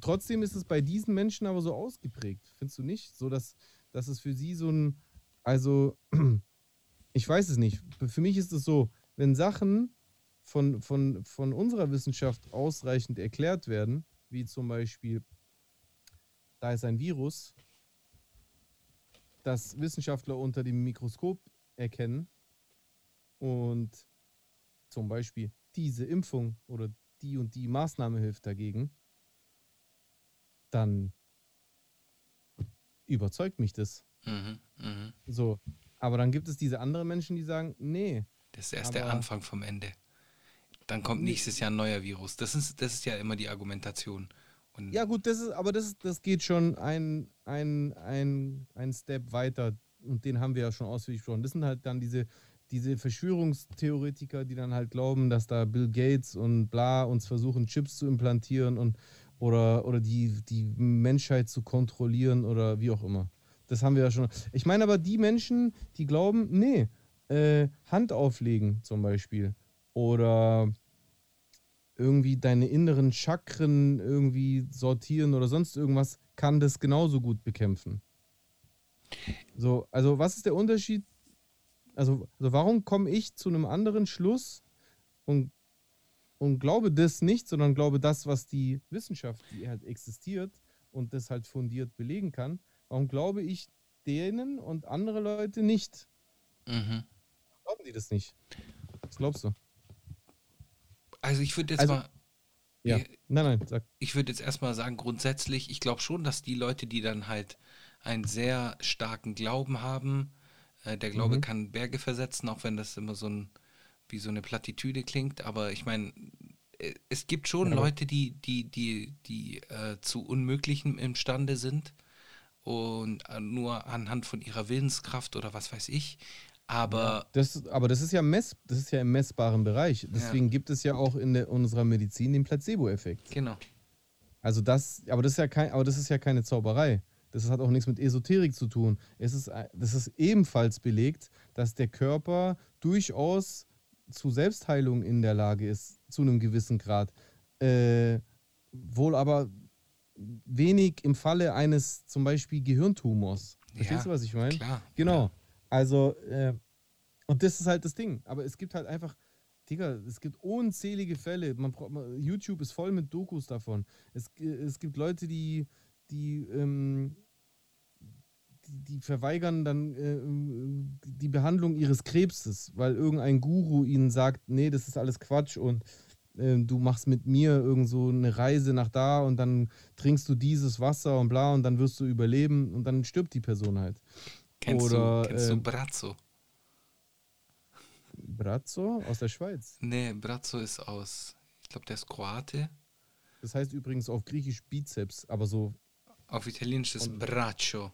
Trotzdem ist es bei diesen Menschen aber so ausgeprägt, findest du nicht? So, dass, dass es für sie so ein, also, ich weiß es nicht. Für mich ist es so, wenn Sachen von, von, von unserer Wissenschaft ausreichend erklärt werden, wie zum Beispiel, da ist ein Virus, das Wissenschaftler unter dem Mikroskop erkennen und zum Beispiel diese Impfung oder die und die Maßnahme hilft dagegen, dann überzeugt mich das. Mhm. Mhm. So. Aber dann gibt es diese anderen Menschen, die sagen, nee, Das ist erst der Anfang vom Ende. Dann kommt nächstes Jahr ein neuer Virus. Das ist, das ist ja immer die Argumentation. Und Ja, gut, das ist, aber das, das geht schon ein, ein, ein, ein Step weiter und den haben wir ja schon ausführlich besprochen. Das sind halt dann diese, diese Verschwörungstheoretiker, die dann halt glauben, dass da Bill Gates und bla uns versuchen, Chips zu implantieren und oder, oder die, die Menschheit zu kontrollieren oder wie auch immer. Das haben wir ja schon. Ich meine aber die Menschen, die glauben, nee, äh, Hand auflegen zum Beispiel oder irgendwie deine inneren Chakren irgendwie sortieren oder sonst irgendwas, kann das genauso gut bekämpfen. So, also was ist der Unterschied? Also, also warum komme ich zu einem anderen Schluss und, und glaube das nicht, sondern glaube das, was die Wissenschaft, die halt existiert und das halt fundiert belegen kann, warum glaube ich denen und andere Leute nicht? Mhm. Glauben die das nicht? Was glaubst du? Also ich würde jetzt Also- mal, Ja. Ich- Nein, nein, sag. ich würde jetzt erstmal sagen, grundsätzlich, ich glaube schon, dass die Leute, die dann halt einen sehr starken Glauben haben, äh, der Glaube Mhm. kann Berge versetzen, auch wenn das immer so ein, wie so eine Plattitüde klingt, aber ich meine, äh, es gibt schon Ja, Leute, die, die, die, die äh, zu Unmöglichen imstande sind und äh, nur anhand von ihrer Willenskraft oder was weiß ich. Aber Das, aber das ist ja mess, das ist ja im messbaren Bereich. Deswegen gibt es ja auch in der, unserer Medizin den Placebo-Effekt. genau. Also das, aber das ist ja kein, aber das ist ja keine Zauberei. Das hat auch nichts mit Esoterik zu tun. Es ist, das ist ebenfalls belegt, dass der Körper durchaus zu Selbstheilung in der Lage ist, zu einem gewissen Grad. Äh, wohl aber wenig im Falle eines zum Beispiel Gehirntumors. Verstehst Ja, du, was ich meine? Klar. Genau. Also, äh, und das ist halt das Ding. Aber es gibt halt einfach, Digga, es gibt unzählige Fälle. Man man, YouTube ist voll mit Dokus davon. Es, g- es gibt Leute, die, die, ähm, die, verweigern dann äh, die Behandlung ihres Krebses, weil irgendein Guru ihnen sagt, nee, das ist alles Quatsch und äh, du machst mit mir irgend so eine Reise nach da und dann trinkst du dieses Wasser und bla und dann wirst du überleben und dann stirbt die Person halt. Kennst, Oder, du, kennst du ähm, Brazzo? Brazzo aus der Schweiz. Nee, Brazzo ist aus, ich glaube, der ist Kroate. Das heißt übrigens auf Griechisch Bizeps, aber so Auf Italienisch ist Braccio.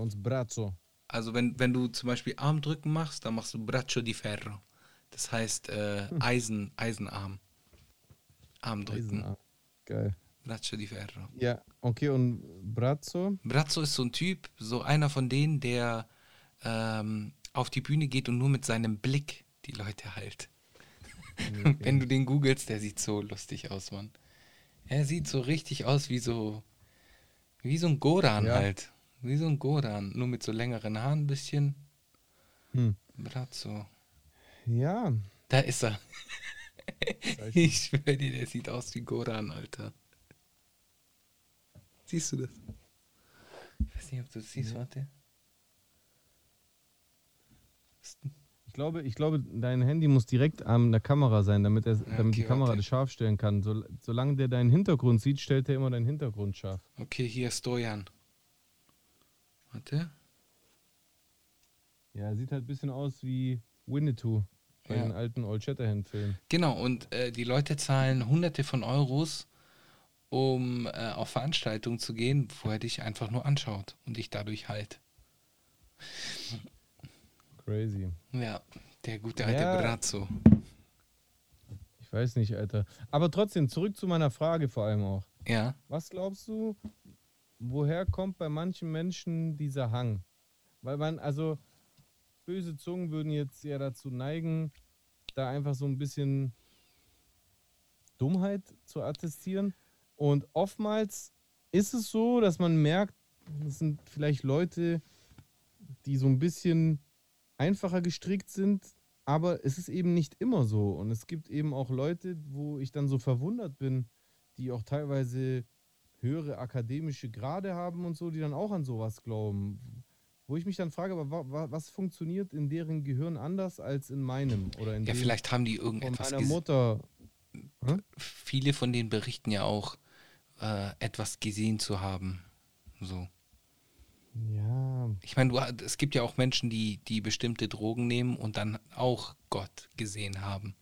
Bei uns Brazzo. Also wenn, wenn du zum Beispiel Armdrücken machst, dann machst du Braccio di Ferro. Das heißt äh, Eisen, Eisenarm. Armdrücken. Eisenarm. Geil. Braccio di Ferro. Ja, okay, und Brazzo? Brazzo ist so ein Typ, so einer von denen, der ähm, auf die Bühne geht und nur mit seinem Blick die Leute heilt. Wenn du den googelst, der sieht so lustig aus, Mann. Er sieht so richtig aus wie so wie so ein Goran Ja. halt. Wie so ein Goran, nur mit so längeren Haaren ein bisschen. Hm. Brazzo. Ja, Da ist er. Ich schwöre dir, der sieht aus wie Goran, Alter. Siehst du das? Ich weiß nicht, ob du das siehst, warte. ich glaube, ich glaube, dein Handy muss direkt an der Kamera sein, damit, er, damit die okay, Kamera warte. das scharf stellen kann. So, solange der deinen Hintergrund sieht, stellt er immer deinen Hintergrund scharf. Okay, hier ist Stojan. Warte. Ja, sieht halt ein bisschen aus wie Winnetou bei Ja. den alten Old Shatterhand-Filmen. Genau, und äh, die Leute zahlen hunderte von Euros, um äh, auf Veranstaltungen zu gehen, wo er dich einfach nur anschaut und dich dadurch heilt. Crazy. Ja, der gute alte Ja. Brazzo. Ich weiß nicht, Alter. Aber trotzdem, zurück zu meiner Frage vor allem auch. Ja, Was glaubst du, woher kommt bei manchen Menschen dieser Hang? Weil man, also böse Zungen würden jetzt ja dazu neigen, da einfach so ein bisschen Dummheit zu attestieren. Und oftmals ist es so, dass man merkt, das sind vielleicht Leute, die so ein bisschen einfacher gestrickt sind, aber es ist eben nicht immer so. Und es gibt eben auch Leute, wo ich dann so verwundert bin, die auch teilweise höhere akademische Grade haben und so, die dann auch an sowas glauben. Wo ich mich dann frage, aber wa wa was funktioniert in deren Gehirn anders als in meinem? Oder in ja, vielleicht haben die irgendetwas meiner Mutter. Viele von denen berichten ja auch, äh, etwas gesehen zu haben. So. Ja, Ich meine, es gibt ja auch Menschen, die, die bestimmte Drogen nehmen und dann auch Gott gesehen haben.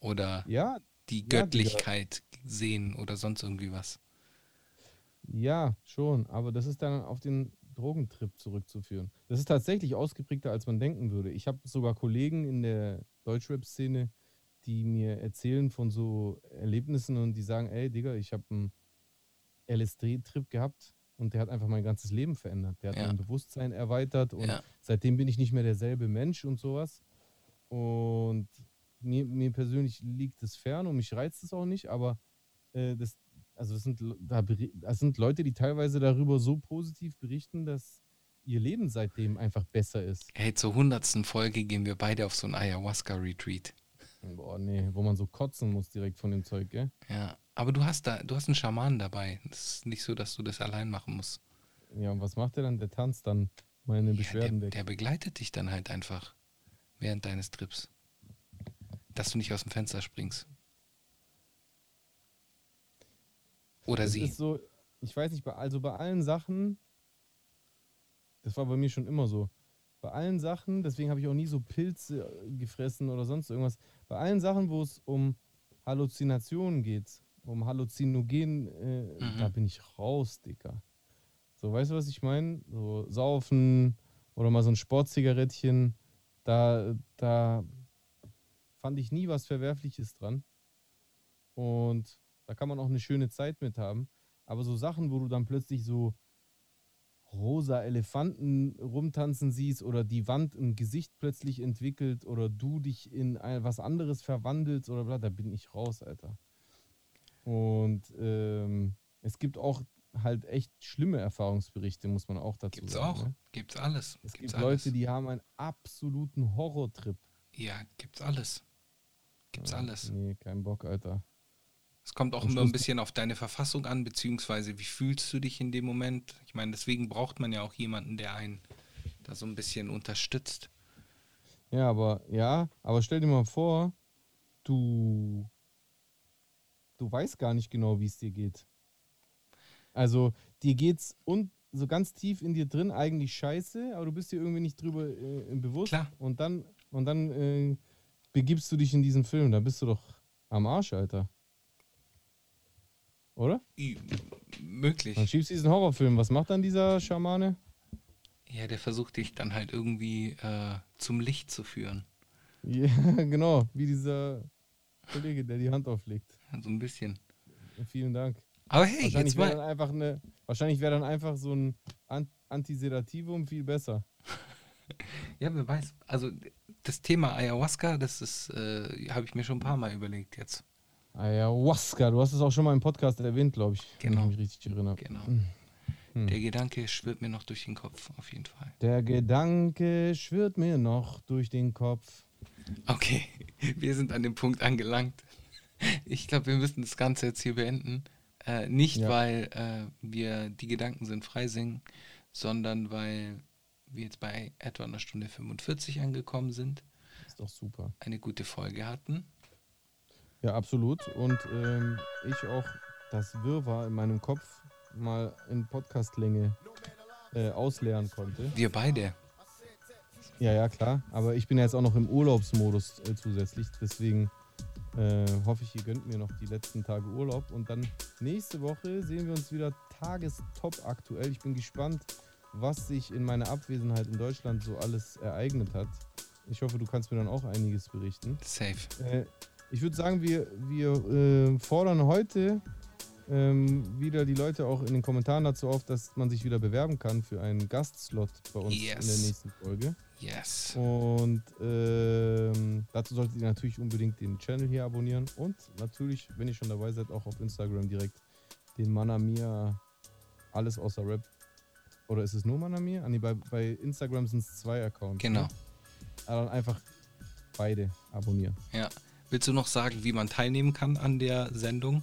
Oder ja, die. Göttlichkeit sehen oder sonst irgendwie was. Ja, schon. Aber das ist dann auf den Drogentrip zurückzuführen. Das ist tatsächlich ausgeprägter, als man denken würde. Ich habe sogar Kollegen in der Deutschrap-Szene, die mir erzählen von so Erlebnissen und die sagen, ey, Digga, ich habe einen LSD-Trip gehabt und der hat einfach mein ganzes Leben verändert. Der hat Ja. mein Bewusstsein erweitert und Ja. seitdem bin ich nicht mehr derselbe Mensch und sowas. Und mir, mir persönlich liegt es fern und mich reizt es auch nicht, aber äh, das, also das sind, da, das sind Leute, die teilweise darüber so positiv berichten, dass ihr Leben seitdem einfach besser ist. Hey, zur hundertsten Folge gehen wir beide auf so ein Ayahuasca-Retreat. Boah, nee, wo man so kotzen muss direkt von dem Zeug, gell? Ja, aber du hast da, du hast einen Schamanen dabei. Es ist nicht so, dass du das allein machen musst. Ja, und was macht der dann? Der tanzt dann meine Ja, Beschwerden der, weg. der begleitet dich dann halt einfach während deines Trips. Dass du nicht aus dem Fenster springst. Oder Das sie. ist so, ich weiß nicht, bei, also bei allen Sachen, das war bei mir schon immer so. Bei allen Sachen, deswegen habe ich auch nie so Pilze äh, gefressen oder sonst irgendwas. Bei allen Sachen, wo es um Halluzinationen geht, um Halluzinogen, äh, Mhm. da bin ich raus, Dicker. So, weißt du, was ich meine? So saufen oder mal so ein Sportzigarettchen. Da, da fand ich nie was Verwerfliches dran. Und da kann man auch eine schöne Zeit mit haben. Aber so Sachen, wo du dann plötzlich so rosa Elefanten rumtanzen siehst oder die Wand ein Gesicht plötzlich entwickelt oder du dich in ein, was anderes verwandelst oder bla, da bin ich raus, Alter. Und ähm, es gibt auch halt echt schlimme Erfahrungsberichte, muss man auch dazu Gibt's sagen. auch. Ne? Gibt's alles. Es gibt's gibt alles. Leute, die haben einen absoluten Horrortrip. Ja, gibt's alles. Gibt's Ja, alles. Nee, kein Bock, Alter. Es kommt auch immer ein bisschen auf deine Verfassung an, beziehungsweise wie fühlst du dich in dem Moment. Ich meine, deswegen braucht man ja auch jemanden, der einen da so ein bisschen unterstützt. Ja, aber ja, aber stell dir mal vor, du du weißt gar nicht genau, wie es dir geht. Also, dir geht's und so ganz tief in dir drin eigentlich scheiße, aber du bist dir irgendwie nicht drüber äh, bewusst Klar. und dann und dann äh, begibst du dich in diesen Film, da bist du doch am Arsch, Alter. Oder? I- Möglich. Dann schiebst du diesen Horrorfilm. Was macht dann dieser Schamane? Ja, der versucht dich dann halt irgendwie äh, zum Licht zu führen. Ja, genau, wie dieser Kollege, der die Hand auflegt. So ein bisschen. Vielen Dank. Aber hey, Wahrscheinlich jetzt wäre dann mal. einfach eine, wahrscheinlich wäre dann einfach so ein An Antisedativum viel besser. Ja, wer weiß. Also das Thema Ayahuasca, das ist, äh, habe ich mir schon ein paar Mal überlegt jetzt. Ayahuasca, du hast es auch schon mal im Podcast erwähnt, glaube ich, Genau. wenn ich mich richtig erinnere. Genau. Hm. Der Gedanke schwirrt mir noch durch den Kopf, auf jeden Fall. Der Gedanke schwirrt mir noch durch den Kopf. Okay, wir sind an dem Punkt angelangt. Ich glaube, wir müssen das Ganze jetzt hier beenden. Äh, nicht, Ja. weil äh, wir die Gedanken sind frei singen, sondern weil wir jetzt bei etwa einer Stunde 45 angekommen sind, Ist doch super. eine gute Folge hatten. Ja, absolut. Und ähm, ich auch das Wirrwarr in meinem Kopf mal in Podcastlänge äh, ausleeren konnte. Wir beide. Ja, ja, klar. Aber ich bin ja jetzt auch noch im Urlaubsmodus äh, zusätzlich. Deswegen äh, hoffe ich, ihr gönnt mir noch die letzten Tage Urlaub. Und dann nächste Woche sehen wir uns wieder tagestop aktuell. Ich bin gespannt, was sich in meiner Abwesenheit in Deutschland so alles ereignet hat. Ich hoffe, du kannst mir dann auch einiges berichten. Safe. Ich würde sagen, wir, wir äh, fordern heute ähm, wieder die Leute auch in den Kommentaren dazu auf, dass man sich wieder bewerben kann für einen Gastslot bei uns in der Yes. nächsten Folge. Yes. Und ähm, dazu solltet ihr natürlich unbedingt den Channel hier abonnieren und natürlich, wenn ihr schon dabei seid, auch auf Instagram direkt den Manamia alles außer Rap. Oder ist es nur Manamia? Ah, nee, bei, bei Instagram sind es zwei Accounts. Genau. Ne? Aber dann einfach beide abonnieren. Ja. Willst du noch sagen, wie man teilnehmen kann an der Sendung?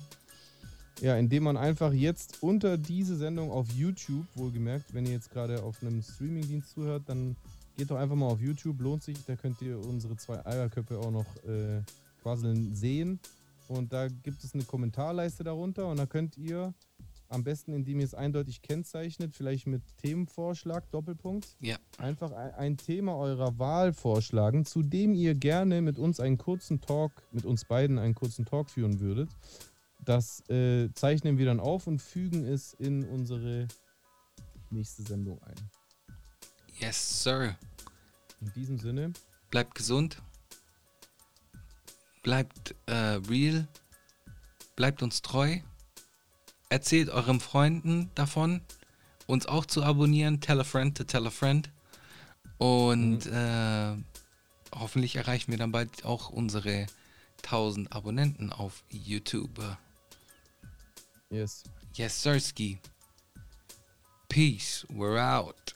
Ja, indem man einfach jetzt unter diese Sendung auf YouTube, wohlgemerkt, wenn ihr jetzt gerade auf einem Streamingdienst zuhört, dann geht doch einfach mal auf YouTube, lohnt sich, da könnt ihr unsere zwei Eierköpfe auch noch äh, quasseln sehen. Und da gibt es eine Kommentarleiste darunter und da könnt ihr am besten, indem ihr es eindeutig kennzeichnet, vielleicht mit Themenvorschlag, Doppelpunkt, Ja. einfach ein, Thema eurer Wahl vorschlagen, zu dem ihr gerne mit uns einen kurzen Talk, mit uns beiden einen kurzen Talk führen würdet. Das äh, zeichnen wir dann auf und fügen es in unsere nächste Sendung ein. Yes, sir. In diesem Sinne, Bleibt gesund. Bleibt äh, real. Bleibt uns treu. Erzählt euren Freunden davon, uns auch zu abonnieren. Tell a friend to tell a friend. Und äh, hoffentlich erreichen wir dann bald auch unsere 1000 Abonnenten auf YouTube. yes. Yes, Sirski. Peace. We're out.